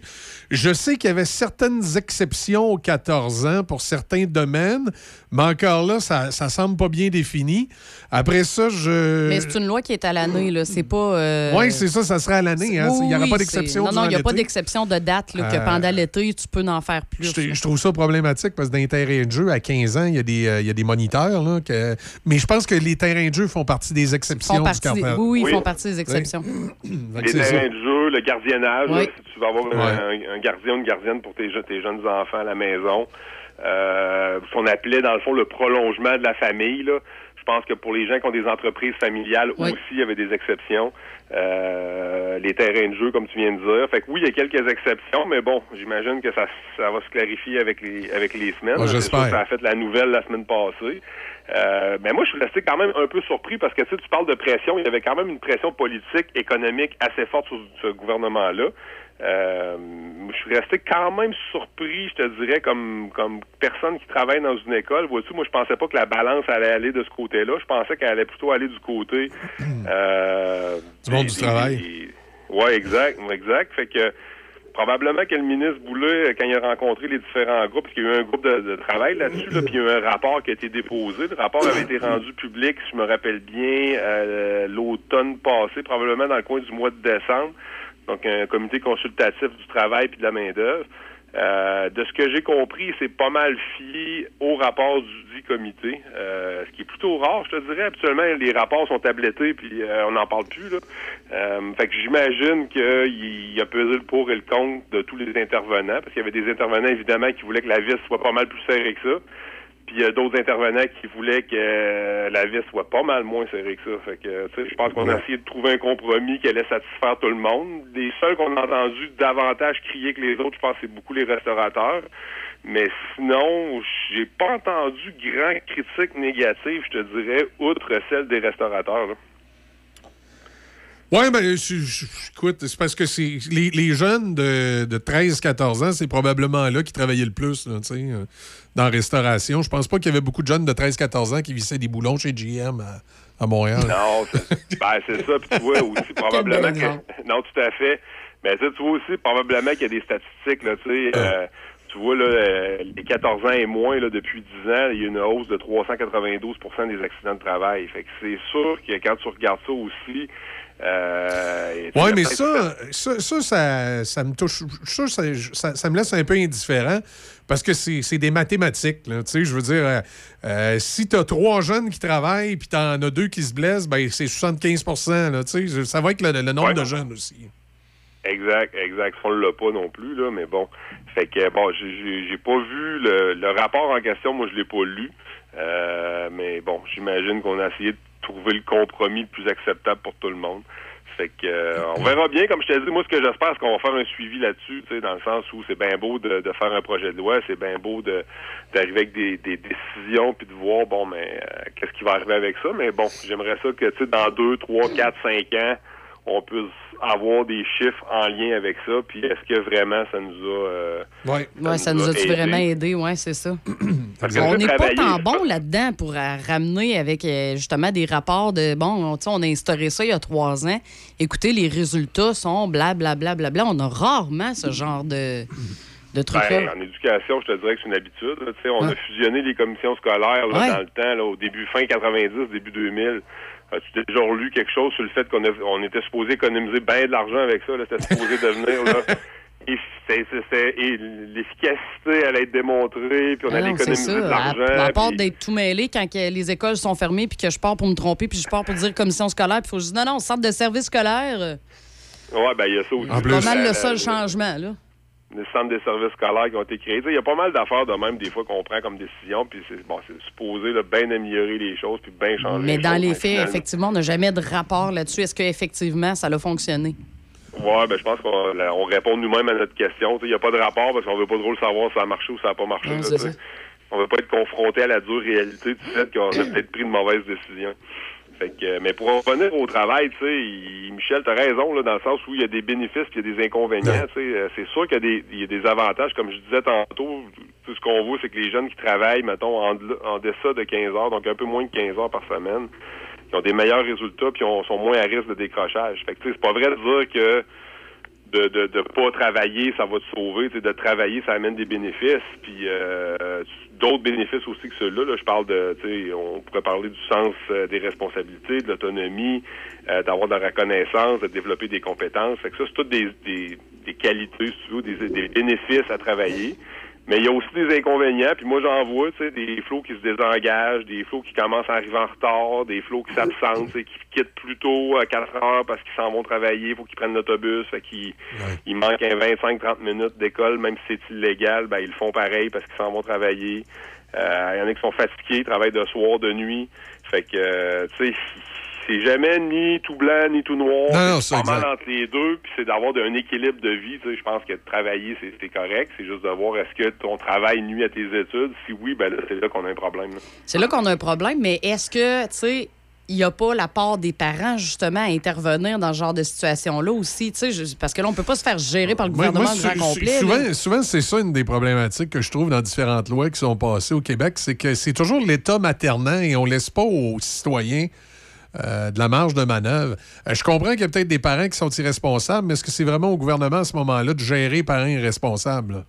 Je sais qu'il y avait certaines exceptions aux 14 ans pour certains domaines, mais encore là, ça, ça semble pas bien défini. Après ça, je. Mais c'est une loi qui est à l'année, là. C'est pas. Euh, Oui, c'est ça, ça serait à l'année. hein. Oui, Il n'y aura oui, pas d'exception. Non, non, il n'y a pas d'exception de date, là, que Euh, pendant l'été, tu peux en faire plus. Je, je trouve ça problématique parce que dans les terrains de jeu, à 15 ans, il y a des, euh, il y a des moniteurs. Là, que... Mais je pense que les terrains de jeu font partie des exceptions Font partie du des- cartel. oui, oui, ils Oui. font partie des exceptions. Les ça. terrains de jeu, le gardiennage, là, si tu vas avoir un, un gardien ou une gardienne pour tes, tes jeunes enfants à la maison, euh, ce qu'on appelait dans le fond le prolongement de la famille. Là. Je pense que pour les gens qui ont des entreprises familiales Oui. aussi, il y avait des exceptions. Euh, les terrains de jeu, comme tu viens de dire. Fait que oui, il y a quelques exceptions, mais bon, j'imagine que ça, ça va se clarifier avec les avec les semaines. Ouais, C'est j'espère. Ça a fait la nouvelle la semaine passée. Euh, mais moi, je suis resté quand même un peu surpris parce que tu sais, tu parles de pression. Il y avait quand même une pression politique, économique assez forte sur ce gouvernement-là. Euh, je suis resté quand même surpris, je te dirais, comme comme personne qui travaille dans une école. Vois-tu, moi, je pensais pas que la balance allait aller de ce côté-là. Je pensais qu'elle allait plutôt aller du côté euh, Du monde du travail. Ouais, exact, exact. Fait que probablement que le ministre Boulet, quand il a rencontré les différents groupes, parce qu'il y a eu un groupe de, de travail là-dessus, là, puis il y a eu un rapport qui a été déposé. Le rapport avait été rendu public, si je me rappelle bien, euh, l'automne passé, probablement dans le coin du mois de décembre. Donc, un comité consultatif du travail puis de la main-d'œuvre. Euh, de ce que j'ai compris, c'est pas mal fié au rapport du dit comité, euh, ce qui est plutôt rare, je te dirais. Habituellement, les rapports sont tablettés, puis euh, on n'en parle plus. Là. Euh, fait que j'imagine qu'il il a pesé le pour et le contre de tous les intervenants, parce qu'il y avait des intervenants, évidemment, qui voulaient que la vis soit pas mal plus serrée que ça. Puis il y a d'autres intervenants qui voulaient que euh, la vis soit pas mal moins serrée que ça. Fait que, tu sais, je pense qu'on a essayé de trouver un compromis qui allait satisfaire tout le monde. Les seuls qu'on a entendu davantage crier que les autres, je pense, c'est beaucoup les restaurateurs. Mais sinon, j'ai pas entendu grand critique négative, je te dirais, outre celle des restaurateurs. là. Oui, ben, je- je- écoute, c'est parce que c'est les, les jeunes de, de 13-14 ans, c'est probablement là qui travaillaient le plus, là, tu sais, euh, dans la restauration. Je pense pas qu'il y avait beaucoup de jeunes de 13-14 ans qui vissaient des boulons chez GM à, à Montréal. Non, c'est ben, c'est ça. Puis tu vois aussi probablement que... Non, tout à fait. Mais tu vois aussi probablement qu'il y a des statistiques, là, tu sais. euh, tu vois, là, euh, les 14 ans et moins, là, depuis 10 ans, il y a une hausse de 392% des accidents de travail. Fait que c'est sûr que quand tu regardes ça aussi... Euh, Oui, mais ça, ça, ça, ça, ça me touche. Ça, ça, me laisse un peu indifférent parce que c'est des mathématiques. Là, tu sais, je veux dire, euh, euh, si tu as trois jeunes qui travaillent puis tu en as deux qui se blessent, ben, c'est 75 là, tu sais, Ça va être le, le nombre Ouais. de jeunes aussi. Exact, exact. On l'a pas non plus, là, mais bon. Fait que bon, j'ai pas vu le, le rapport en question, moi je l'ai pas lu. Euh, mais bon, j'imagine qu'on a essayé de trouver le compromis le plus acceptable pour tout le monde. Fait que euh, on verra bien, comme je t'ai dit, moi ce que j'espère, c'est qu'on va faire un suivi là-dessus, tu sais, dans le sens où c'est bien beau de, de faire un projet de loi, c'est bien beau de d'arriver avec des, des décisions puis de voir bon mais euh, qu'est-ce qui va arriver avec ça. Mais bon, j'aimerais ça que tu sais, dans deux, trois, quatre, cinq ans, on puisse avoir des chiffres en lien avec ça. Puis est-ce que vraiment ça nous a euh, Ouais. Ouais, ça nous a-tu aidé? vraiment aidé? Oui, c'est ça. Parce on n'est pas tant ça. bon là-dedans pour euh, ramener avec euh, justement des rapports de bon, on, tu sais, on a instauré ça il y a trois ans. Écoutez, les résultats sont blablabla. Bla, bla, bla. On a rarement ce genre de, de. Ben, en éducation, je te dirais que c'est une habitude. là. Tu sais, on Ouais. a fusionné les commissions scolaires là, Ouais. dans le temps, là, au début fin 90, début 2000. As-tu déjà lu quelque chose sur le fait qu'on a- on était supposé économiser bien de l'argent avec ça? là? C'était supposé devenir... Là, et l'efficacité allait être démontrée, puis on Ah allait économiser ça. de À, l'argent. à part puis- d'être tout mêlé quand que les écoles sont fermées puis que je pars pour me tromper puis je pars pour dire commission scolaire puis faut que je dise non, non, centre de service scolaire, euh, Ouais, ben il y a ça aussi. c'est pas mal Euh, le seul changement. Là. Les centres des services scolaires qui ont été créés. Il y a pas mal d'affaires de même, des fois, qu'on prend comme décision, puis c'est bon, c'est supposé bien améliorer les choses, puis bien changer Mais les dans choses, les mais faits, effectivement, on n'a jamais de rapport là-dessus. Est-ce qu'effectivement, ça a fonctionné? Ouais, ben je pense qu'on on répond nous-mêmes à notre question. Il n'y a pas de rapport parce qu'on veut pas trop le savoir si ça a marché ou si ça n'a pas marché. Ouais, là. On veut pas être confronté à la dure réalité du fait qu'on a peut-être pris de mauvaises décisions. Fait que, mais pour en revenir au travail, tu sais, Michel, t'as raison, là, dans le sens où il y a des bénéfices puis il y a des inconvénients. tu sais. Euh, C'est sûr qu'il y a des, il y a des avantages. Comme je disais tantôt, tout ce qu'on voit, c'est que les jeunes qui travaillent, mettons, en, en deçà de 15 heures, donc un peu moins de 15 heures par semaine, ils ont des meilleurs résultats puis ont- sont moins à risque de décrochage. Fait que, tu sais, c'est pas vrai de dire que de, de, de pas travailler, ça va te sauver. Tu sais, de travailler, ça amène des bénéfices. Puis euh, d'autres bénéfices aussi que ceux-là. Là, je parle de, tu sais, on pourrait parler du sens euh, des responsabilités, de l'autonomie, euh, d'avoir de la reconnaissance, de développer des compétences. Fait que ça, c'est toutes des, des, des qualités, si tu veux, des, des bénéfices à travailler. Mais il y a aussi des inconvénients, puis moi j'en vois, tu sais, des flots qui se désengagent, des flots qui commencent à arriver en retard, des flots qui s'absentent, tu sais, qui quittent plus tôt à 4 heures parce qu'ils s'en vont travailler, faut qu'ils prennent l'autobus, fait qu'ils il manque un 25-30 minutes d'école, même si c'est illégal, ben ils le font pareil parce qu'ils s'en vont travailler. Euh, Il y en a qui sont fatigués, travaillent de soir, de nuit. Fait que, euh, tu sais, c'est jamais ni tout blanc ni tout noir. Non, non, c'est c'est pas mal entre les deux, puis c'est d'avoir un équilibre de vie. Tu sais, je pense que de travailler, c'est correct. C'est juste de voir est-ce que ton travail nuit à tes études. Si oui, ben là, c'est là qu'on a un problème. C'est là qu'on a un problème, mais est-ce que, tu sais, il n'y a pas la part des parents, justement, à intervenir dans ce genre de situation-là aussi? tu sais, je- Parce que là, on ne peut pas se faire gérer par le Moi- gouvernement moi, du sou- grand complet. souvent, souvent, c'est ça une des problématiques que je trouve dans différentes lois qui sont passées au Québec, c'est que c'est toujours l'État maternant et on laisse pas aux citoyens euh, de la marge de manœuvre. Euh, je comprends qu'il y a peut-être des parents qui sont irresponsables, mais est-ce que c'est vraiment au gouvernement à ce moment-là de gérer parents irresponsables?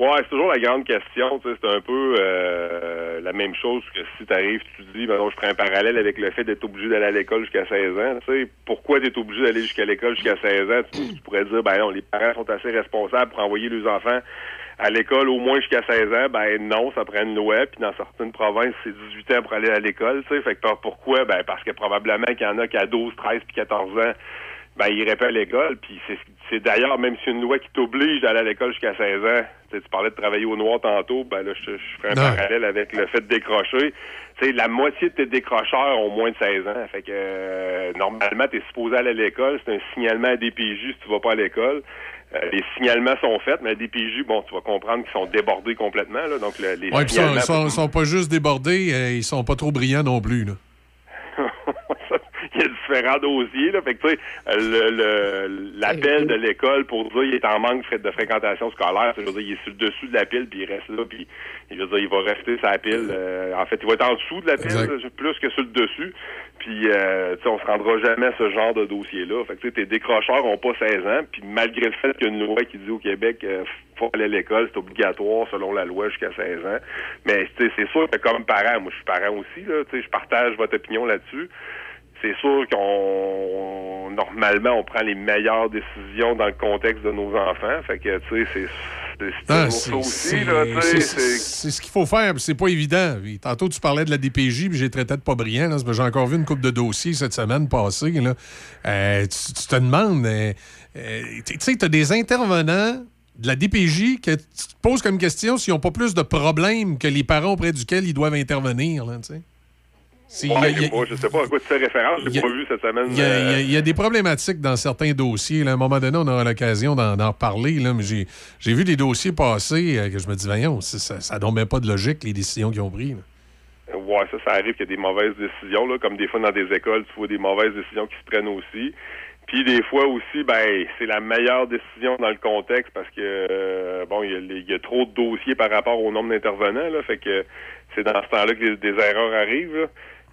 Ouais, c'est toujours la grande question. C'est un peu euh, la même chose que si tu arrives, tu te dis, ben je ferai un parallèle avec le fait d'être obligé d'aller à l'école jusqu'à 16 ans. Pourquoi tu es obligé d'aller jusqu'à l'école jusqu'à 16 ans? Tu, pourrais dire, ben les parents sont assez responsables pour envoyer leurs enfants à l'école au moins jusqu'à 16 ans. Ben non, ça prend une loi. Puis dans certaines provinces, c'est 18 ans pour aller à l'école. Tu sais, fait que par- pourquoi? Ben parce que probablement qu'il y en a qui à 12, 13 puis 14 ans ben, il irait pas à l'école. Puis c'est, c'est d'ailleurs, même si une loi qui t'oblige d'aller à l'école jusqu'à 16 ans, tu sais, tu parlais de travailler au noir tantôt, ben là, je, je ferai un Non. parallèle avec le fait de décrocher. Tu sais, la moitié de tes décrocheurs ont moins de 16 ans. Fait que, euh, normalement, tu es supposé aller à l'école. C'est un signalement à DPJ si tu vas pas à l'école. Euh, les signalements sont faits, mais à DPJ, bon, tu vas comprendre qu'ils sont débordés complètement. Là, donc, le- les Ouais, puis ils sont, signalements... sont- sont pas juste débordés, euh, ils sont pas trop brillants non plus. Là. Il différents dossiers. Là. Fait que, tu sais, l'appel de l'école pour dire qu'il est en manque de fré- de fréquentation scolaire, je veux dire, il est sur le dessus de la pile, puis il reste là, puis je veux dire, il va rester la pile. euh, en fait, il va être en dessous de la pile, là, plus que sur le dessus. Puis, euh, tu sais, on se rendra jamais à ce genre de dossier-là. Fait que, tu sais, tes décrocheurs ont pas 16 ans, puis malgré le fait qu'il y a une loi qui dit au Québec euh, faut aller à l'école, c'est obligatoire selon la loi jusqu'à 16 ans. Mais, tu sais, c'est sûr que comme parent, moi, je suis parent aussi, là, tu sais, je partage votre opinion là-dessus c'est sûr qu'on normalement on prend les meilleures décisions dans le contexte de nos enfants. Fait que tu sais, c'est Ah, c'est- ça aussi ce qu'il faut faire, puis c'est pas évident. Tantôt, tu parlais de la DPJ, puis j'ai traité de pas brillant. J'ai encore vu une coupe de dossiers cette semaine passée. Là. Euh, tu, tu te demandes, euh, euh, tu sais, tu as des intervenants de la DPJ que tu te poses comme question s'ils n'ont pas plus de problèmes que les parents auprès duquel ils doivent intervenir. Là, tu sais. C'est- Ouais, y a- moi, je sais pas à quoi tu fais référence, j'ai pas vu cette semaine. il y euh, y a des problématiques dans certains dossiers. là. À un moment donné, on aura l'occasion d'en reparler. Là, mais j'ai vu des dossiers passer euh, que je me dis, voyons, ça- donne même pas de logique, les décisions qu'ils ont prises. Ouais, ça, ça arrive qu'il y a des mauvaises décisions, là, comme des fois dans des écoles, tu vois des mauvaises décisions qui se prennent aussi. Puis des fois aussi, ben, c'est la meilleure décision dans le contexte parce que euh, bon, il y, a y trop de dossiers par rapport au nombre d'intervenants, là, fait que c'est dans ce temps-là que les- des erreurs arrivent. là.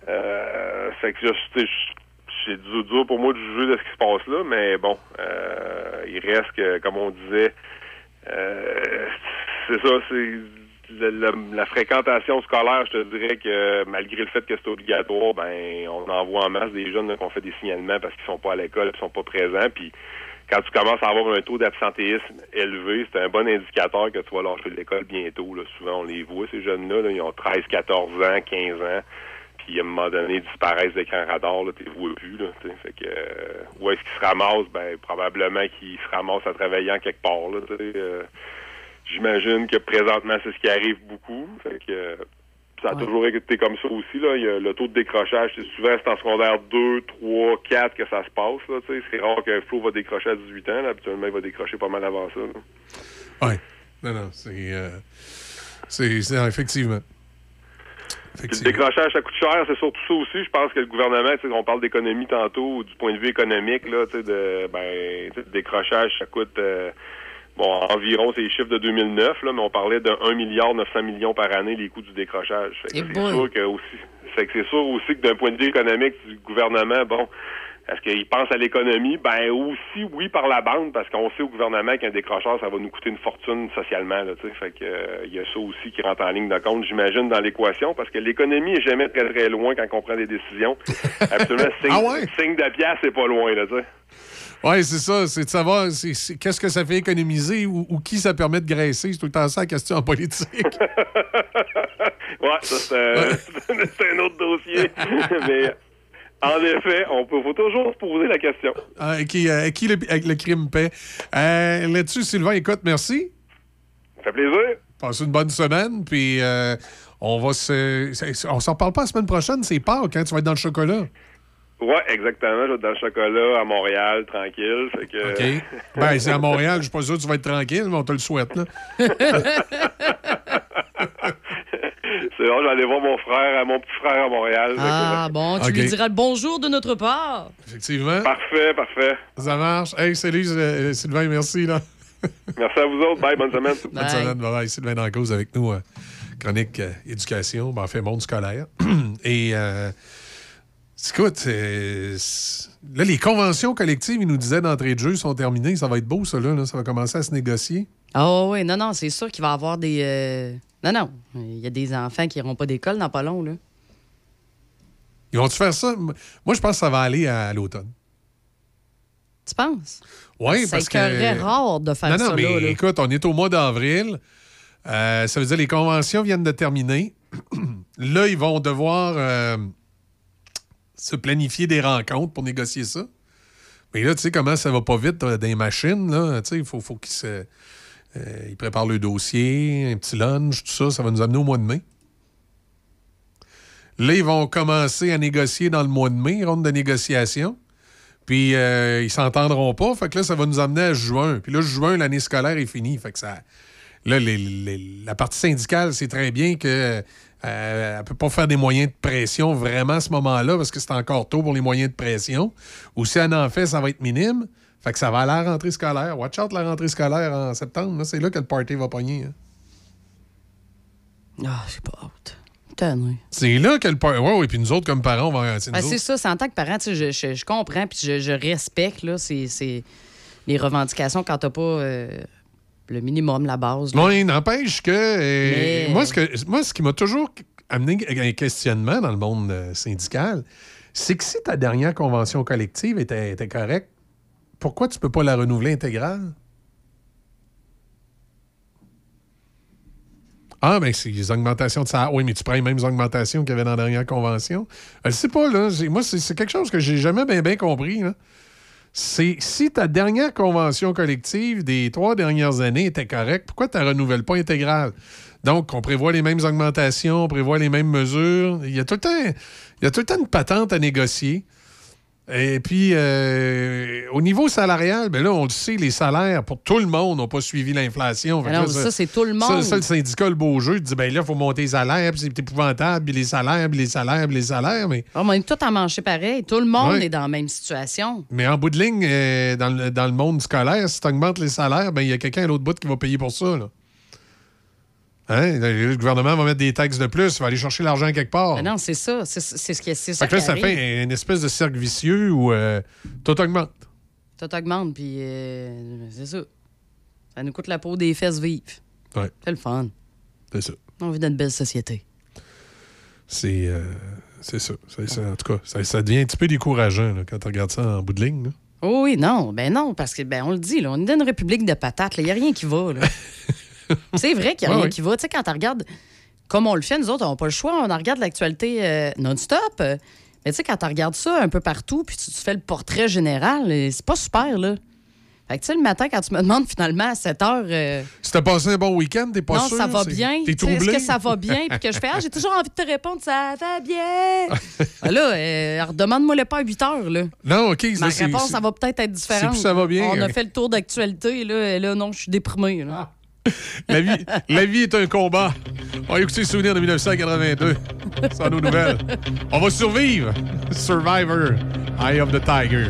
Euh, fait que je- c'est dur, dur pour moi de juger de ce qui se passe là, mais bon, euh, il reste que, comme on disait, euh, c'est ça, c'est le- le- la fréquentation scolaire, je te dirais que malgré le fait que c'est obligatoire, ben on envoie en masse des jeunes qu'on fait des signalements parce qu'ils sont pas à l'école, ils sont pas présents, puis quand tu commences à avoir un taux d'absentéisme élevé, c'est un bon indicateur que tu vas lâcher l'école bientôt. Là. Souvent, on les voit, ces jeunes-là, là, ils ont 13, 14 ans, 15 ans, puis à un moment donné, disparaissent d'écran radar, là, tu les vois plus. Là, fait que, euh, où est-ce qu'ils se ramassent? Ben, probablement qu'ils se ramassent en travaillant quelque part. Là, euh, J'imagine que présentement, c'est ce qui arrive beaucoup. Fait que, euh, ça a toujours été comme ça aussi. Là. Il y a le taux de décrochage, c'est souvent c'est en secondaire 2, 3, 4 que ça se passe. Là, tu sais. c'est rare que Flo va décrocher à 18 ans. Là. Habituellement, il va décrocher pas mal avant ça. là. Oui. Non, non, c'est c'est- effectivement. Puis le décrochage, ça coûte cher. C'est surtout ça aussi. Je pense que le gouvernement, tu sais, on parle d'économie tantôt, du point de vue économique, là, tu sais, de, ben, tu sais, le décrochage, ça coûte, euh, bon, environ, c'est les chiffres de 2009, là, mais on parlait de 1 milliard 900 millions par année, les coûts du décrochage. Eh c'est sûr que aussi, fait que c'est sûr aussi que d'un point de vue économique du gouvernement, bon, est-ce qu'il pense à l'économie? Ben aussi, oui, par la bande, parce qu'on sait au gouvernement qu'un décrocheur, ça va nous coûter une fortune socialement. Là, fait que euh, il y a ça aussi qui rentre en ligne de compte, j'imagine, dans l'équation, parce que l'économie est jamais très très loin quand on prend des décisions. Absolument, signe, Ah ouais? signe de pièce, c'est pas loin, là, tu sais. Oui, c'est ça. C'est de savoir qu'est-ce que ça fait économiser ou, ou qui ça permet de graisser. C'est tout le temps ça la question en politique. Ouais, ça, c'est un, c'est un autre dossier. Mais en effet, on peut, faut toujours se poser la question. Ah, à qui, le, crime paie. Euh, Là-dessus, Sylvain, écoute, merci. Ça fait plaisir. Passe une bonne semaine, puis euh, on va se. On s'en parle pas la semaine prochaine, c'est Pâques, quand tu vas être dans le chocolat. Ouais, exactement. Je vais être dans le chocolat à Montréal, tranquille. Fait que... OK? Ben, c'est à Montréal, je suis pas sûr que tu vas être tranquille, mais on te le souhaite, là. C'est bon, j'allais voir mon frère, euh, mon petit frère à Montréal. Ah, bon, tu lui diras le bonjour de notre part. Effectivement. Parfait, parfait. Ça marche. Hey, salut, euh, Sylvain, merci. Là. Merci à vous autres. Bye, bonne semaine. Bonne semaine. Bye bye. Sylvain en cause avec nous. euh, chronique euh, éducation, ben, en fait, monde scolaire. Et, euh, écoute, euh, là, les conventions collectives, ils nous disaient d'entrée de jeu, sont terminées. Ça va être beau, ça, là. là. Ça va commencer à se négocier. Ah oui, non, non, c'est sûr qu'il va y avoir des... euh, Non, non, il y a des enfants qui n'iront pas d'école dans pas long, là. Ils vont-tu faire ça? Moi, je pense que ça va aller à, l'automne. Tu penses? Oui, parce que. écœurerait rare de faire non, non, ça mais là, écoute, on est au mois d'avril. Euh, ça veut dire les conventions viennent de terminer. là, ils vont devoir euh, se planifier des rencontres pour négocier ça. Mais là, tu sais comment ça va pas vite euh, dans les machines. Là. Tu sais, il faut, faut qu'ils se, ils préparent le dossier, un petit lunch, tout ça. Ça va nous amener au mois de mai. Là, ils vont commencer à négocier dans le mois de mai, ronde de négociation. Puis euh, ils s'entendront pas. Fait que là, ça va nous amener à juin. Puis là, juin, l'année scolaire est finie. Fait que ça. Là, la partie syndicale, c'est très bien que. euh, elle peut pas faire des moyens de pression vraiment à ce moment-là parce que c'est encore tôt pour les moyens de pression. Ou si elle en fait, ça va être minime. Fait que ça va à la rentrée scolaire. Watch out la rentrée scolaire en septembre. C'est là que le party va pogner. hein. Ah, j'ai pas hâte. C'est là que le party. Ouais, ouais, puis nous autres, comme parents, on va. c'est Ben, c'est ça, c'est en tant que parent, je, je- je comprends puis je, je respecte là, c'est, les revendications quand t'as pas euh, le minimum, la base. là. Oui, n'empêche que, euh, Mais- moi, ce que moi, ce qui m'a toujours amené un questionnement dans le monde euh, syndical, c'est que si ta dernière convention collective était, était correcte, pourquoi tu peux pas la renouveler intégrale? Ah, ben c'est les augmentations de salaire. Oui, mais tu prends les mêmes augmentations qu'il y avait dans la dernière convention. Je sais pas, là. Moi, c'est quelque chose que j'ai jamais bien compris. C'est si ta dernière convention collective des trois dernières années était correcte, pourquoi tu ne renouvelles pas intégrale? Donc, on prévoit les mêmes augmentations, on prévoit les mêmes mesures. Il y a tout le temps, il y a tout le temps une patente à négocier. Et puis, euh, au niveau salarial, ben là, on le sait, les salaires pour tout le monde n'ont pas suivi l'inflation. Que Ah là, ça, c'est tout le Ça, monde. ça, le syndicat, le beau jeu, il dit, ben là, il faut monter les salaires, puis c'est épouvantable, puis les salaires, puis les salaires, puis les salaires. Mais Ah, on est tout à manger pareil. Tout le monde Ouais. est dans la même situation. mais en bout de ligne, euh, dans, le, dans le monde scolaire, si tu augmentes les salaires, ben il y a quelqu'un à l'autre bout qui va payer pour ça. Là. Hein? Le gouvernement va mettre des taxes de plus, il va aller chercher l'argent quelque part. Ah non, c'est ça. C'est, ce qui c'est ça fait que là, ça fait une espèce de cercle vicieux où euh, tout augmente. Tout augmente, puis euh, c'est ça. Ça nous coûte la peau des fesses vives. Ouais. C'est le fun. C'est ça. On vit dans une belle société. C'est euh, c'est ça. En tout cas, ça, ça devient un petit peu décourageant là, quand tu regardes ça en bout de ligne. là. Oh oui, non, ben non, parce que ben on le dit, là, on est dans une république de patates, il n'y a rien qui va. là. c'est vrai qu'il n'y a Ouais, rien ouais. qui va. Tu sais, quand tu regardes, comme on le fait, nous autres, on n'a pas le choix, on en regarde l'actualité euh, non-stop. mais tu sais, quand tu regardes ça un peu partout, puis tu, tu fais le portrait général, euh, c'est pas super, là. Fait que tu sais, le matin, quand tu me demandes finalement à 7 heures. euh, Si t'as passé un bon week-end, t'es pas non, sûr. ça va bien. T'es Tu sais, Est-ce troublé? que ça va bien? Puis que je fais, ah, j'ai toujours envie de te répondre, ça va bien. Ah, là, euh, redemande-moi le pas à 8 heures, là. Non, OK. Ma c'est- réponse, ça va peut-être être différente. plus ça va bien. On a fait le tour d'actualité, là, et là, non, je suis déprimé. Là. La vie, la vie est un combat. On va écouter Souvenir de 1982. Sans nos nouvelles. On va survivre. Survivor. Eye of the Tiger.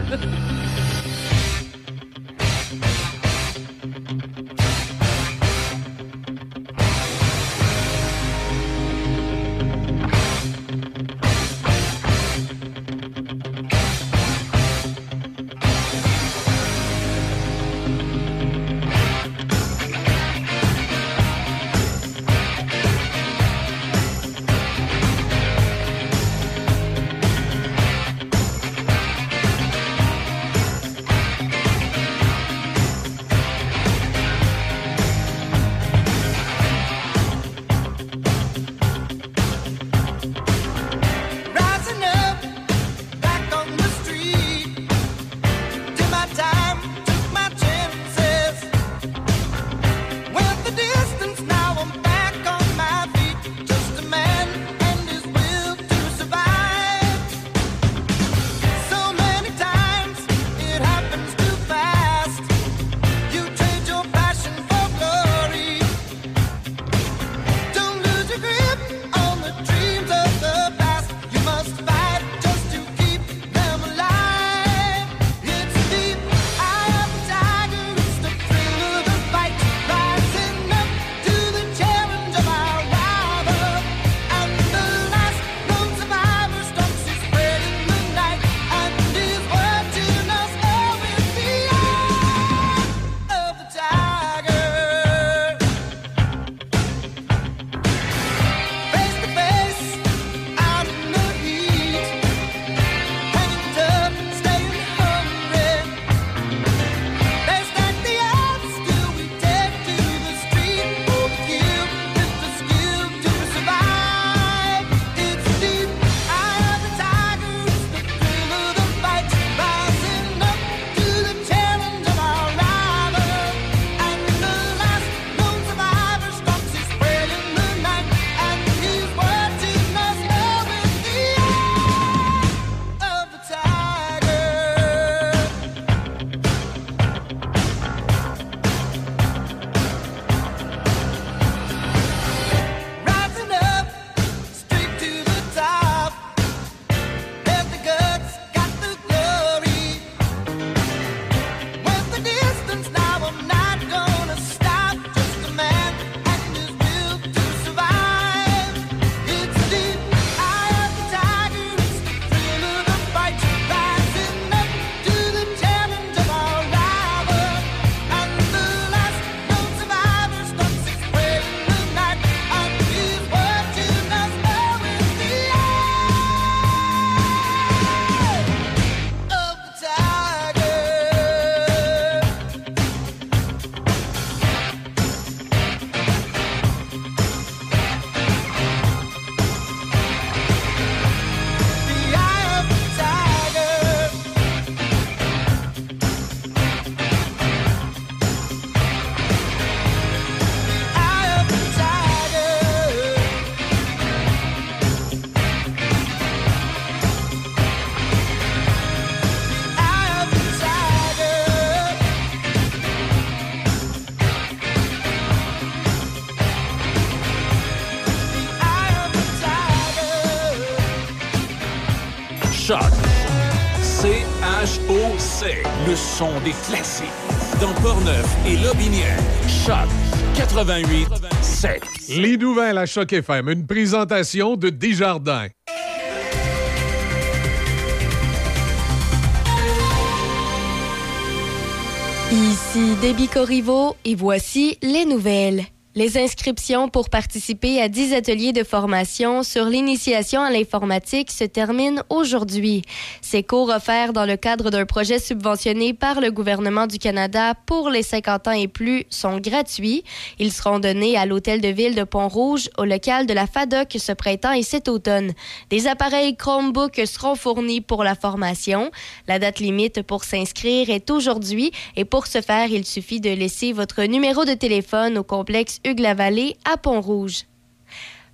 C-H-O-C. Le son des classiques. Dans Portneuf et Lobinière. Choc 88 7. Les nouvelles à Choc FM. Une présentation de Desjardins. Ici Déby Corriveau et voici les nouvelles. Les inscriptions pour participer à 10 ateliers de formation sur l'initiation à l'informatique se terminent aujourd'hui. Ces cours offerts dans le cadre d'un projet subventionné par le gouvernement du Canada pour les 50 ans et plus sont gratuits. Ils seront donnés à l'hôtel de ville de Pont-Rouge au local de la FADOC ce printemps et cet automne. Des appareils Chromebook seront fournis pour la formation. La date limite pour s'inscrire est aujourd'hui et pour ce faire, il suffit de laisser votre numéro de téléphone au complexe Hugues-la-Vallée à Pont-Rouge.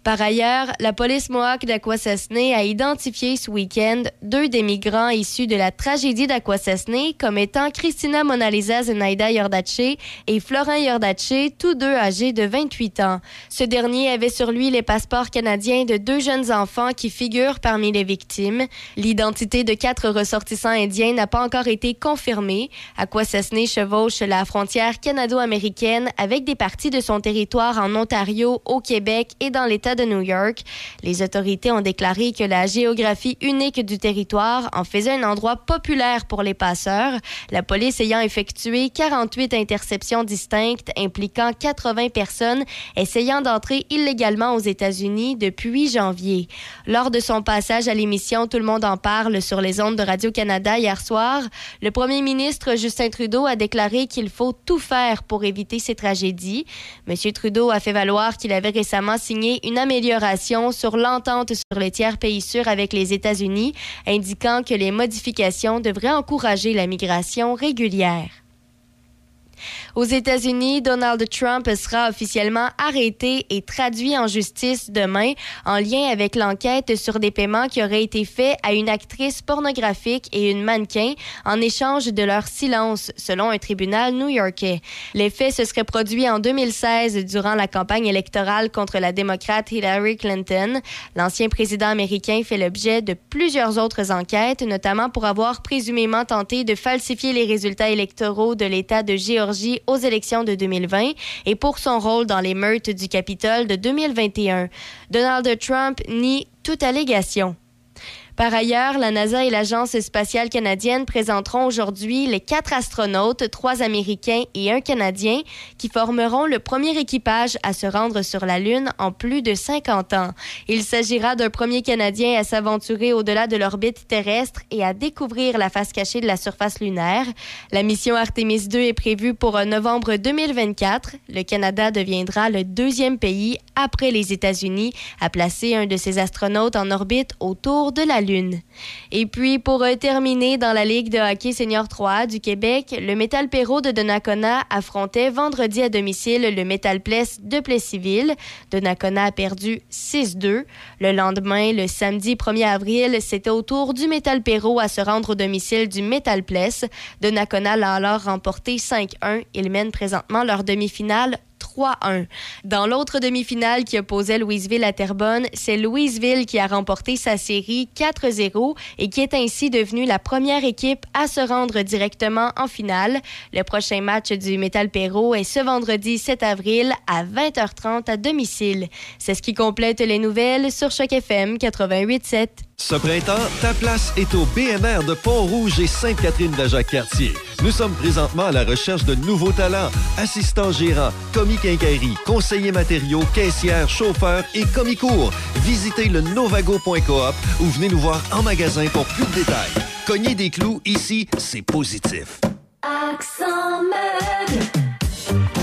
Par ailleurs, la police Mohawk d'Aquasasné a identifié ce week-end deux des migrants issus de la tragédie d'Aquasasné comme étant Christina Monalisa Zenaida Yordache et Florent Yordache, tous deux âgés de 28 ans. Ce dernier avait sur lui les passeports canadiens de deux jeunes enfants qui figurent parmi les victimes. L'identité de quatre ressortissants indiens n'a pas encore été confirmée. Aquasasné chevauche la frontière canado-américaine avec des parties de son territoire en Ontario, au Québec et dans l'État de New York. Les autorités ont déclaré que la géographie unique du territoire en faisait un endroit populaire pour les passeurs, la police ayant effectué 48 interceptions distinctes impliquant 80 personnes essayant d'entrer illégalement aux États-Unis depuis janvier. Lors de son passage à l'émission Tout le monde en parle sur les ondes de Radio-Canada hier soir, le premier ministre Justin Trudeau a déclaré qu'il faut tout faire pour éviter ces tragédies. M. Trudeau a fait valoir qu'il avait récemment signé une amélioration sur l'entente sur les tiers pays sûrs avec les États-Unis, indiquant que les modifications devraient encourager la migration régulière. Aux États-Unis, Donald Trump sera officiellement arrêté et traduit en justice demain en lien avec l'enquête sur des paiements qui auraient été faits à une actrice pornographique et une mannequin en échange de leur silence, selon un tribunal new-yorkais. Les faits se seraient produits en 2016 durant la campagne électorale contre la démocrate Hillary Clinton. L'ancien président américain fait l'objet de plusieurs autres enquêtes, notamment pour avoir présumément tenté de falsifier les résultats électoraux de l'État de Géorgie aux élections de 2020 et pour son rôle dans les meurtres du Capitole de 2021. Donald Trump nie toute allégation. Par ailleurs, la NASA et l'Agence spatiale canadienne présenteront aujourd'hui les quatre astronautes, trois Américains et un Canadien, qui formeront le premier équipage à se rendre sur la Lune en plus de 50 ans. Il s'agira d'un premier Canadien à s'aventurer au-delà de l'orbite terrestre et à découvrir la face cachée de la surface lunaire. La mission Artemis 2 est prévue pour novembre 2024. Le Canada deviendra le deuxième pays après les États-Unis à placer un de ses astronautes en orbite autour de la Lune. Et puis, pour euh, terminer, dans la Ligue de hockey senior 3 du Québec, le Métal Perrault de Donnacona affrontait vendredi à domicile le Métal Pless de Plessisville. Donnacona a perdu 6-2. Le lendemain, le samedi 1er avril, c'était au tour du Métal Perrault à se rendre au domicile du Métal Pless. Donnacona l'a alors remporté 5-1. Ils mènent présentement leur demi-finale 3-1. Dans l'autre demi-finale qui opposait Louisville à Terrebonne, c'est Louisville qui a remporté sa série 4-0 et qui est ainsi devenue la première équipe à se rendre directement en finale. Le prochain match du Metal Perrault est ce vendredi 7 avril à 20h30 à domicile. C'est ce qui complète les nouvelles sur Choc FM 88.7. Ce printemps, ta place est au BMR de Pont-Rouge et Sainte-Catherine de Jacques-Cartier. Nous sommes présentement à la recherche de nouveaux talents, assistants gérants, commis quincaillerie, conseillers matériaux, caissières, chauffeurs et commis cours. Visitez le novago.coop ou venez nous voir en magasin pour plus de détails. Cognez des clous, ici, c'est positif. Accent meuble.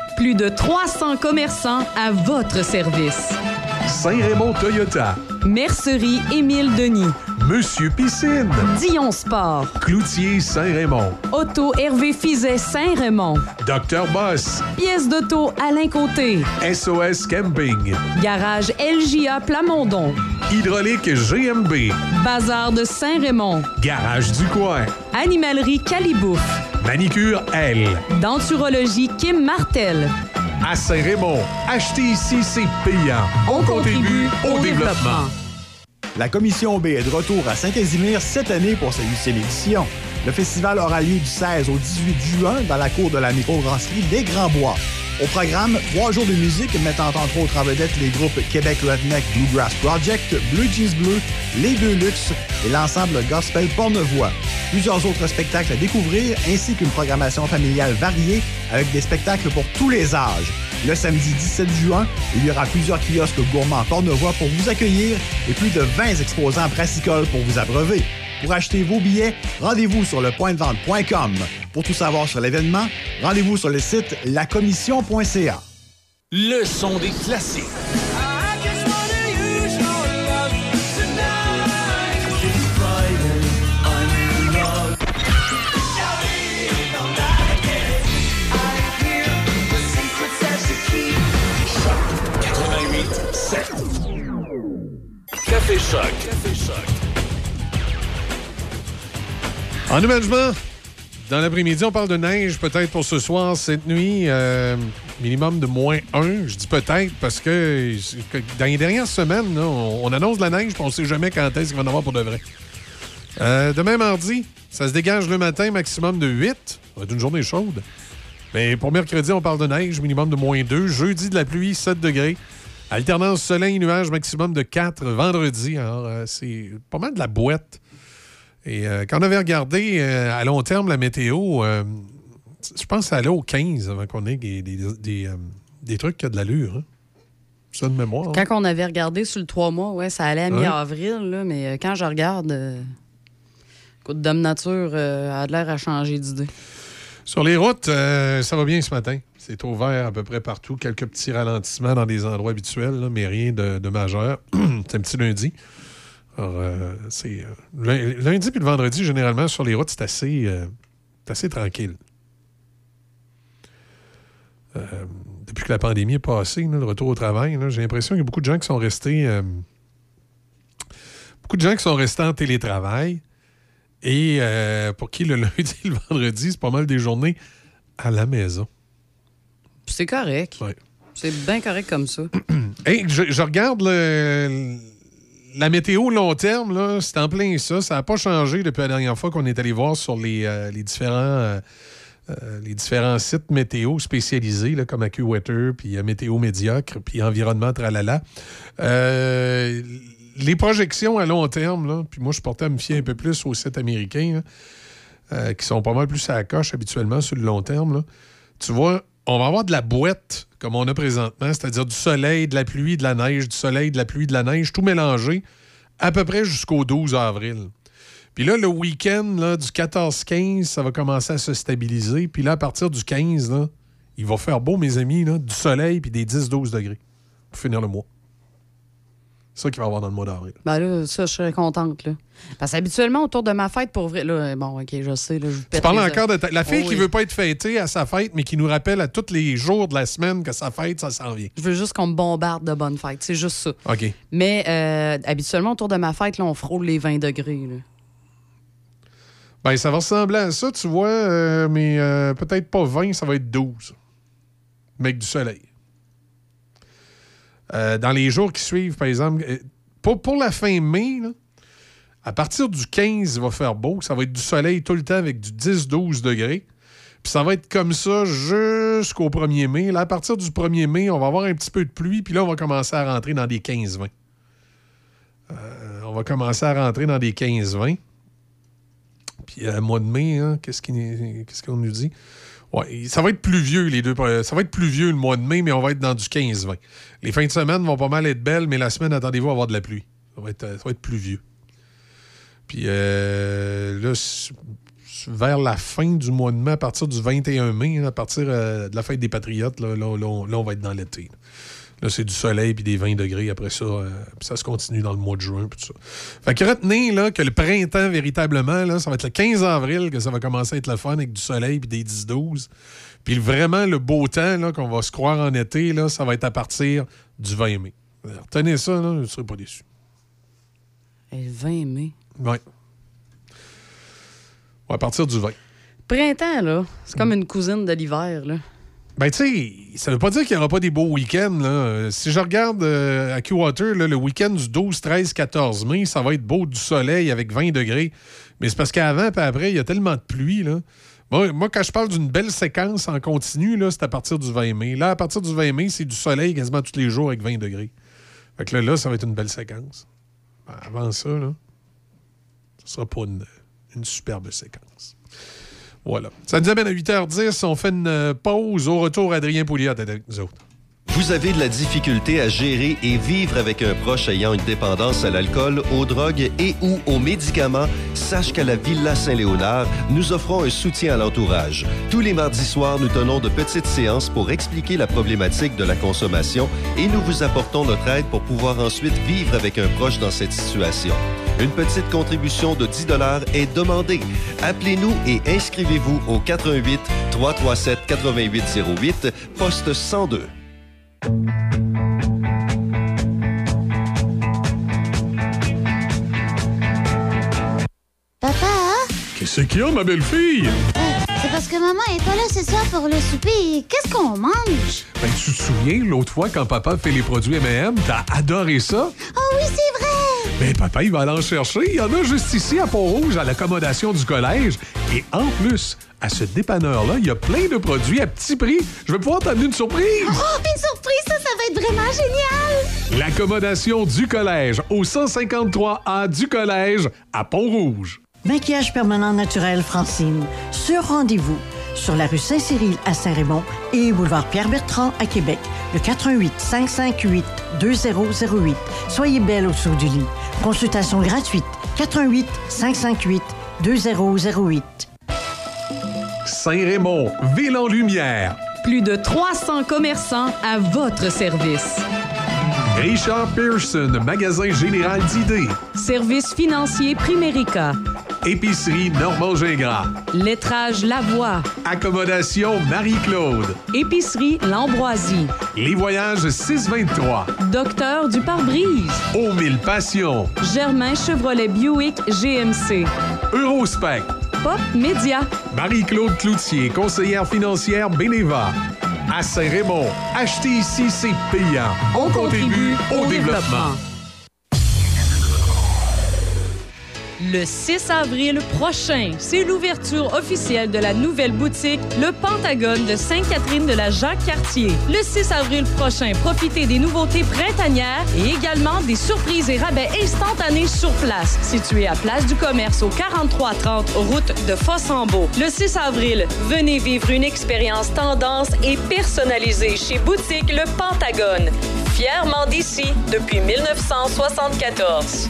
Plus de 300 commerçants à votre service. Saint-Raymond Toyota. Mercerie Émile Denis. Monsieur Piscine. Dion Sport. Cloutier Saint-Raymond. Auto Hervé Fizet Saint-Raymond. Docteur Boss. Pièce d'auto Alain Côté. SOS Camping. Garage LJA Plamondon. Hydraulique GMB. Bazar de Saint-Raymond. Garage du coin. Animalerie Calibouf. Manicure L. Denturologie Kim Martel. À Saint-Raymond, acheter ici, c'est payant. On, contribue au, développement. La Commission B est de retour à Saint-Casimir cette année pour sa huitième édition. Le festival aura lieu du 16 au 18 juin dans la cour de la microbrasserie Les Grands Bois. Au programme, trois jours de musique mettant entre autres en vedette les groupes Québec Redneck Bluegrass Project, Blue Jeans Bleu, Les Deux Luxe et l'ensemble gospel Pornevoix. Plusieurs autres spectacles à découvrir ainsi qu'une programmation familiale variée avec des spectacles pour tous les âges. Le samedi 17 juin, il y aura plusieurs kiosques gourmands Pornevoix pour vous accueillir et plus de 20 exposants brassicoles pour vous abreuver. Pour acheter vos billets, rendez-vous sur le pointdevente.com. Pour tout savoir sur l'événement, rendez-vous sur le site lacommission.ca. Le son des classiques. Café Choc. Café Choc. En management, dans l'après-midi, on parle de neige peut-être pour ce soir, cette nuit. euh, minimum de moins 1. Je dis peut-être parce que dans les dernières semaines, on, on annonce de la neige puis on ne sait jamais quand est-ce qu'il va en avoir pour de vrai. Euh, demain mardi, ça se dégage le matin, maximum de 8. Ça va être une journée chaude. Mais pour mercredi, on parle de neige, minimum de moins 2. Jeudi, de la pluie, 7 degrés. Alternance soleil-nuage, maximum de 4. Vendredi, alors euh, c'est pas mal de la boîte. Et euh, quand on avait regardé euh, à long terme la météo, euh, je pense que ça allait au 15 avant qu'on ait des, des, des, des trucs qui ont de l'allure. Hein. Ça de mémoire. hein. Quand on avait regardé sur le 3 mois, ouais, ça allait à mi-avril, là, mais quand je regarde, écoute, Dame Nature a de l'air à changer d'idée. Sur les routes, ça va bien ce matin. C'est ouvert à peu près partout. Quelques petits ralentissements dans des endroits habituels, là, mais rien de, de majeur. c'est un petit lundi. Alors, euh, c'est, euh, lun- lundi puis le vendredi, généralement, sur les routes, c'est assez, euh, c'est assez tranquille. Euh, depuis que la pandémie est passée, là, le retour au travail, là, j'ai l'impression qu'il y a beaucoup de gens qui sont restés. euh, beaucoup de gens qui sont restés en télétravail. Et euh, pour qui le lundi et le vendredi, c'est pas mal des journées à la maison. C'est correct. C'est bien correct comme ça. Hey, je, je regarde le- la météo long terme, c'est en plein ça. Ça n'a pas changé depuis la dernière fois qu'on est allé voir sur les, euh, les différents, euh, euh, les différents sites météo spécialisés, là, comme AccuWeather, puis Météo Médiocre, puis Environnement Tralala. Les projections à long terme, là, puis moi, je portais à me fier un peu plus aux sites américains, euh, qui sont pas mal plus à la coche habituellement sur le long terme. Tu vois, on va avoir de la boîte comme on a présentement, c'est-à-dire du soleil, de la pluie, de la neige, du soleil, de la pluie, de la neige, tout mélangé, à peu près jusqu'au 12 avril. Puis là, le week-end du 14-15, ça va commencer à se stabiliser. Puis là, à partir du 15, là, il va faire beau, mes amis, du soleil puis des 10-12 degrés pour finir le mois. C'est ça qu'il va y avoir dans le mois d'avril. Ben là, ça, je serais contente, là. Parce qu'habituellement, autour de ma fête, pour vrai, là, bon, OK, je sais, là, je Tu parles les- encore de ta- la fille Oh qui oui. veut pas être fêtée à sa fête, mais qui nous rappelle à tous les jours de la semaine que sa fête, ça s'en vient. Je veux juste qu'on me bombarde de bonnes fêtes. C'est juste ça. OK. Mais euh, habituellement, autour de ma fête, là, on frôle les 20 degrés. là. Ben, ça va ressembler à ça, tu vois, euh, mais euh, peut-être pas 20, ça va être 12. Mais avec du soleil. Euh, dans les jours qui suivent, par exemple, euh, pour, la fin mai, à partir du 15, il va faire beau. Ça va être du soleil tout le temps avec du 10-12 degrés. Puis ça va être comme ça jusqu'au 1er mai. Là, à partir du 1er mai, on va avoir un petit peu de pluie. Puis là, on va commencer à rentrer dans des 15-20. Euh, on va commencer à rentrer dans des 15-20. Puis euh, mois de mai, hein, qu'est-ce qu'on nous dit? Ouais, ça va être pluvieux les deux. Ça va être pluvieux le mois de mai, mais on va être dans du 15-20. Les fins de semaine vont pas mal être belles, mais la semaine, attendez-vous à avoir de la pluie. Ça va être, euh, ça va être pluvieux. Puis euh, là, vers la fin du mois de mai, à partir du 21 mai, à partir euh, de la fête des Patriotes, là, là, là, on va être dans l'été. Là, c'est du soleil puis des 20 degrés après ça. euh, puis ça se continue dans le mois de juin. Puis tout ça. Fait que retenez là, que le printemps, véritablement, là, ça va être le 15 avril que ça va commencer à être le fun avec du soleil puis des 10-12. Puis vraiment, le beau temps là, qu'on va se croire en été, là, ça va être à partir du 20 mai. Alors, Retenez ça, là, vous ne serez pas déçus. Le 20 mai? Ouais. Ouais, à partir du 20. Printemps, là, c'est comme une cousine de l'hiver, là. Ben, tu sais, ça veut pas dire qu'il n'y aura pas des beaux week-ends. Là. Si je regarde euh, à Q-Water, le week-end du 12, 13, 14 mai, ça va être beau du soleil avec 20 degrés. Mais c'est parce qu'avant et après, il y a tellement de pluie. Là. Moi, moi, quand je parle d'une belle séquence en continu, là, c'est à partir du 20 mai. Là, à partir du 20 mai, c'est du soleil quasiment tous les jours avec 20 degrés. Fait que là, là ça va être une belle séquence. Ben, avant ça, là, ce sera pas une, une superbe séquence. Voilà. Ça nous amène à 8h10. On fait une euh, pause. Au retour, Adrien Pouliot avec nous autres. Vous avez de la difficulté à gérer et vivre avec un proche ayant une dépendance à l'alcool, aux drogues et ou aux médicaments, sache qu'à la Villa Saint-Léonard, nous offrons un soutien à l'entourage. Tous les mardis soirs, nous tenons de petites séances pour expliquer la problématique de la consommation et nous vous apportons notre aide pour pouvoir ensuite vivre avec un proche dans cette situation. Une petite contribution de 10 est demandée. Appelez-nous et inscrivez-vous au 88 337 8808 poste 102. Papa, Qu'est-ce qu'il y a, ma belle-fille? c'est parce que maman est pas là ce soir pour le souper. Qu'est-ce qu'on mange? Ben, tu te souviens, l'autre fois, quand papa fait les produits M&M, t'as adoré ça? Oh oui, c'est vrai! Ben, papa, il va aller en chercher. Il y en a juste ici, à Pont-Rouge, à l'accommodation du collège. Et en plus, à ce dépanneur-là, il y a plein de produits à petit prix. Je vais pouvoir t'amener une surprise. Oh, une surprise, ça, ça va être vraiment génial! L'accommodation du collège, au 153A du collège, à Pont-Rouge. Maquillage permanent naturel Francine. Sur rendez-vous. Sur la rue Saint-Cyril à Saint-Raymond et boulevard Pierre-Bertrand à Québec. Le 88 558 2008. Soyez belle au saut du lit. Consultation gratuite. 88 558 2008. Saint-Raymond, ville en lumière. Plus de 300 commerçants à votre service. Richard Pearson, magasin général d'idées. Service financier Primérica. Épicerie Normand Gingras. Lettrage Lavoie. Accommodation Marie-Claude. Épicerie L'Ambroisie. Les voyages 623. Docteur du pare-brise. Aux mille passions. Germain Chevrolet Buick GMC. Eurospec. Pop Média. Marie-Claude Cloutier, conseillère financière Beneva. À Saint-Raymond, acheter ici, c'est payant. On, contribue au développement. Le 6 avril prochain, c'est l'ouverture officielle de la nouvelle boutique Le Pentagone de Sainte-Catherine de la Jacques-Cartier. Le 6 avril prochain, profitez des nouveautés printanières et également des surprises et rabais instantanés sur place. Situé à Place du Commerce au 4330 route de Fossambeau. Le 6 avril, venez vivre une expérience tendance et personnalisée chez Boutique Le Pentagone. Fièrement d'ici depuis 1974.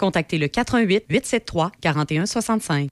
contactez le 88 873 4165.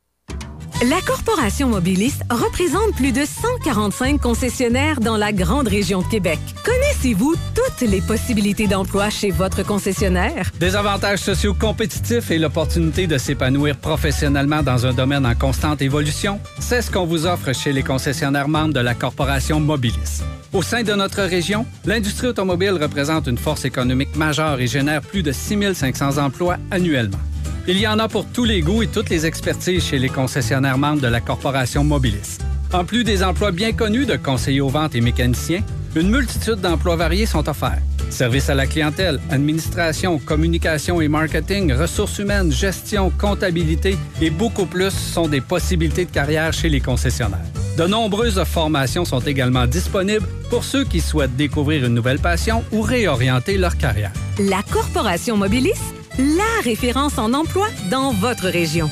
La Corporation Mobiliste représente plus de 145 concessionnaires dans la grande région de Québec. Connaissez-vous toutes les possibilités d'emploi chez votre concessionnaire? Des avantages sociaux compétitifs et l'opportunité de s'épanouir professionnellement dans un domaine en constante évolution, c'est ce qu'on vous offre chez les concessionnaires membres de la Corporation Mobilis. Au sein de notre région, l'industrie automobile représente une force économique majeure et génère plus de 6 500 emplois annuellement. Il y en a pour tous les goûts et toutes les expertises chez les concessionnaires membres de la Corporation Mobilis. En plus des emplois bien connus de conseillers aux ventes et mécaniciens, une multitude d'emplois variés sont offerts. Services à la clientèle, administration, communication et marketing, ressources humaines, gestion, comptabilité et beaucoup plus sont des possibilités de carrière chez les concessionnaires. De nombreuses formations sont également disponibles pour ceux qui souhaitent découvrir une nouvelle passion ou réorienter leur carrière. La Corporation Mobilis, la référence en emploi dans votre région.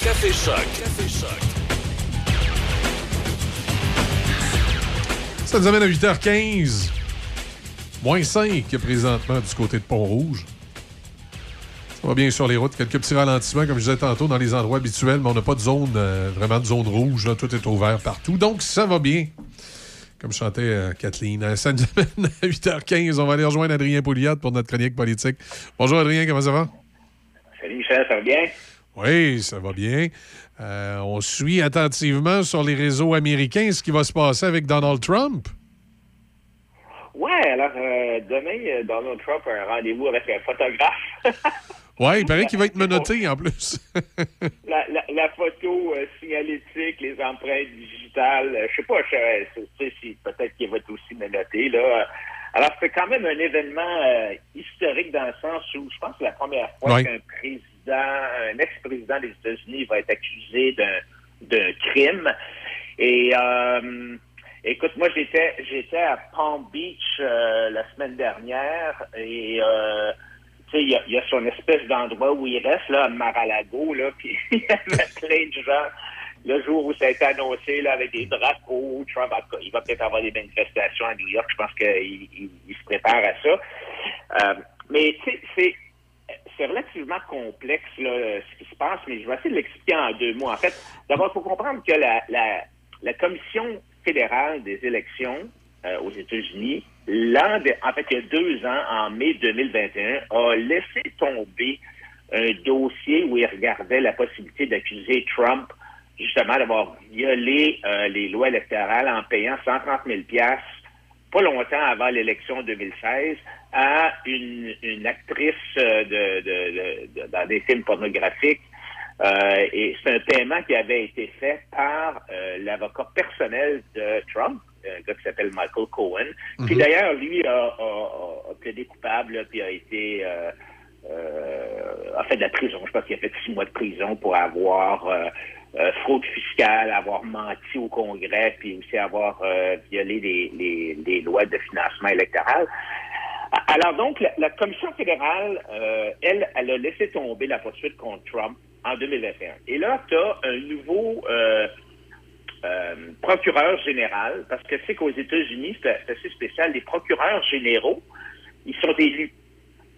Café Choc. Café Choc. Ça nous amène à 8h15. Moins 5 présentement du côté de Pont-Rouge. Ça va bien sur les routes. Quelques petits ralentissements, comme je disais tantôt, dans les endroits habituels, mais on n'a pas de zone, euh, vraiment de zone rouge. là. Tout est ouvert partout. Donc, ça va bien. Comme chantait euh, Kathleen. Euh, Ça nous amène à 8h15. On va aller rejoindre Adrien Pouliot pour notre chronique politique. Bonjour, Adrien. Comment ça va? Salut Michel, ça va bien? Oui, ça va bien. Euh, on suit attentivement sur les réseaux américains ce qui va se passer avec Donald Trump. Ouais, alors euh, demain, euh, Donald Trump a un rendez-vous avec un photographe. Oui, il paraît qu'il va être menotté en plus. la, la, la photo euh, signalétique, les empreintes digitales, euh, je sais pas, je je sais si peut-être qu'il va être aussi menotté. Là. Alors, c'est quand même un événement euh, historique dans le sens où je pense que c'est la première fois Ouais. qu'un président, un ex-président des États-Unis va être accusé d'un crime. Et euh, écoute, moi j'étais j'étais à Palm Beach euh, la semaine dernière et euh, il y a, son espèce d'endroit où il reste, là, à Mar-a-Lago, là, puis il y plein de gens le jour où ça a été annoncé, là, avec des drapeaux, Trump, il va peut-être avoir des manifestations à New York, je pense qu'il il, il se prépare à ça. Euh, mais, tu sais, c'est c'est relativement complexe là, ce qui se passe, mais je vais essayer de l'expliquer en deux mots. En fait, d'abord, il faut comprendre que la, la, la Commission fédérale des élections euh, aux États-Unis, l'an en fait, il y a deux ans, en mai 2021, a laissé tomber un dossier où il regardait la possibilité d'accuser Trump justement d'avoir violé euh, les lois électorales en payant 130 000 piastres pas longtemps avant l'élection 2016 à une, actrice euh, de, dans des films pornographiques. Euh, et c'est un paiement qui avait été fait par l'avocat personnel de Trump, un gars qui s'appelle Michael Cohen, qui Mhm. d'ailleurs, lui, a, a, plaidé coupable, puis a été... Euh, euh, a fait de la prison. Je pense qu'il a fait six mois de prison pour avoir euh, fraude fiscale, avoir menti au Congrès, puis aussi avoir violé les, les, les lois de financement électoral. Alors donc, la, la Commission fédérale, elle, elle a laissé tomber la poursuite contre Trump en 2021. Et là, tu as un nouveau euh, procureur général, parce que c'est qu'aux États-Unis, c'est assez spécial, les procureurs généraux, ils sont élus.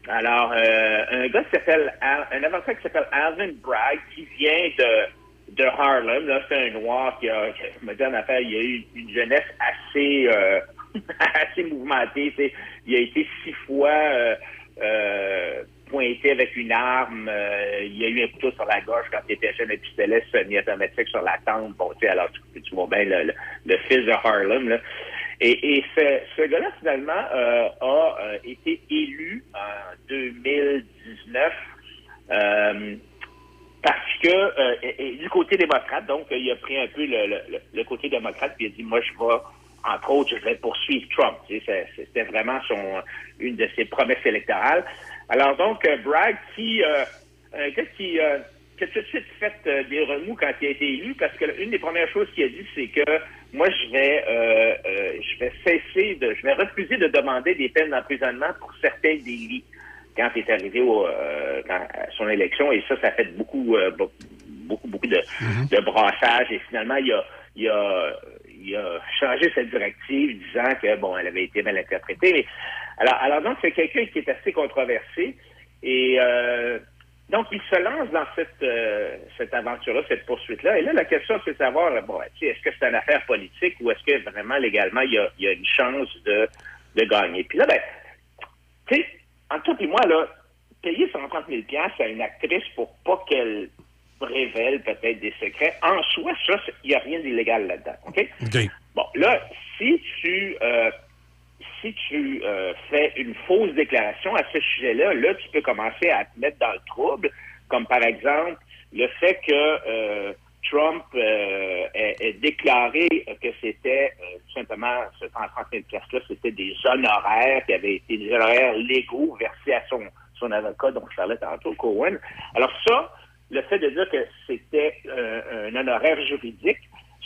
Alors, euh, un gars qui s'appelle, un avocat qui s'appelle Alvin Bragg, qui vient de, de Harlem, là, c'est un noir qui a, qui me donne affaire, il a eu une jeunesse assez, euh, assez mouvementée. Il a été six fois euh, euh, pointé avec une arme. euh, il a eu un couteau sur la gorge quand il était jeune, un pistolet semi-automatique sur la tempe. Bon, tu sais, alors tu, vois bien le, fils de Harlem. Et, ce, gars-là, finalement, euh, a euh, été élu en 2019 euh, parce que, du côté démocrate, donc, il a pris un peu le, côté démocrate, puis il a dit, moi, je vais entre autres, je vais poursuivre Trump. C'était vraiment une de ses promesses électorales. Alors donc, euh, Bragg, qui, euh, un gars qui, euh, qui a tout de suite fait euh, des remous quand il a été élu, parce que une des premières choses qu'il a dit, c'est que moi, je vais, euh, euh, je vais cesser de, je vais refuser de demander des peines d'emprisonnement pour certains délits quand il est arrivé au, euh, quand- à son élection. Et ça, ça a fait beaucoup, euh, be- beaucoup, beaucoup de, de brassage. Et finalement, il a, il a, il a changé cette directive, disant que bon, elle avait été mal interprétée. Mais, alors, alors donc, c'est quelqu'un qui est assez controversé. Et euh, donc, il se lance dans cette, euh, cette aventure-là, cette poursuite-là. Et là, la question, c'est de savoir, bon, tu sais, est-ce que c'est une affaire politique ou est-ce que vraiment, légalement, il y a, il y a une chance de, de gagner? Puis là, ben, tu sais, entre toi et moi, là, payer 130 000 à une actrice pour pas qu'elle révèle peut-être des secrets, en soi, ça, il n'y a rien d'illégal là-dedans. OK? Bon, là, si tu euh, si tu euh, fais une fausse déclaration à ce sujet-là, là, tu peux commencer à te mettre dans le trouble, comme par exemple le fait que euh, Trump euh, ait, déclaré que c'était tout simplement ce 130 000 piastres-là, c'était des honoraires qui avaient été des honoraires légaux versés à son, son avocat, dont je parlais tantôt, Cohen. Alors ça, le fait de dire que c'était un honoraire juridique,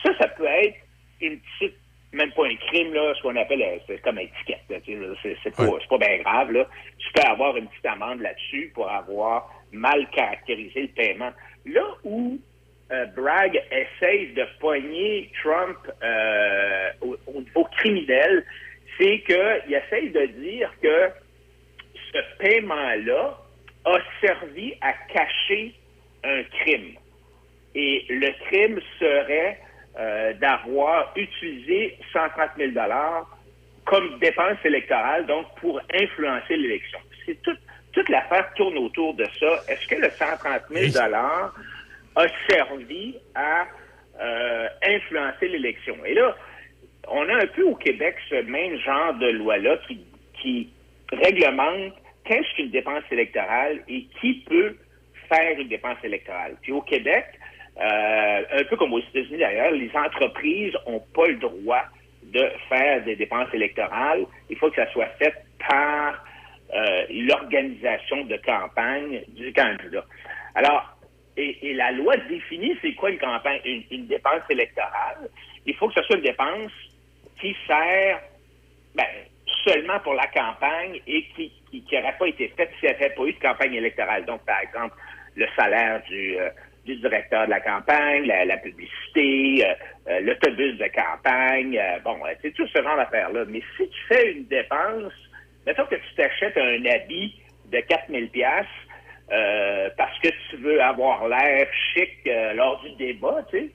ça, ça peut être une petite, même pas un crime, là, ce qu'on appelle, euh, c'est comme étiquette, c'est pas, pas bien grave, là. Tu peux avoir une petite amende là-dessus pour avoir mal caractérisé le paiement. Là où euh, Bragg essaye de poigner Trump euh, au, au niveau criminel, c'est qu'il essaye de dire que ce paiement-là a servi à cacher un crime. Et le crime serait euh, d'avoir utilisé 130 000 comme dépense électorale, donc pour influencer l'élection. C'est tout- toute l'affaire tourne autour de ça. Est-ce que le 130 000 a servi à euh, influencer l'élection? Et là, on a un peu au Québec ce même genre de loi-là qui, qui réglemente qu'est-ce qu'une dépense électorale et qui peut faire une dépense électorale. Puis au Québec, euh, un peu comme aux États-Unis d'ailleurs, les entreprises n'ont pas le droit de faire des dépenses électorales. Il faut que ça soit fait par euh, l'organisation de campagne du candidat. Alors, et, la loi définit c'est quoi une campagne, une, une dépense électorale. Il faut que ce soit une dépense qui sert ben, seulement pour la campagne et qui n'aurait pas été faite s'il n'y avait pas eu de campagne électorale. Donc, par exemple, le salaire du, euh, du directeur de la campagne, la, la publicité, euh, euh, l'autobus de campagne, euh, bon, euh, c'est tout ce genre d'affaires-là. Mais si tu fais une dépense, mettons que tu t'achètes un habit de 4000 pièces euh, parce que tu veux avoir l'air chic euh, lors du débat, tu sais,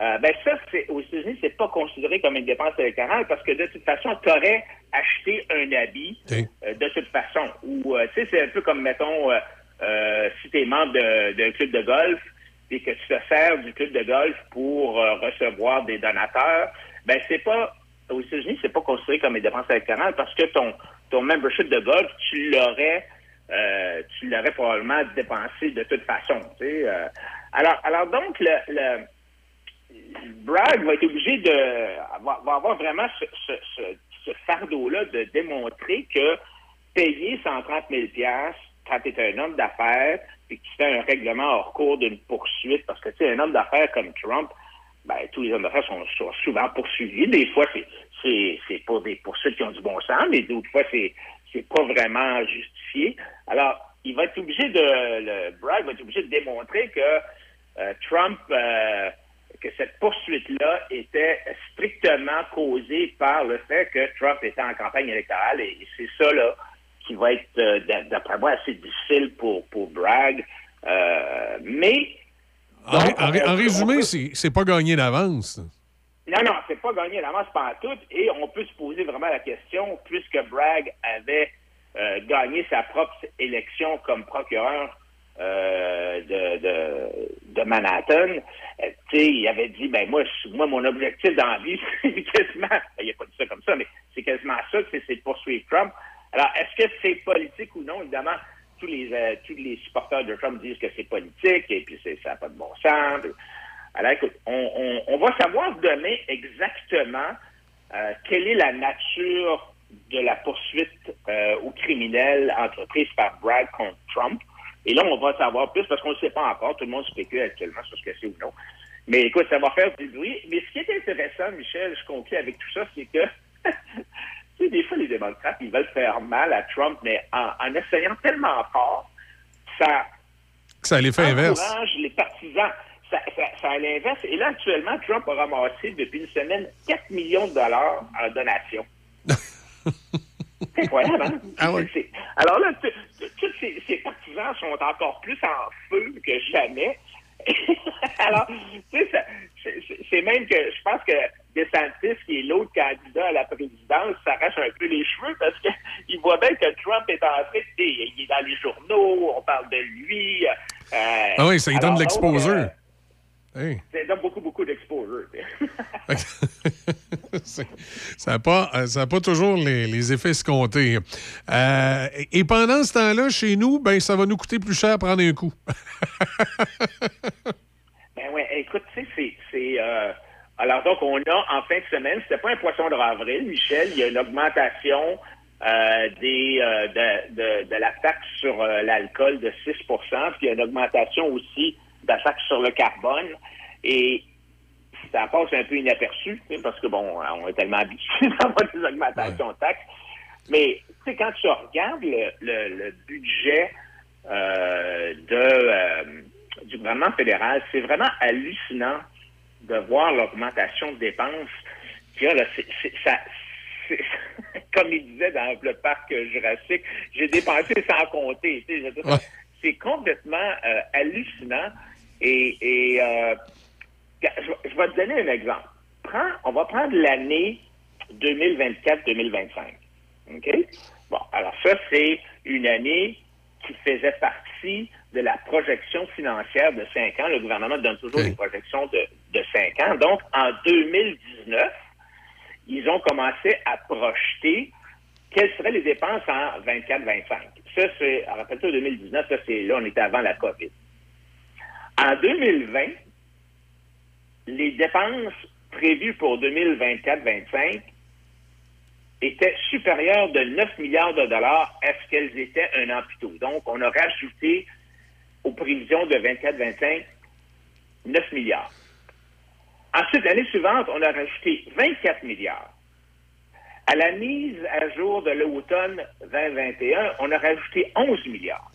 euh, ben ça, c'est, aux États-Unis, c'est pas considéré comme une dépense électorale parce que de toute façon, tu aurais acheté un habit euh, de toute façon. Ou, euh, tu sais, c'est un peu comme, mettons, euh, euh, si tu es membre d'un club de golf et que tu te sers du club de golf pour euh, recevoir des donateurs, ben c'est pas, aux États-Unis, c'est pas considéré comme une dépense électorale parce que ton, ton membership de golf, tu l'aurais euh, tu l'aurais probablement dépensé de toute façon. tu sais, euh. alors, alors donc, le, le, Bragg va être obligé de va, avoir vraiment ce, ce, ce, ce fardeau-là de démontrer que payer 130 000 quand tu un homme d'affaires et que tu un règlement hors cours d'une poursuite, parce que tu sais, un homme d'affaires comme Trump, ben, tous les hommes d'affaires sont, souvent poursuivis. Des fois, c'est, pour des poursuites qui ont du bon sens, mais d'autres fois, c'est, c'est pas vraiment justifié. Alors, il va être obligé de, le Bragg va être obligé de démontrer que euh, Trump, euh, que cette poursuite-là était strictement causée par le fait que Trump était en campagne électorale. Et c'est ça, là, qui va être, euh, d'a- d'après moi, assez difficile pour, pour Bragg. Euh, mais En, résumé, on- c'est pas gagné d'avance. non, non, c'est pas gagné d'avance par tout. Et on peut se poser vraiment la question, puisque Bragg avait euh, gagné sa propre élection comme procureur euh, de, de, de Manhattan, euh, il avait dit, ben moi, je- moi mon objectif dans la vie, c'est quasiment, ben, il a pas dit ça comme ça, mais c'est quasiment ça, c'est de poursuivre Trump. Alors, est-ce que c'est politique ou non? Évidemment, tous les euh, tous les supporters de Trump disent que c'est politique et puis ça n'a pas de bon sens. Alors, écoute, on va savoir demain exactement euh, quelle est la nature de la poursuite euh, aux criminels entreprise par Bragg contre Trump. Et là, on va savoir plus parce qu'on ne sait pas encore. Tout le monde spécule actuellement sur ce que c'est ou non. Mais écoute, ça va faire du bruit. Mais ce qui est intéressant, Michel, je conclue avec tout ça, c'est que tu sais, des fois, les démocrates, ils veulent faire mal à Trump, mais en, en essayant tellement fort, ça Ça a l'effet inverse. les partisans. Ça, ça, ça l'inverse. Et là, actuellement, Trump a ramassé depuis une semaine 4 millions de dollars en donations. C'est incroyable, hein? C'est- Alors là, tous ces, ces partisans sont encore plus en feu que jamais. Alors, tu sais, c'est même que je pense que DeSantis, qui est l'autre candidat à la présidence, s'arrache un peu les cheveux parce qu'il voit bien que Trump est en train de... Il est dans les journaux, on parle de lui. euh, Ah oui, ça lui donne de l'exposure. donc, Hey. euh, ça donne beaucoup, beaucoup d'exposure. Ça n'a pas, euh, pas toujours les, les effets escomptés. Euh, et pendant ce temps-là, chez nous, ben, ça va nous coûter plus cher à prendre un coup. Ben ouais, écoute, tu sais, c'est. c'est, euh, alors donc, on a en fin de semaine, c'était pas un poisson de avril, Michel, il y a une augmentation euh, des, euh, de, de, de la taxe sur euh, l'alcool de 6% puis il y a une augmentation aussi de la taxe sur le carbone. Et ça passe un peu inaperçu, parce que, bon, on est tellement habitué d'avoir des augmentations de taxes. Mais, tu sais, quand tu regardes le, le, le budget de, du gouvernement fédéral, c'est vraiment hallucinant de voir l'augmentation de dépenses qu'il y a là. Ça- comme il disait dans le parc jurassique, j'ai dépensé sans compter. C'est complètement euh, hallucinant. Et, et euh, je, vais- je vais te donner un exemple. Prends- on va prendre l'année 2024-2025. OK? Bon, alors ça, c'est une année qui faisait partie de la projection financière de 5 ans. Le gouvernement donne toujours des projections de, de 5 ans. Donc, en 2019, ils ont commencé à projeter quelles seraient les dépenses en 24-25. Ça, c'est, rappelle-toi, 2019, ça, c'est là, on était avant la COVID. En 2020, les dépenses prévues pour 2024-25 étaient supérieures de 9 milliards de dollars à ce qu'elles étaient un an plus tôt. Donc, on a rajouté aux prévisions de 24-25 9 milliards. Ensuite, l'année suivante, on a rajouté 24 milliards. À la mise à jour de l'automne 2021, on a rajouté 11 milliards.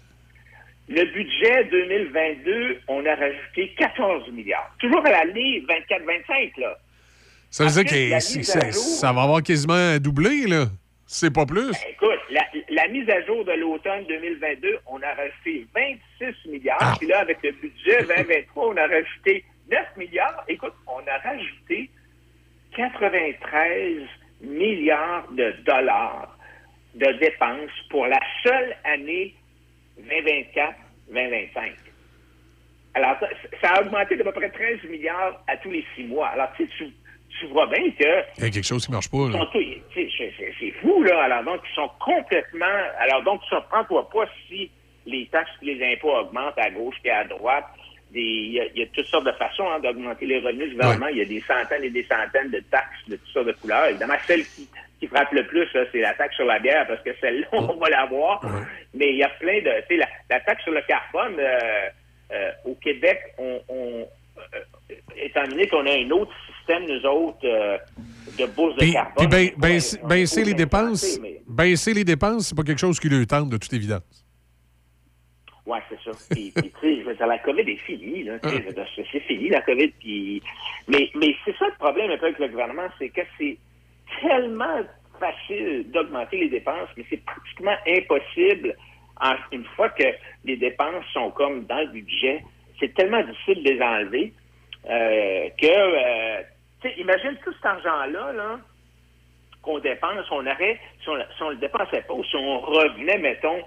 Le budget 2022, on a rajouté 14 milliards. Toujours à l'année 24-25, là. Ça veut dire que jour- ça va avoir quasiment doublé, là. C'est pas plus. Écoute, la, la mise à jour de l'automne 2022, on a rajouté 26 milliards. Puis là, avec le budget 2023, on a rajouté 9 milliards. Écoute, on a rajouté 93 milliards de dollars de dépenses pour la seule année 2024-2025. Alors, ça, ça a augmenté d'à peu près 13 milliards à tous les six mois. Alors, tu tu, vois bien que Il y a quelque chose qui marche pas, là. c'est fou, là. Alors, donc, ils sont complètement. Alors, donc, surprends-toi pas si les taxes et les impôts augmentent à gauche et à droite. Il y, a, il y a toutes sortes de façons hein, d'augmenter les revenus du gouvernement. Il y a des centaines et des centaines de taxes de toutes sortes de couleurs. Évidemment, celle qui, qui frappe le plus, c'est la taxe sur la bière, parce que celle-là, on va l'avoir. Mais il y a plein de. Tu sais, la, la taxe sur le carbone, euh, euh, au Québec, on, on- euh, étant donné qu'on a un autre système, nous autres, de bourse de carbone. puis ben- ben- baisser les dépenses, baisser les dépenses, c'est pas quelque chose qui lui tente de toute évidence. Ouais, c'est ça. Puis, puis, tu sais, la COVID est finie, là. C'est fini, la COVID. Puis... Mais, mais c'est ça le problème un peu avec le gouvernement, c'est que c'est tellement facile d'augmenter les dépenses, mais c'est pratiquement impossible une fois que les dépenses sont comme dans le budget. C'est tellement difficile de les enlever euh, que, euh, tu sais, imagine tout cet argent-là, là, qu'on dépense, on aurait, si on, si on le dépensait pas, ou si on revenait, mettons,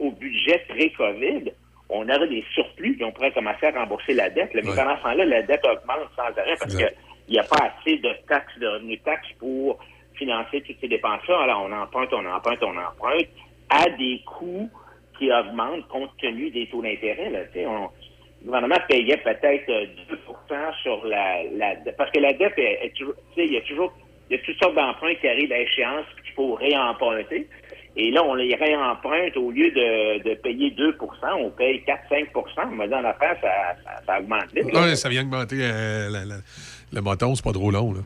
au budget pré-COVID, on aurait des surplus, puis on pourrait commencer à rembourser la dette. là. Mais pendant ce temps-là, la dette augmente sans arrêt parce qu'il n'y a pas assez de taxes, de revenus taxes pour financer toutes ces dépenses-là. Alors, on emprunte, on emprunte, on emprunte à des coûts qui augmentent compte tenu des taux d'intérêt. le gouvernement payait peut-être euh, 2% sur la, la dette. Parce que la dette, il y a toujours il y a toutes sortes d'emprunts qui arrivent à échéance qu'il faut réemprunter. Et là, on les réemprunte au lieu de, de payer 2% on paye 4-5 On m'a dit en affaires, ça, ça, ça augmente vite. là. Ouais, ça vient augmenter euh, la- la- le moton, c'est pas trop long. Là.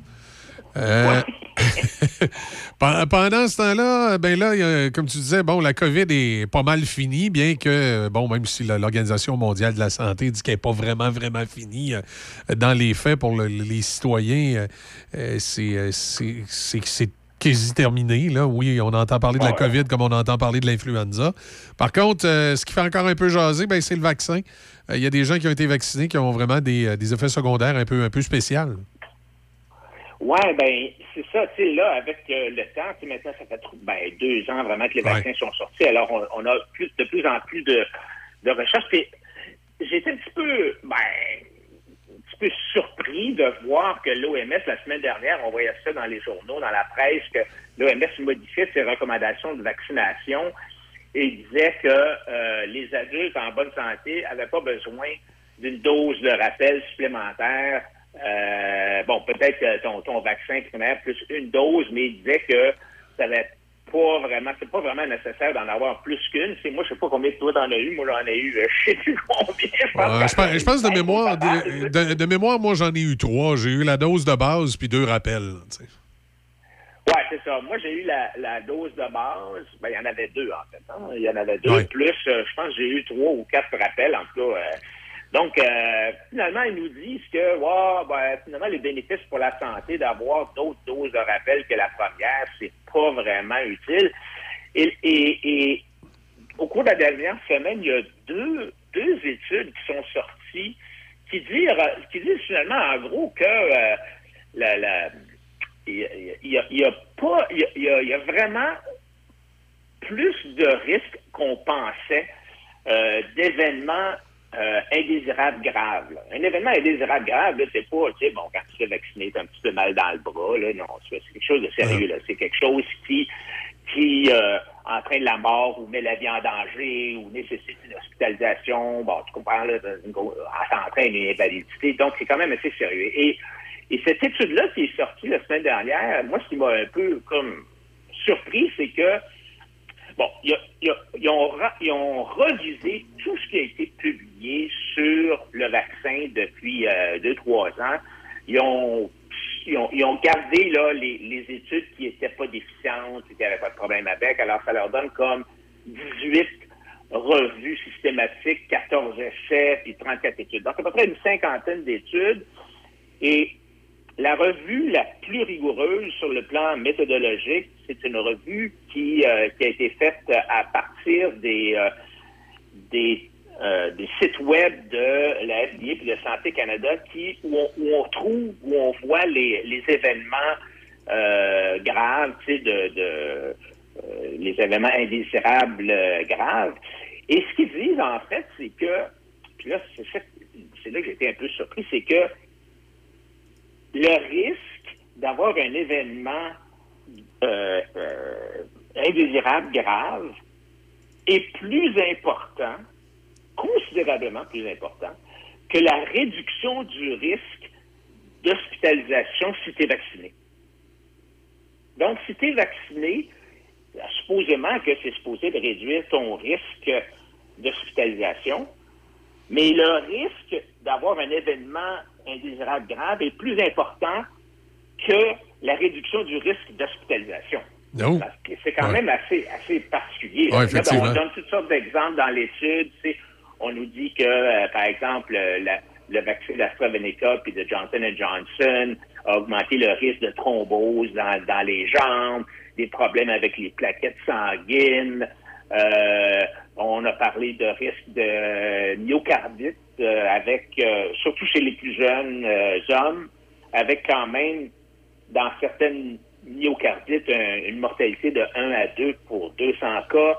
Euh, Pen- Pendant ce temps-là, ben là, comme tu disais, bon, la COVID est pas mal finie, bien que, bon, même si l'Organisation mondiale de la santé dit qu'elle n'est pas vraiment, vraiment finie, euh, dans les faits, pour le- les citoyens, euh, c'est quasi terminé. Là. Oui, on entend parler de la. COVID comme on entend parler de l'influenza. Par contre, euh, ce qui fait encore un peu jaser, ben, c'est le vaccin. Euh, Il y a des gens qui ont été vaccinés qui ont vraiment des, euh, des effets secondaires un peu, un peu spéciaux. Ouais, ben c'est ça, tu sais, là, avec euh, le temps, maintenant, ça fait ben, deux ans vraiment que les vaccins sont sortis. Alors, on, on a plus, de plus en plus de, de recherches. Puis, j'étais un petit peu, ben, surpris de voir que l'OMS, la semaine dernière, on voyait ça dans les journaux, dans la presse, que l'OMS modifiait ses recommandations de vaccination et disait que euh, les adultes en bonne santé n'avaient pas besoin d'une dose de rappel supplémentaire. Euh, bon, peut-être ton, ton vaccin primaire plus une dose, mais il disait que ça n'avait pas vraiment, c'est pas vraiment nécessaire d'en avoir plus qu'une. C'est moi, je sais pas combien de toi t'en as eu. Moi, j'en ai eu, euh, je sais plus combien. Je pense Euh, je, pense, de que- mémoire, de, de- de mémoire, moi j'en ai eu trois. J'ai eu la dose de base puis deux rappels. tu sais. Ouais, c'est ça. Moi, j'ai eu la, la dose de base. Ben, il y en avait deux, en fait. hein. Il y en avait deux. Ouais. Plus, euh, je pense que j'ai eu trois ou quatre rappels, en tout cas. euh. Donc, euh, finalement, ils nous disent que, ouais, ben, finalement, les bénéfices pour la santé d'avoir d'autres doses de rappel que la première, c'est pas vraiment utile. Et, au cours de la dernière semaine, il y a deux, deux études qui sont sorties qui disent, qui disent finalement, en gros, que euh, la, il y a, il il pas, il y a, il il y a vraiment plus de risques qu'on pensait euh, d'événements euh, indésirables graves. là. Un événement indésirable grave, c'est pas, tu sais, bon, quand tu te fais vacciner, t'as un petit peu mal dans le bras, là, non, c'est quelque chose de sérieux, là. C'est quelque chose qui, qui euh, entraîne la mort ou met la vie en danger ou nécessite une hospitalisation, bon, tu comprends, là, gros- ça entraîne une invalidité, donc c'est quand même assez sérieux. Et, et cette étude-là qui est sortie la semaine dernière, moi, ce qui m'a un peu comme surpris, c'est que Bon, ils, ont, ils ont revisé tout ce qui a été publié sur le vaccin depuis euh, deux, trois ans. Ils ont, ils ont, ils ont gardé là, les, les études qui n'étaient pas déficientes, qui n'avaient pas de problème avec. Alors, ça leur donne comme 18 revues systématiques, 14 essais, puis 34 études. Donc, à peu près une cinquantaine d'études. Et la revue la plus rigoureuse sur le plan méthodologique, c'est une revue qui, euh, a été faite à partir des, euh, des, euh, des sites web de la FDA et de Santé Canada qui, où, on, trouve, où on voit les, événements graves, tu sais, de, les événements indésirables graves. Et ce qu'ils disent, en fait, c'est que, puis là, c'est là que j'étais un peu surpris, c'est que le risque d'avoir un événement euh, euh, indésirable grave est plus important, considérablement plus important, que la réduction du risque d'hospitalisation si tu es vacciné. Donc, si tu es vacciné, supposément que c'est supposé de réduire ton risque d'hospitalisation, mais le risque d'avoir un événement indésirable grave est plus important que la réduction du risque d'hospitalisation. Oh. Parce que C'est quand Ouais. même assez, assez particulier. Ouais, Là, effectivement. on donne toutes sortes d'exemples dans l'étude. On nous dit que, euh, par exemple, euh, la- le vaccin d'AstraZeneca puis de Johnson Johnson a augmenté le risque de thrombose dans, dans les jambes, des problèmes avec les plaquettes sanguines. Euh, on a parlé de risque de myocardite euh, avec, euh, surtout chez les plus jeunes hommes, avec quand même dans certaines myocardites un- une mortalité de 1 à 2 pour 200 cas.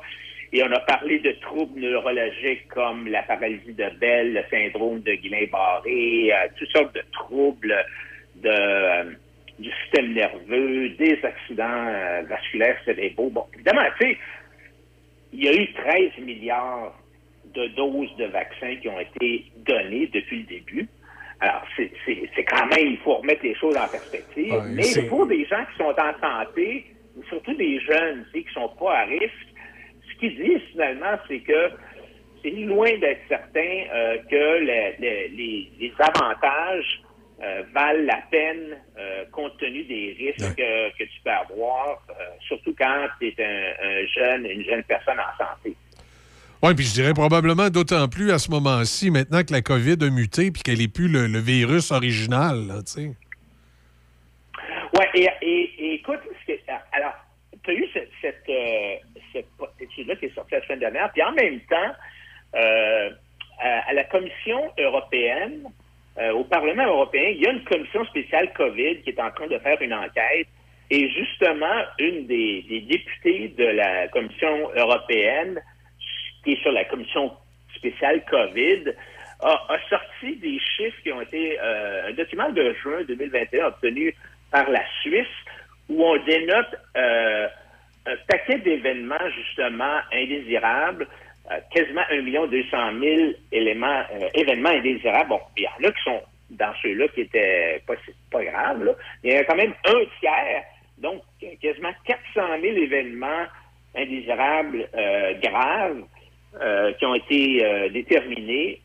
Et on a parlé de troubles neurologiques comme la paralysie de Bell, le syndrome de Guillain-Barré, toutes sortes de troubles de, du système nerveux, des accidents vasculaires cérébraux. Bon, évidemment, tu sais, il y a eu 13 milliards de doses de vaccins qui ont été données depuis le début. Alors, c'est quand même, il faut remettre les choses en perspective. Ouais, mais c'est- pour des gens qui sont en santé, surtout des jeunes, qui sont pas à risque, ce qu'ils disent finalement, c'est que c'est loin d'être certain euh, que le- le- les, les avantages euh, valent la peine euh, compte tenu des risques que tu peux avoir, euh, surtout quand tu es un, un jeune, une jeune personne en santé. Oui, puis je dirais probablement d'autant plus à ce moment-ci, maintenant que la COVID a muté puis qu'elle n'est plus le, le virus original, tu sais. Ouais, et, et- et écoute, alors, tu as eu cette, cette, cette étude-là qui est sortie la semaine dernière, puis en même temps, à la Commission européenne, euh, au Parlement européen, il y a une commission spéciale COVID qui est en train de faire une enquête. Et justement, une des, députés de la Commission européenne, qui est sur la commission spéciale COVID, a, a sorti des chiffres qui ont été euh, un document de juin 2021 obtenu par la Suisse où on dénote euh, un paquet d'événements justement indésirables, quasiment 1 200 000 éléments, euh, événements indésirables. Bon, il y en a qui sont dans ceux-là qui étaient pas, graves. Il y a quand même un tiers, donc quasiment 400 000 événements indésirables euh, graves euh, qui ont été euh, déterminés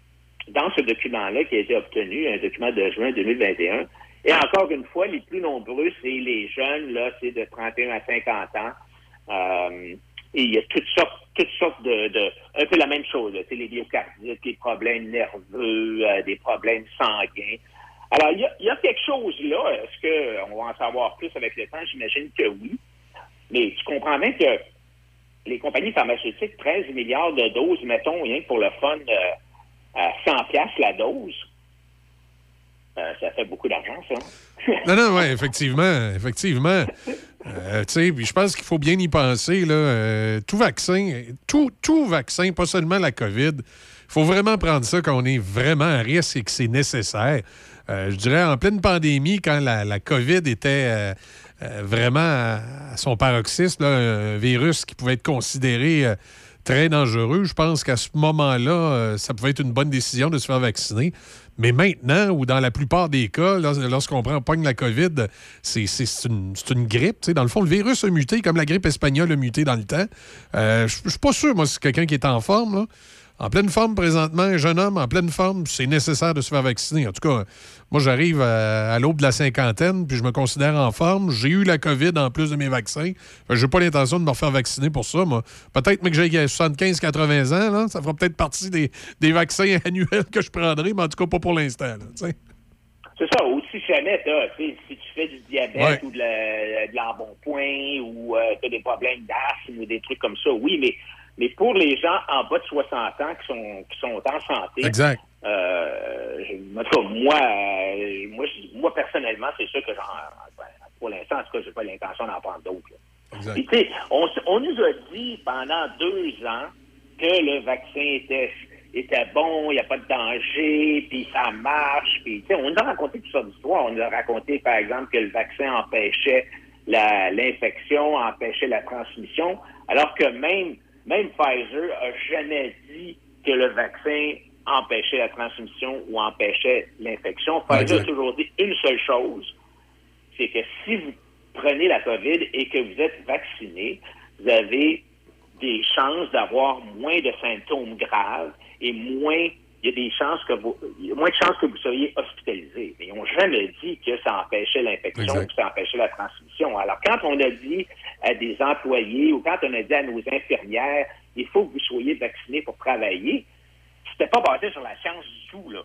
dans ce document-là qui a été obtenu, un document de juin 2021. Et encore une fois, les plus nombreux, c'est les jeunes, là, c'est de 31 à 50 ans. Et il y a toutes sortes, toutes sortes de, de un peu la même chose, là, les myocardites, les problèmes nerveux, euh, des problèmes sanguins. Alors, il y a, y a quelque chose là. Est-ce qu'on va en savoir plus avec le temps? J'imagine que oui. Mais tu comprends bien que les compagnies pharmaceutiques, 13 milliards de doses, mettons, rien que pour le fun, euh, à 100 piastres la dose, ça fait beaucoup d'argent, ça. Non, non, oui, effectivement, effectivement. Euh, je pense qu'il faut bien y penser, là. euh, tout vaccin, tout, tout vaccin, pas seulement la COVID, il faut vraiment prendre ça quand on est vraiment à risque et que c'est nécessaire. Euh, je dirais, en pleine pandémie, quand la, COVID était euh, vraiment à, à son paroxysme, là, un virus qui pouvait être considéré très dangereux, je pense qu'à ce moment-là, euh, ça pouvait être une bonne décision de se faire vacciner. Mais maintenant, ou dans la plupart des cas, lors- lorsqu'on prend pogne la COVID, c'est une, grippe. Dans le fond, le virus a muté comme la grippe espagnole a muté dans le temps. Euh, Je suis pas sûr, moi, c'est quelqu'un qui est en forme. En pleine forme présentement, un jeune homme en pleine forme, c'est nécessaire de se faire vacciner. En tout cas, moi, j'arrive à, à l'aube de la cinquantaine, puis je me considère en forme. J'ai eu la COVID en plus de mes vaccins. Je n'ai pas l'intention de me refaire vacciner pour ça, moi. Peut-être mais que j'ai 75-80 ans, là, ça fera peut-être partie des, des vaccins annuels que je prendrai, mais en tout cas pas pour l'instant. C'est ça. Ou si jamais, t'as, tu sais, si tu fais du diabète Ouais. ou de la- de l'embonpoint ou tu as des problèmes d'asthme ou des trucs comme ça, oui, mais, mais pour les gens en bas de 60 ans qui sont, qui sont en santé, Exact. euh, je- en tout cas, moi, euh, moi, moi, personnellement, c'est sûr que j'en, ben, pour l'instant, en tout cas, j'ai pas l'intention d'en prendre d'autres. là. Puis, tu sais, on, on nous a dit pendant deux ans que le vaccin était, était bon, il n'y a pas de danger, puis ça marche. Puis, tu sais, on nous a raconté toutes sortes d'histoires. On nous a raconté, par exemple, que le vaccin empêchait la- l'infection, empêchait la transmission, alors que même, même Pfizer a jamais dit que le vaccin empêchait la transmission ou empêchait l'infection. Pfizer a toujours dit une seule chose, c'est que si vous prenez la COVID et que vous êtes vacciné, vous avez des chances d'avoir moins de symptômes graves et moins il y a des chances que vous il y a moins de chances que vous soyez hospitalisé. Mais ils n'ont jamais dit que ça empêchait l'infection ou que ça empêchait la transmission. Alors quand on a dit à des employés ou quand on a dit à nos infirmières il faut que vous soyez vaccinés pour travailler, c'était pas basé sur la science du tout, là.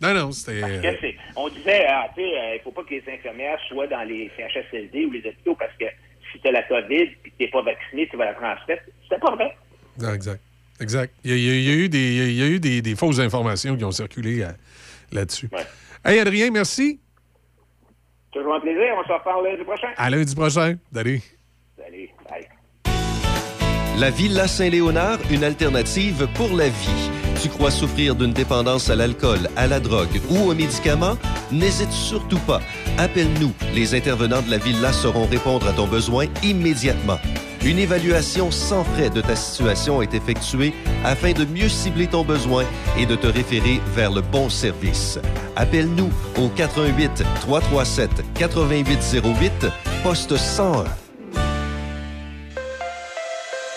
Non, non, c'était. C'est- on disait, ah, tu sais, euh, il faut pas que les infirmières soient dans les CHSLD ou les hôpitaux parce que si tu as la COVID et que tu n'es pas vacciné, tu vas la transmettre. C'était pas vrai. Non, exact. Exact. Il y a, il y eu, des, il y a eu des, des fausses informations qui ont circulé euh, là-dessus. Hey, Adrien, merci. Toujours un plaisir. On se reparle lundi prochain. À lundi prochain. Salut. Salut. Bye. La Villa Saint-Léonard, une alternative pour la vie. Tu crois souffrir d'une dépendance à l'alcool, à la drogue ou aux médicaments? N'hésite surtout pas. Appelle-nous. Les intervenants de la Villa sauront répondre à ton besoin immédiatement. Une évaluation sans frais de ta situation est effectuée afin de mieux cibler ton besoin et de te référer vers le bon service. Appelle-nous au 88 337 8808 poste 101.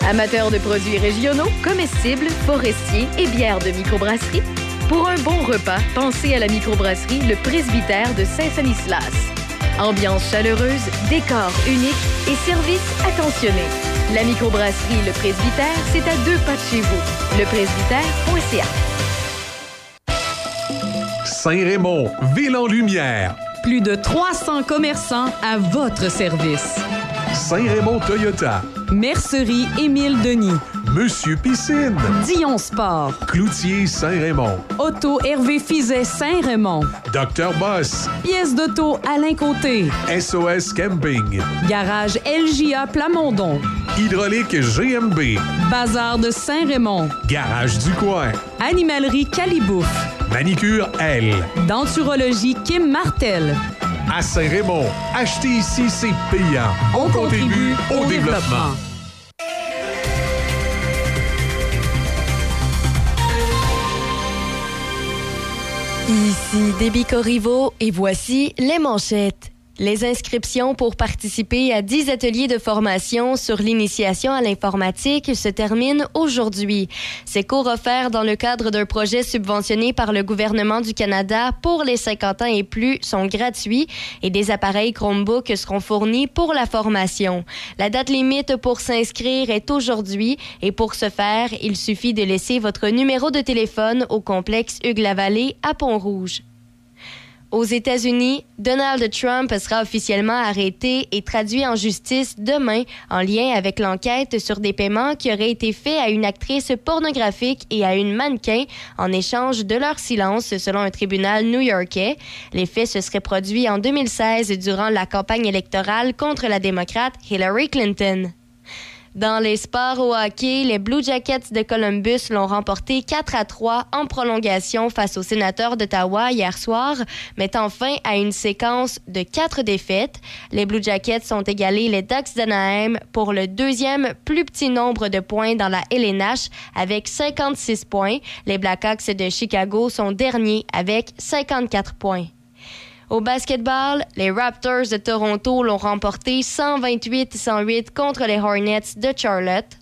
Amateurs de produits régionaux, comestibles, forestiers et bières de microbrasserie, pour un bon repas, pensez à la microbrasserie Le Presbytère de Saint-Sanislas. Ambiance chaleureuse, décor unique et service attentionné. La microbrasserie Le Presbytère, c'est à deux pas de chez vous. Lepresbytère.ca. Saint-Raymond, ville en lumière. Plus de 300 commerçants à votre service. Saint-Raymond Toyota. Mercerie Émile Denis. Monsieur Piscine. Dion Sport. Cloutier Saint-Raymond. Auto Hervé Fizet Saint-Raymond. Docteur Boss. Pièce d'auto Alain Côté. SOS Camping. Garage LJA Plamondon. Hydraulique GMB. Bazar de Saint-Raymond. Garage du coin. Animalerie Calibouf. Manicure L. Denturologie Kim Martel. À Saint-Raymond, acheter ici, c'est payant. On, contribue au développement. Ici Déby Corriveau et voici les manchettes. Les inscriptions pour participer à 10 ateliers de formation sur l'initiation à l'informatique se terminent aujourd'hui. Ces cours offerts dans le cadre d'un projet subventionné par le gouvernement du Canada pour les 50 ans et plus sont gratuits et des appareils Chromebook seront fournis pour la formation. La date limite pour s'inscrire est aujourd'hui et pour ce faire, il suffit de laisser votre numéro de téléphone au complexe Hugues-la-Vallée à Pont-Rouge. Aux États-Unis, Donald Trump sera officiellement arrêté et traduit en justice demain en lien avec l'enquête sur des paiements qui auraient été faits à une actrice pornographique et à une mannequin en échange de leur silence, selon un tribunal new-yorkais. Les faits se seraient produits en 2016 durant la campagne électorale contre la démocrate Hillary Clinton. Dans les sports au hockey, les Blue Jackets de Columbus l'ont remporté 4 à 3 en prolongation face aux sénateurs d'Ottawa hier soir, mettant fin à une séquence de quatre défaites. Les Blue Jackets ont égalé les Ducks d'Anaheim pour le deuxième plus petit nombre de points dans la LNH avec 56 points. Les Blackhawks de Chicago sont derniers avec 54 points. Au basketball, les Raptors de Toronto l'ont remporté 128-108 contre les Hornets de Charlotte.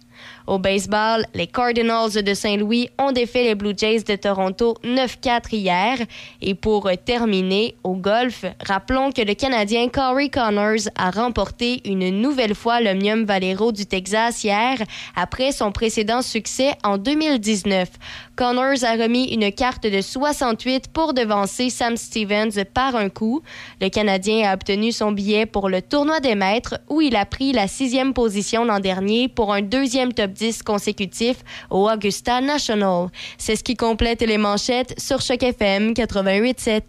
Au baseball, les Cardinals de Saint-Louis ont défait les Blue Jays de Toronto 9-4 hier. Et pour terminer, au golf, rappelons que le Canadien Corey Connors a remporté une nouvelle fois l'Omnium Valero du Texas hier après son précédent succès en 2019. Connors a remis une carte de 68 pour devancer Sam Stevens par un coup. Le Canadien a obtenu son billet pour le tournoi des maîtres où il a pris la sixième position l'an dernier pour un deuxième top 10 consécutif au Augusta National. C'est ce qui complète les manchettes sur Choc FM 88.7.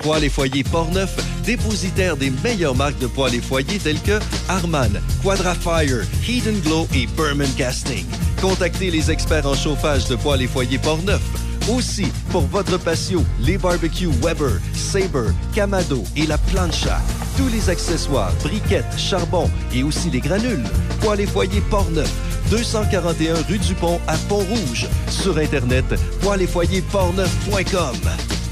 Poêles et foyers Portneuf, dépositaire des meilleures marques de poêles et foyers telles que Harman, Quadrafire, and Glow et Berman Casting. Contactez les experts en chauffage de poêles et foyers Portneuf. Aussi, pour votre patio, les barbecues Weber, Sabre, Camado et la plancha. Tous les accessoires, briquettes, charbon et aussi les granules. Poêles et foyers Portneuf, 241 rue du Pont à Pont-Rouge. Sur Internet, poêlesfoyersportneuf.com.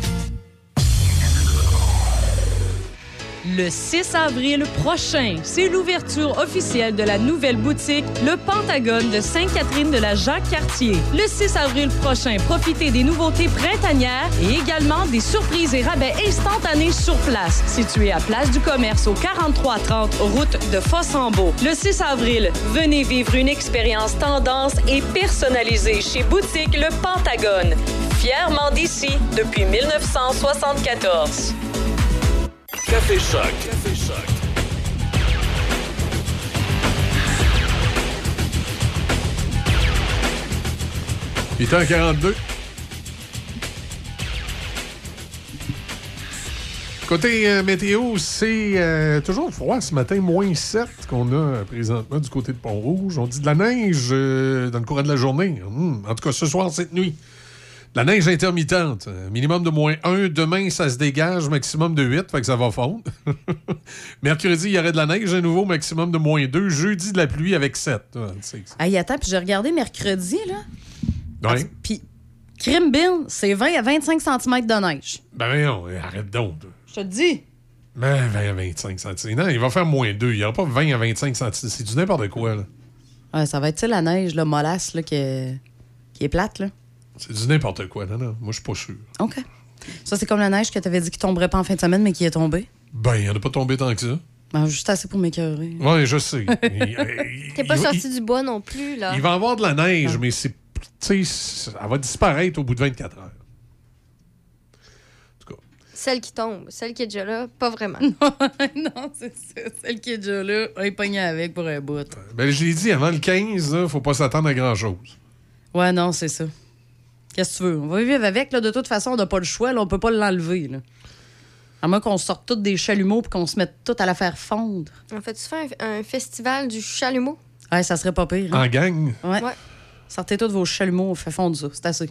Le 6 avril prochain, c'est l'ouverture officielle de la nouvelle boutique Le Pentagone de Sainte-Catherine de la Jacques-Cartier. Le 6 avril prochain, profitez des nouveautés printanières et également des surprises et rabais instantanés sur place, situé à Place du Commerce au 4330 route de Fossambeau. Le 6 avril, venez vivre une expérience tendance et personnalisée chez Boutique Le Pentagone, fièrement d'ici depuis 1974. Café Choc. Café Choc. Il est 42 Côté euh, météo, c'est euh, toujours froid ce matin, moins 7 qu'on a euh, présentement du côté de Pont-Rouge. On dit de la neige dans le courant de la journée. Hum, en tout cas, ce soir, cette nuit. La neige intermittente, euh, minimum de moins 1. Demain, ça se dégage, maximum de 8, fait que ça va fondre. Mercredi, il y aurait de la neige à nouveau, maximum de moins 2. Jeudi, de la pluie avec 7. Ouais, c'est- Hey, attends, puis j'ai regardé mercredi, là. ouais. Puis, Crime Bill, c'est 20 à 25 cm de neige. Ben non, arrête donc. Je te le dis. Ben, 20 à 25 cm. Non, il va faire moins 2. Il n'y aura pas 20 à 25 cm. C'est du n'importe quoi, là. Ouais, ça va être la neige, là, mollasse, là, qui est, qui est plate, là. C'est du n'importe quoi. Non, non, moi, je suis pas sûr. OK. Ça, c'est comme la neige que tu avais dit qu'il tomberait pas en fin de semaine, mais qui est tombée. Ben, il n'y en a pas tombé tant que ça. Ben, juste assez pour m'écœurer. Ouais, je sais. T'es pas il- sorti du bois non plus, là. Il va y avoir de la neige, mais c'est. Tu sais, elle va disparaître au bout de 24 heures. Celle qui tombe, celle qui est déjà là, pas vraiment. non, c'est ça. Celle qui est déjà là, on est pogné avec pour un bout. Ben, je l'ai dit, avant le 15, il faut pas s'attendre à grand-chose. Ouais, non, c'est ça. Qu'est-ce que tu veux? On va vivre avec, là. De toute façon, on n'a pas le choix, là. On peut pas l'enlever, là. À moins qu'on sorte tous des chalumeaux puis qu'on se mette tout à la faire fondre. En fait, tu fais un, un festival du chalumeau? Ouais, ça serait pas pire. hein? En gang? Ouais. Sortez tous vos chalumeaux, on fait fondre ça. C'est assez.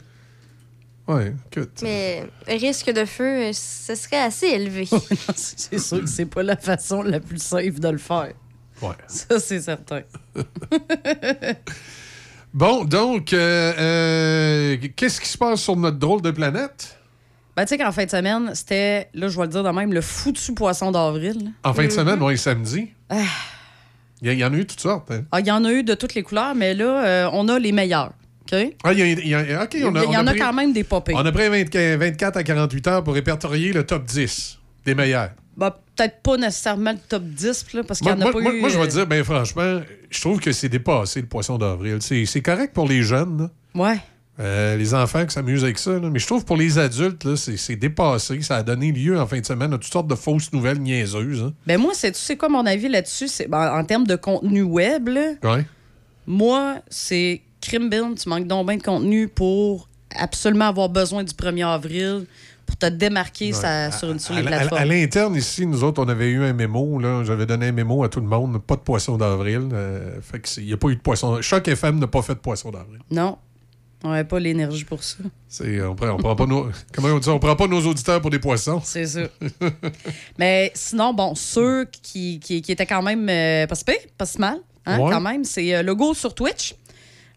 Ouais, écoute. Mais risque de feu, euh, ce serait assez élevé. c'est sûr que c'est pas la façon la plus safe de le faire. Ouais. Ça, c'est certain. Bon, donc, euh, euh, qu'est-ce qui se passe sur notre drôle de planète? Ben, tu sais qu'en fin de semaine, c'était, là, je vais le dire de même, le foutu poisson d'avril. En fin de semaine, oui, samedi. Ah. Il y, en a eu toutes sortes. hein. Ah, Il y en a eu de toutes les couleurs, mais là, euh, on a les meilleurs. OK? Ah, il y, y a- a, en a pris- quand même des popés. On a pris 20 24 à 48 heures pour répertorier le top 10 des meilleurs. Ben, peut-être pas nécessairement le top 10, là, parce qu'il n'y en a moi- pas moi- eu. moi, je vais euh, dire, ben franchement, je trouve que c'est dépassé le poisson d'avril. C'est correct pour les jeunes, là. Ouais. Euh, les enfants qui s'amusent avec ça, là. mais je trouve pour les adultes, c'est dépassé. Ça a donné lieu en fin de semaine à toutes sortes de fausses nouvelles niaiseuses. hein. Ben, moi, c'est, tu sais quoi mon avis là-dessus? C'est, ben, en termes de contenu web, là, Ouais. moi, c'est crime tu manques donc bien de contenu pour absolument avoir besoin du 1er avril pour te démarquer ça- sur, une, sur les À, à- plateformes. à l'interne, ici, nous autres, on avait eu un mémo. là. J'avais donné un mémo à tout le monde. Pas de poisson d'avril. Euh, fait que c'est- il n'y a pas eu de poisson. Choc FM n'a pas fait de poisson d'avril. Non. On n'avait pas l'énergie pour ça. C'est- On prend, on prend pas nos, comment on dit? On prend pas nos auditeurs pour des poissons. C'est ça. Mais sinon, bon, ceux qui, qui, qui étaient quand même euh, pas si pire, pas si mal, hein, Ouais. quand même, c'est euh, Legault sur Twitch.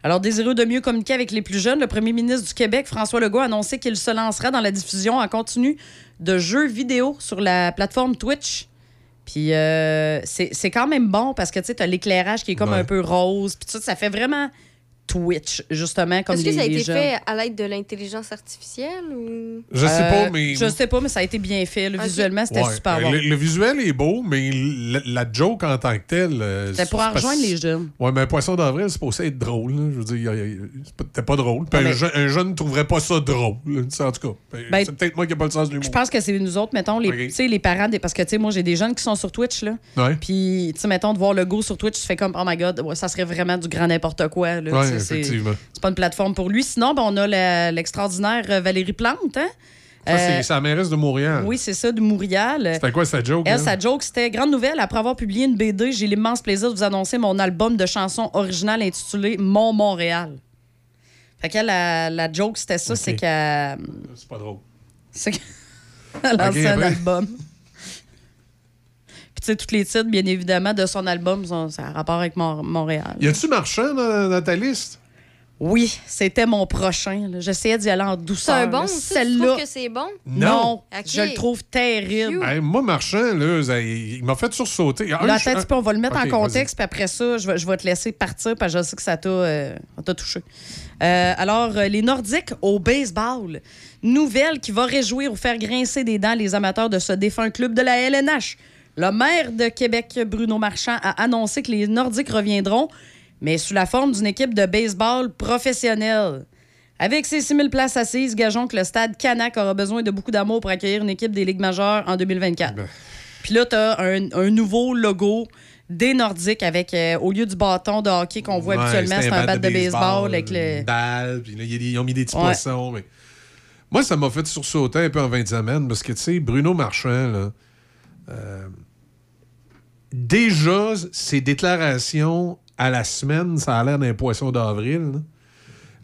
Alors, désireux de mieux communiquer avec les plus jeunes, le premier ministre du Québec, François Legault, a annoncé qu'il se lancera dans la diffusion en continu de jeux vidéo sur la plateforme Twitch. Puis euh, c'est quand même bon parce que tu sais, as l'éclairage qui est comme Ouais. un peu rose. Puis ça, ça fait vraiment Twitch, justement, comme Est-ce que ça a été jeunes. fait à l'aide de l'intelligence artificielle ou? Je sais pas, mais- Euh, Je sais pas, mais ça a été bien fait. Ok. Visuellement, c'était Ouais. super Euh, bon. Le, le visuel est beau, mais la, la joke en tant que telle. euh, C'était pour rejoindre les jeunes. Ouais, mais un poisson d'avril, c'est supposé être drôle. là. Je veux dire, c'était pas drôle. Puis un, mais- je- un jeune ne trouverait pas ça drôle. là. Tu sais, En tout cas, Ben, c'est peut-être moi qui n'ai pas le sens de l'humour. Je pense que c'est nous autres, mettons, les, Ok. tu sais, les parents, des- parce que, tu sais, moi, j'ai des jeunes qui sont sur Twitch, là. Ouais. Puis, tu sais, mettons, de voir le go sur Twitch, tu fais comme, oh my god, ouais, ça serait vraiment du grand n'importe quoi, là. Effectivement. C'est pas une plateforme pour lui. Sinon, ben, on a l'extraordinaire euh, Valérie Plante, hein? Ça, Euh, c'est la mairesse de Montréal. oui, c'est ça, de Montréal. C'était quoi sa joke? Elle, hein? sa joke, c'était grande nouvelle. Après avoir publié une BD, j'ai l'immense plaisir de vous annoncer mon album de chansons originales intitulé Mon Montréal. Fait qu'elle, la, la joke, c'était ça, c'est qu'elle. C'est pas drôle. C'est qu'elle a lancé un après. album. Sais, tous les titres, bien évidemment, de son album, sont, ça a rapport avec Mon- Montréal. Y a-tu marchand dans, dans ta liste? Oui, c'était mon prochain. J'essayais d'y aller en C'est douceur. un bon, là. ça? Tu Celle-là. trouves que c'est bon? Non, je le trouve terrible. Hey, moi, marchand, là, ça- il m'a fait sursauter. Un, Là, je- attends un petit peu, on va le mettre en contexte, puis après ça, je vais, je vais te laisser partir, parce que je sais que ça t'a euh, touché. Euh, alors, euh, les Nordiques au baseball. Nouvelle qui va réjouir ou faire grincer des dents les amateurs de ce défunt club de la LNH. Le maire de Québec, Bruno Marchand, a annoncé que les Nordiques reviendront, mais sous la forme d'une équipe de baseball professionnelle. Avec ses 6000 places assises, gageons que le stade Canac aura besoin de beaucoup d'amour pour accueillir une équipe des Ligues majeures en 2024. Puis là, tu as un, un nouveau logo des Nordiques avec, euh, au lieu du bâton de hockey qu'on voit Ouais, habituellement, c'est un bat de baseball, avec Une le. balle, puis là, ils ont mis des petits Ouais. poissons. mais- Moi, ça m'a fait sursauter un peu en 20 semaines parce que, tu sais, Bruno Marchand, là, euh, déjà, ses déclarations à la semaine, ça a l'air d'un poisson d'avril. là.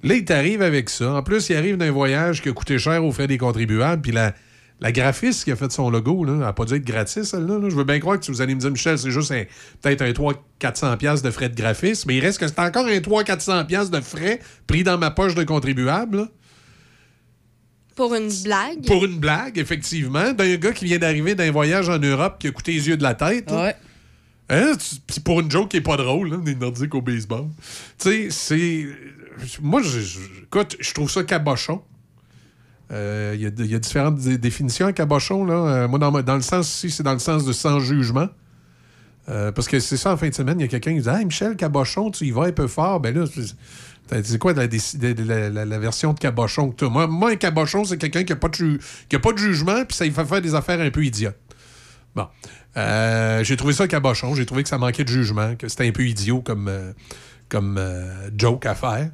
Là, il t'arrive avec ça. En plus, il arrive d'un voyage qui a coûté cher aux frais des contribuables. Puis la, la graphiste qui a fait son logo, là, elle n'a pas dû être gratis, celle-là. là. Je veux bien croire que vous allez me dire, Michel, c'est juste un- peut-être un 300-400$ piastres de frais de graphisme. Mais il reste que c'est encore un 300-400$ piastres de frais pris dans ma poche de contribuable. là. Pour une blague? Pour une blague, effectivement, d'un gars qui vient d'arriver d'un voyage en Europe qui a coûté les yeux de la tête. là. Hein? Pis pour une joke qui est pas drôle, là, des Nordiques au baseball. Tu sais, c'est. Moi, écoute, je trouve ça cabochon. Euh, Il y, a- il y a différentes dé- définitions à cabochon. Là. Euh, moi, dans, dans le sens ici, c'est dans le sens de sans jugement. Euh, parce que c'est ça, en fin de semaine, il y a quelqu'un qui dit Hey, Michel, cabochon, tu y vas un peu fort. Ben là, c'est- quoi la, la- la- version de cabochon que tu moi, moi, un cabochon, c'est quelqu'un qui n'a pas, de pas de jugement, puis ça lui fait faire des affaires un peu idiotes. Bon. Euh, j'ai trouvé ça cabochon. J'ai trouvé que ça manquait de jugement, que c'était un peu idiot comme, euh, comme euh, joke à faire.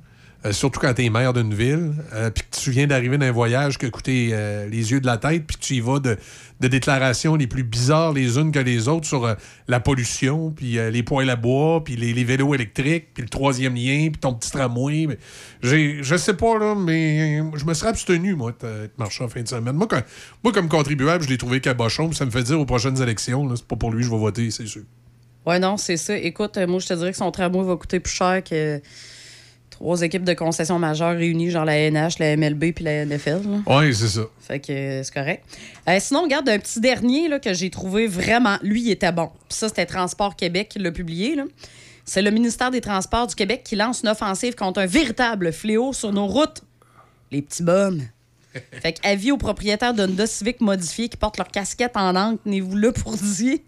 Euh, surtout quand tu es maire d'une ville, euh, puis que tu viens d'arriver d'un voyage qui a coûté euh, les yeux de la tête, puis que tu y vas de, déclarations les plus bizarres les unes que les autres sur euh, la pollution, puis les poêles à bois, puis les, vélos électriques, puis le troisième lien, puis ton petit tramway. J'ai- Je sais pas, là, mais je me serais abstenu, moi, de marcher en fin de semaine. Moi, moi comme contribuable, je l'ai trouvé cabochon, puis ça me fait dire aux prochaines élections, là, c'est pas pour lui que je vais voter, c'est sûr. Ouais, non, c'est ça. Écoute, moi, je te dirais que son tramway va coûter plus cher que trois équipes de concessions majeures réunies, genre la NH, la MLB puis la NFL. Oui, c'est ça. Fait que euh, c'est correct. Euh, sinon, regarde un petit dernier là, que j'ai trouvé vraiment. Lui, il était bon. Puis ça, c'était Transport Québec qui l'a publié. là. C'est le ministère des Transports du Québec qui lance une offensive contre un véritable fléau sur nos routes. Les petits bums. fait que avis aux propriétaires d'Honda Civic modifiés qui portent leur casquette en encre, tenez-vous là pour dire.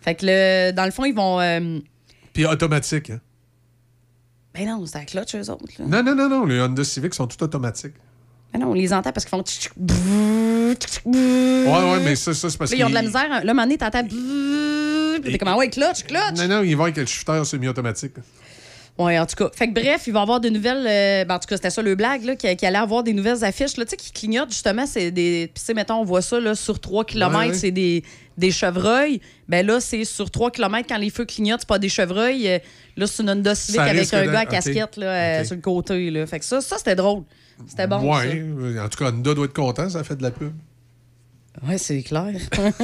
Fait que le, dans le fond, ils vont. euh, Puis automatique. Hein? Ben non, c'est à la clutch, eux autres. là. Non, non, non, non. Les Honda Civic sont tout automatiques. Ben non, on les entend parce qu'ils font. Ouais, ouais, mais ça, ça c'est parce Là, ils ont de la qu'ils- misère. Là, un moment donné, t'entends. T'es comme, ah ouais, clutch, clutch. Non, non, ils vont avec le shifter semi-automatique. Ouais, en tout cas. Fait que bref, il va y avoir de nouvelles. euh, ben, en tout cas, c'était ça le blague, là, qu'il qu'il allait avoir des nouvelles affiches, là, tu sais, qui clignotent justement. C'est des. Puis, tu sais, mettons, on voit ça, là, sur 3 km, Ouais, ouais. c'est des, des chevreuils. Ben là, c'est sur 3 km, quand les feux clignotent, c'est pas des chevreuils. Euh, là, c'est une Honda Civic Ça avec un gars à casquette, là, euh, sur le côté, là. Fait que ça, ça c'était drôle. C'était bon. ça. ouais, en tout cas, Honda doit être content, ça fait de la pub. Ouais, c'est clair.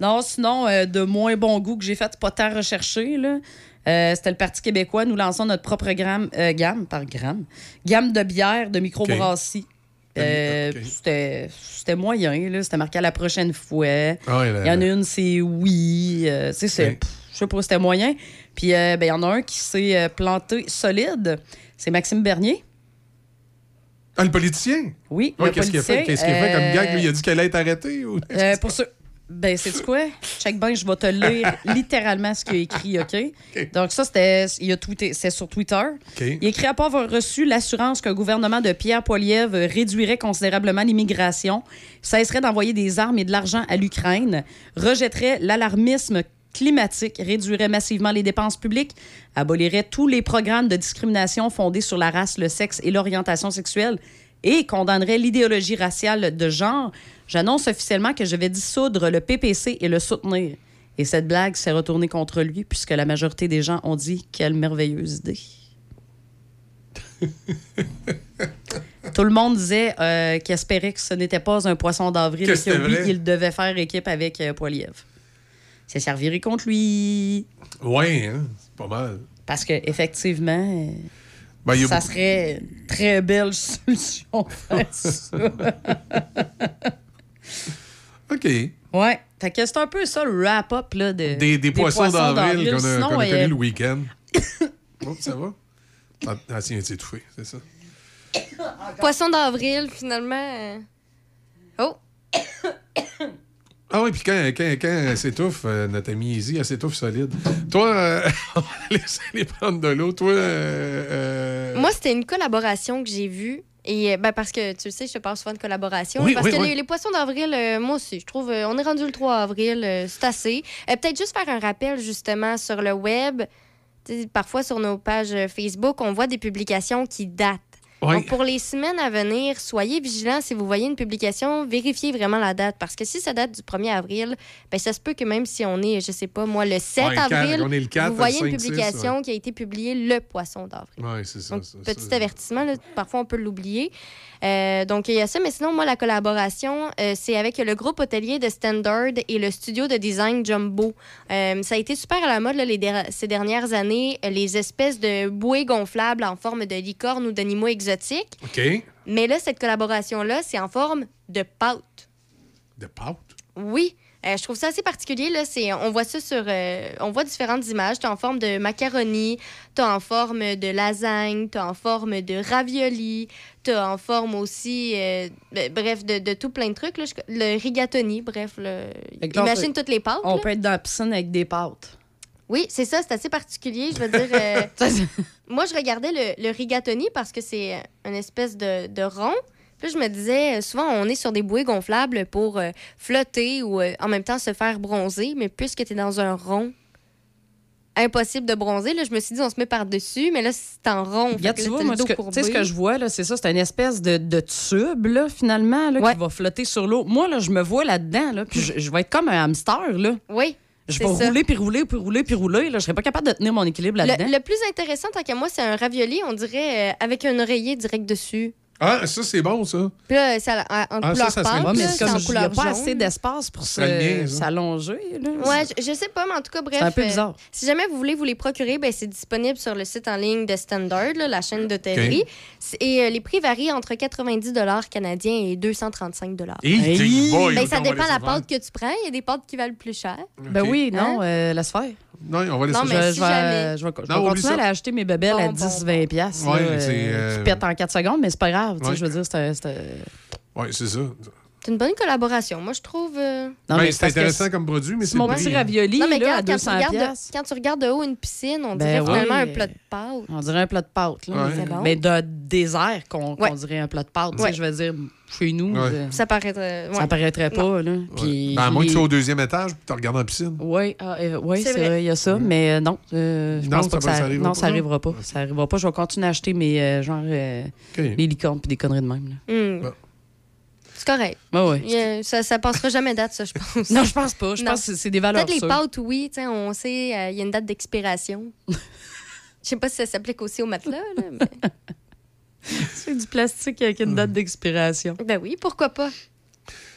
non, sinon, euh, de moins bon goût que j'ai fait, pas tant recherché, là. Euh, C'était le Parti québécois. Nous lançons notre propre gamme, euh, gamme par gramme, gamme de bière de microbrasserie. Euh, C'était c'était moyen, là. C'était marqué à la prochaine fois. Ah là, Il y en a une, c'est oui. Euh, c'est. Ouais. Je sais pas, c'était moyen. Puis, euh, ben, il y en a un qui s'est euh, planté solide. C'est Maxime Bernier. Ah, le politicien? Oui, Ouais, le Qu'est-ce qu'il a fait? Qu'est-ce qu'il a fait comme euh, gag? Lui, il a dit qu'elle allait être arrêtée? Ou... Euh, pour ce... Ben, c'est quoi? Check bien, je vais te lire littéralement ce qu'il a écrit, OK? Donc, ça, c'était il a tweeté, c'est sur Twitter. Il écrit après avoir reçu l'assurance qu'un gouvernement de Pierre Poilievre réduirait considérablement l'immigration, cesserait d'envoyer des armes et de l'argent à l'Ukraine, rejetterait l'alarmisme climatique, réduirait massivement les dépenses publiques, abolirait tous les programmes de discrimination fondés sur la race, le sexe et l'orientation sexuelle et condamnerait l'idéologie raciale de genre, j'annonce officiellement que je vais dissoudre le PPC et le soutenir. Et cette blague s'est retournée contre lui puisque la majorité des gens ont dit quelle merveilleuse idée. Tout le monde disait euh, qu'il espérait que ce n'était pas un poisson d'avril et que lui, vrai. il devait faire équipe avec euh, Poilievre. C'est servirait contre lui. Ouais, hein? c'est pas mal. Parce que effectivement, euh, Ben, ça beaucoup- serait une très belle solution ça. OK. Ouais. Fait que c'est un peu ça le wrap-up là, de, Des, des poissons d'avril qu'on a, qu'on a euh, connus le week-end. oh, ça va? Ah, ah, tiens, c'est étouffé, c'est ça. Poisson d'avril, finalement. euh, Oh! Ah oui, puis quand, quand, quand elle s'étouffe, euh, notre amie Izzy, elle s'étouffe solide. Toi, euh, on va laisser les prendre de l'eau. Toi, euh, euh, Moi, c'était une collaboration que j'ai vue. Et ben, parce que tu le sais, je te parle souvent de collaboration. Oui, parce oui, que oui. Les, les poissons d'avril, euh, moi aussi, je trouve, euh, on est rendu le 3 avril, euh, c'est assez. Peut-être juste faire un rappel justement sur le web. Parfois sur nos pages Facebook, on voit des publications qui datent. Ouais. Donc, pour les semaines à venir, soyez vigilants. Si vous voyez une publication, vérifiez vraiment la date. Parce que si ça date du 1er avril, ben, ça se peut que même si on est, je sais pas, moi, le 7 Ouais, le quatre, avril, on est le quatre, vous voyez le une publication ouais. qui a été publiée le poisson d'avril. Oui, c'est ça. Petit ça. avertissement, là, parfois on peut l'oublier. Euh, donc, il y a ça, mais sinon, moi, la collaboration, euh, c'est avec le groupe hôtelier de Standard et le studio de design Jumbo. Euh, ça a été super à la mode là, les der- ces dernières années, les espèces de bouées gonflables en forme de licorne ou d'animaux exotiques. OK. Mais là, cette collaboration-là, c'est en forme de pâte. De pâte? Oui. Euh, je trouve ça assez particulier. Là. C'est, on voit ça sur. euh, on voit différentes images. Tu en forme de macaroni, tu en forme de lasagne, tu en forme de ravioli, tu en forme aussi. euh, ben, bref, de, de tout plein de trucs. Là. Le rigatoni, bref. là, Imagine toutes les pâtes. On là. peut être dans la piscine avec des pâtes. Oui, c'est ça, c'est assez particulier. Je veux dire, euh, moi, je regardais le, le rigatoni parce que c'est une espèce de, de rond. Puis là, je me disais, euh, souvent, on est sur des bouées gonflables pour euh, flotter ou euh, en même temps se faire bronzer. Mais puisque tu es dans un rond, impossible de bronzer. Là, je me suis dit, on se met par-dessus, mais là, c'est en rond. Regarde, tu vois, moi, ce que, tu sais, ce que je vois, là, c'est ça, c'est une espèce de, de tube, là, finalement, là, qui va flotter sur l'eau. Moi, là, je me vois là-dedans, là, puis je, je vais être comme un hamster, là. Oui. Je vais ça. rouler, puis rouler, puis rouler, puis rouler. Là. Je serais pas capable de tenir mon équilibre là-dedans. Le, le plus intéressant, tant qu'à moi, c'est un ravioli, on dirait, euh, avec un oreiller direct dessus. Ah, ça, c'est bon, ça. Puis là, à- en Ah, ça, couleur ça bon. là, Mais c'est il n'y a couleur pas jaune. assez d'espace pour Ça ça. s'allonger. Ouais, je, je sais pas, mais en tout cas, bref. C'est un peu euh, bizarre. si jamais vous voulez vous les procurer, ben, c'est disponible sur le site en ligne de Standard, là, la chaîne. C'est- Et euh, les prix varient entre 90 canadiens et 235 Hey, t'es boy, ben, ça dépend laisser la pâte que tu prends. Il y a des pâtes qui valent plus cher. Ben oui, non, euh, laisse faire. Non, on va laisser Non, ça. mais je, si je vais, jamais. je vais, je vais Non, continuer ça. à acheter mes bébelles à Bon, bon, 10-20 piastres. Ouais, là, euh, c'est, Qui pètent en 4 secondes, mais c'est pas grave. Ouais. Je veux dire, c'est un- c'est un- Oui, c'est ça. C'est une bonne collaboration. Moi, je trouve. euh, Non, Ben, mais c'est que intéressant comme produit, mais c'est mon petit prix. ravioli Non, mais là, à quand, tu 200 regardes, quand tu regardes de haut une piscine, on Ben dirait oui. finalement un plat de pâtes. On dirait un plat de pâtes. Là, Ouais. mais- C'est bon. Mais de désert qu'on Ouais. dirait un plat de pâtes. tu sais, Ouais. Je veux dire, chez nous, Ouais. euh, Ça paraîtrait. ça ouais. paraîtrait pas. Là. Ouais. Puis Ben, à moins que tu sois au deuxième étage puis tu regardes en piscine. Oui, ah, euh, ouais, C'est il y a ça, mais euh, non, euh, je Non, pense ça pas que va- ça, ça arrivera non, pas, ça non? arrivera pas. Ça arrivera pas. Je vais continuer à acheter mes genre les licornes puis des conneries de même. C'est correct. Ouais, ouais. Il y a- ça, ça passera jamais date, ça, je pense. Non, je pense pas. Je Non. pense que c'est- des valeurs Peut-être les pâtes, oui. On sait, euh, il y a une date d'expiration. Je sais pas si ça s'applique aussi au matelas. là, mais- C'est du plastique avec une date d'expiration. Ben oui, pourquoi pas?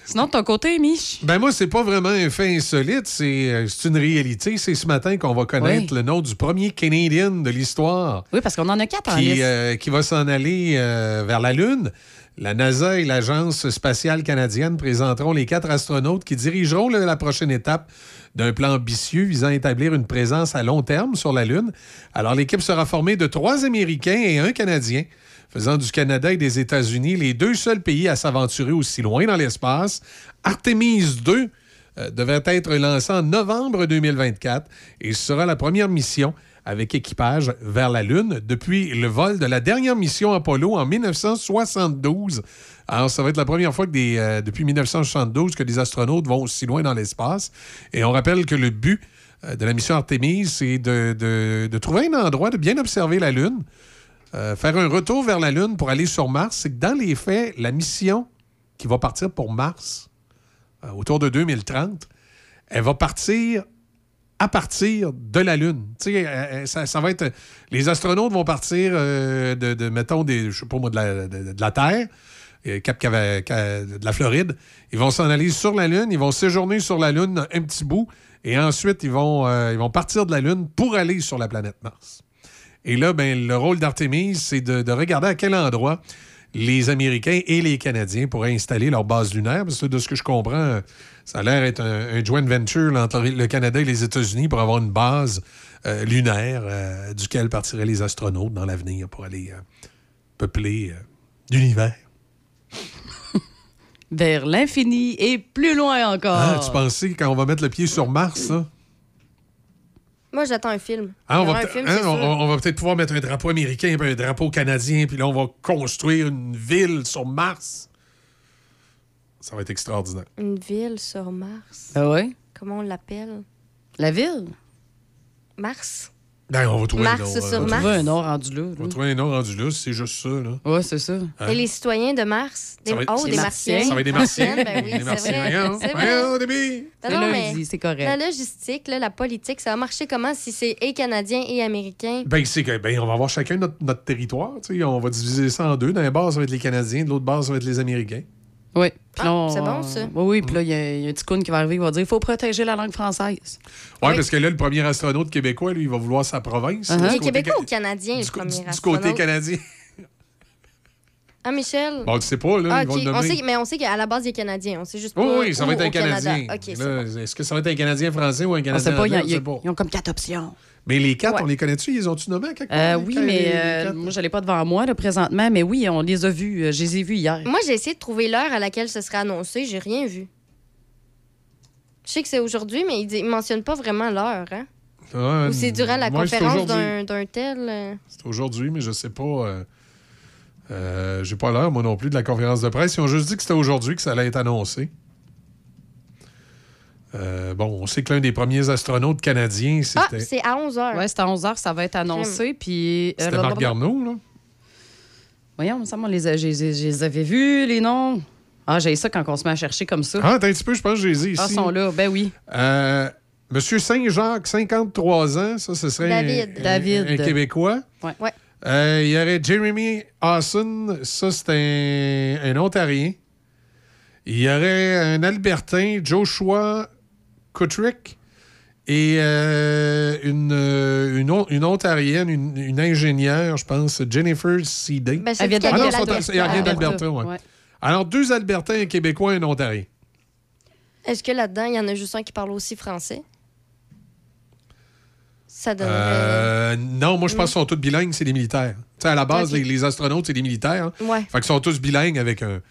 Sinon, de ton côté, Mich? Ben moi, c'est pas vraiment un fait insolite, c'est euh, c'est une réalité. C'est ce matin qu'on va connaître le nom du premier Canadien de l'histoire Oui, parce qu'on en a quatre en qui, liste. euh, qui va s'en aller euh, vers la Lune. La NASA et l'Agence spatiale canadienne présenteront les quatre astronautes qui dirigeront la prochaine étape d'un plan ambitieux visant à établir une présence à long terme sur la Lune. Alors, l'équipe sera formée de trois Américains et un Canadien, faisant du Canada et des États-Unis les deux seuls pays à s'aventurer aussi loin dans l'espace. Artemis 2 euh, devrait être lancé en novembre 2024 et sera la première mission avec équipage vers la Lune depuis le vol de la dernière mission Apollo en 1972. Alors, ça va être la première fois que euh, depuis 1972 que des astronautes vont aussi loin dans l'espace. Et on rappelle que le but euh, de la mission Artemis, c'est de, trouver un endroit, de bien observer la Lune, euh, faire un retour vers la Lune pour aller sur Mars. C'est que dans les faits, la mission qui va partir pour Mars, autour de 2030, elle va partir à partir de la Lune. Euh, euh, être. Les astronautes vont partir euh, de, mettons, des, je sais pas moi, de la, Terre, euh, Cap Cava- Ca- de la Floride. Ils vont s'en aller sur la Lune, ils vont séjourner sur la Lune un petit bout, et ensuite, ils vont, euh, partir de la Lune pour aller sur la planète Mars. Et là, ben, le rôle d'Artemis, c'est de regarder à quel endroit les Américains et les Canadiens pourraient installer leur base lunaire. Parce que de ce que je comprends, ça a l'air être un, un joint venture entre le Canada et les États-Unis pour avoir une base euh, lunaire euh, duquel partiraient les astronautes dans l'avenir pour aller euh, peupler euh, l'univers. Vers l'infini et plus loin encore. Ah, tu pensais quand on va mettre le pied sur Mars? Moi, j'attends un film. Ah, on, va un film, hein, on, va peut-être pouvoir mettre un drapeau américain puis un drapeau canadien, puis là, on va construire une ville sur Mars. Ça va être extraordinaire. Une ville sur Mars. Ah ouais? Comment on l'appelle? La ville? Mars? Ben, on va trouver Mars un nom. sur euh, On va Mars. trouver un nom rendu là. On va trouver un nom rendu là, c'est juste ça. Là. Ouais, c'est ça. Hein? Et les citoyens de Mars? Des... Ça va être- Oh, des Martiens. Martiens. Ça va être des Martiens. Ben oui, Des c'est Martiens. vrai. Voyons, C'est vrai. Ben C'est non, lundi, mais c'est correct. La logistique, là, la politique, ça va marcher comment si c'est et Canadiens et Américains? Ben, c'est que, ben, on va avoir chacun notre, notre territoire. tu sais. On va diviser ça en deux. D'un bord, ça va être les Canadiens. De l'autre bord, ça va être les Américains. Oui. Puis là, Ah, on- c'est bon, ça. Oui, oui. Puis là, il y, a il y a un petit coon qui va arriver, il va dire il faut protéger la langue française. Ouais, Oui. parce que là, le premier astronaute québécois, lui, il va vouloir sa province. Uh-huh. Du Les côté Québécois ou Canadiens, le du, premier du- du astronaute? côté canadien. Ah, Michel? Bon, tu sais pas, là, Ah, ils vont ok. le on nommer. sait, mais on sait qu'à la base, il est Canadien. On sait juste pas. Oui, oui, ça va être un Canada. Canadien. OK, c'est Là, bon. Est-ce que ça va être un Canadien français ou un On Canadien sait pas, il y a- anglais? il y a- On sait pas. ils ont comme quatre options. Mais les quatre, Ouais. on les connaît-tu? Ils ont-tu nommé à quelque part? Euh, oui, quatre- mais euh, moi, je l'ai pas devant moi là, présentement, mais oui, on les a vus. euh, Je les ai vus hier. Moi, j'ai essayé de trouver l'heure à laquelle ce serait annoncé. J'ai rien vu. Je sais que c'est aujourd'hui, mais il ne mentionne pas vraiment l'heure. Hein? Ou c'est durant la moi, conférence d'un d'un tel. C'est aujourd'hui, mais je sais pas. Euh, euh, J'ai pas l'heure, moi non plus, de la conférence de presse. Ils ont juste dit que c'était aujourd'hui que ça allait être annoncé. Euh, bon, on sait que l'un des premiers astronautes canadiens, Ah, c'était c'est à 11 h. Ouais, c'est à 11 h, ça va être annoncé. Puis. euh, c'était Marc là, Garneau, là. Voyons, semble on les a- je, je- je les avais vus, les noms. Ah, j'ai ça quand on se met à chercher comme ça. Ah, attends un petit peu, je pense que je les ai ici. Ah, ils sont là, ben oui. Euh, Monsieur Saint-Jacques, 53 ans, ça, ce serait un- David. un, David. un Québécois. Ouais. Ouais. Euh, Il y aurait Jeremy Hawson, ça, c'est un, un Ontarien. Il y aurait un Albertain, Joshua Kutrick, et euh, une, euh, une, on- une Ontarienne, une, une ingénieure, je pense, Jennifer Seeding. Ben, Elle vient Ah d'Alberta, ouais. Ouais. Alors, deux Albertains, un Québécois et un Ontarien. Est-ce que là-dedans, il y en a juste un qui parle aussi français? Ça donnerait. Euh, non, moi, je pense qu'ils sont tous bilingues, c'est des militaires. Tu sais, à la base, les, les astronautes, c'est des militaires. Ouais. Fait qu'ils sont tous bilingues avec un,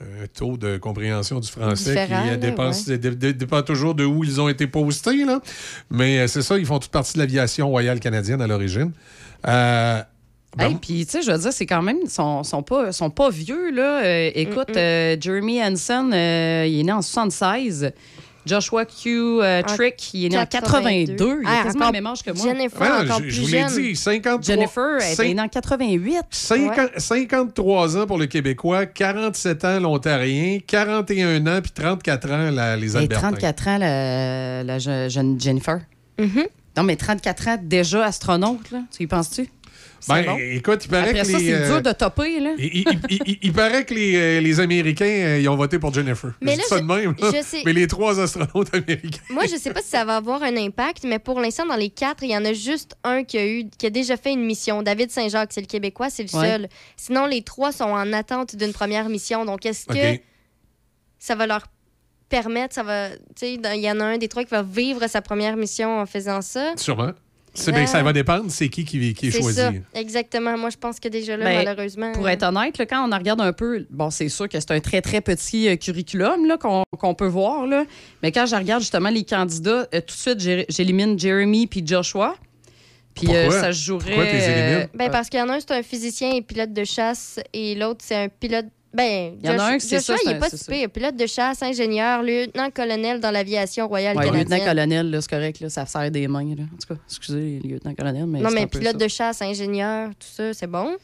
un taux de compréhension du français Différent, qui euh, là, dépend, dé- dé- dépend toujours de où ils ont été postés. Là. Mais euh, c'est ça, ils font toute partie de l'aviation royale canadienne à l'origine. Euh, ben, Hey, puis, tu sais, je veux dire, c'est quand même, ils sont, sont, pas, sont pas vieux, là. Euh, écoute, Mm-mm. euh, Jeremy Hansen, euh, il est né en 76. Joshua Q. euh, En Trick, il est né en 82. 82. Il a Ah, quasiment encore le même âge que moi. Jennifer, encore je, plus je vous l'ai jeune. dit, 53, Jennifer, elle est née en 88. 50 53 ans pour le Québécois, 47 ans l'Ontarien, 41 ans puis 34 ans la- les Albertains. 34 ans, la, la je- jeune Jennifer. Mhm. Non, mais 34 ans, déjà astronaute, là. Tu y penses-tu? Ben, bon. écoute, il paraît Après que ça, les, c'est euh, dur de topper, là. Il, il- il- il- il paraît que les, euh, les Américains, euh, ils ont voté pour Jennifer. Mais je là, dis ça je- de même, là. je sais- Mais les trois astronautes américains. Moi, je sais pas si ça va avoir un impact, mais pour l'instant, dans les quatre, il y en a juste un qui a, eu, qui a déjà fait une mission. David Saint-Jacques, c'est le Québécois, c'est le Ouais. seul. Sinon, les trois sont en attente d'une première mission. Donc, est-ce que OK. ça va leur permettre, ça va, tu sais, dans- il y en a un des trois qui va vivre sa première mission en faisant ça? Sûrement. C'est, Ah. ben, ça va dépendre, c'est qui qui, qui est, choisi. ça, exactement. Moi, je pense que déjà là, Ben, malheureusement. Pour être honnête, là, quand on en regarde un peu, bon, c'est sûr que c'est un très, très petit euh, curriculum là, qu'on, qu'on peut voir. Là. Mais quand je regarde justement les candidats, euh, tout de suite, j'élimine Jeremy puis Joshua. Puis euh, Pourquoi? ça se jouerait. Pourquoi élimines? Ben, parce qu'il y en a un, c'est un physicien et pilote de chasse, et l'autre, c'est un pilote. Ben, Il y en a un Joshua, ça, il c'est est un- pas si pire. Pilote de chasse, ingénieur, lieutenant-colonel dans l'aviation royale Ouais, canadienne. lieutenant-colonel, là, c'est correct, là, ça sert des mains. Là. En tout cas, excusez, lieutenant-colonel, mais non, mais un peu pilote ça. de chasse, ingénieur, tout ça, c'est bon.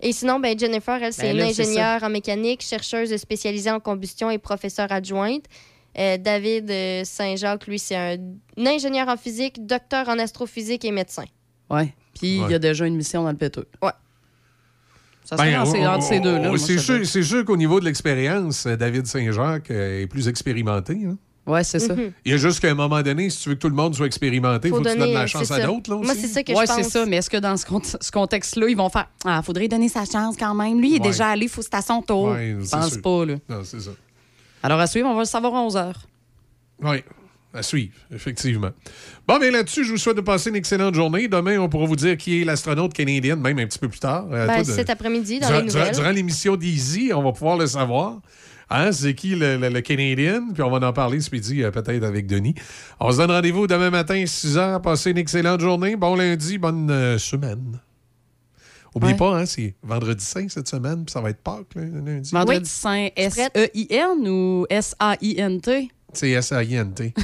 Et sinon, ben, Jennifer, elle, c'est Ben une ingénieure en mécanique, chercheuse spécialisée en combustion et professeure adjointe. Euh, David euh, Saint-Jacques, lui, c'est un, un ingénieur en physique, docteur en astrophysique et médecin. Ouais. Puis il y Ouais. a déjà une mission dans le péteux. Ouais. Ça serait Ben, entre ces- on- entre ces deux-là. on- moi, c'est, sûr, dirais. c'est sûr qu'au niveau de l'expérience, David Saint-Jacques euh, est plus expérimenté. hein. Ouais, c'est ça. Mhm. Il y a juste qu'à un moment donné, si tu veux que tout le monde soit expérimenté, il faut, Faut que tu donner, donnes la chance à d'autres. Là, Moi, c'est ça que ouais, je pense. c'est ça. Mais est-ce que dans ce, cont- ce contexte-là, ils vont faire Ah, faudrait donner sa chance quand même. Lui, il est Ouais. déjà allé, faut c'est à son tour. Ouais, je pense sûr. pas, là. Non, c'est ça. Alors, à suivre, on va le savoir à 11 h. Oui, à suivre, effectivement. Bon, bien là-dessus, je vous souhaite de passer une excellente journée. Demain, on pourra vous dire qui est l'astronaute canadienne, même un petit peu plus tard. Ben, toi, de- cet après-midi, dans durant, les durant- nouvelles. durant l'émission d'Easy, on va pouvoir le savoir. Hein, c'est qui le, le, le Canadien? Puis on va en parler ce midi, euh, peut-être avec Denis. On se donne rendez-vous demain matin, 6 h. Passez une excellente journée. Bon lundi, bonne euh, semaine. Oubliez Ouais. pas, hein, c'est vendredi saint cette semaine, puis ça va être Pâques, là, lundi. Vendredi Saint, S-E-I-N ou S-A-I-N-T? C'est S-A-I-N-T.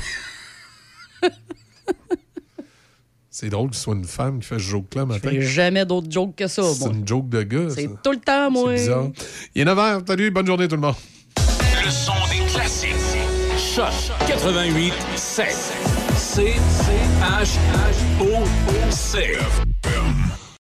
C'est drôle que ce soit une femme qui fait ce joke-là matin. J'ai jamais d'autres jokes que ça, C'est une joke de gars. C'est tout le temps, moi. C'est bizarre. Il est 9h. Salut, bonne journée tout le monde. Le son des classiques. Choc 88 7. C H H O C.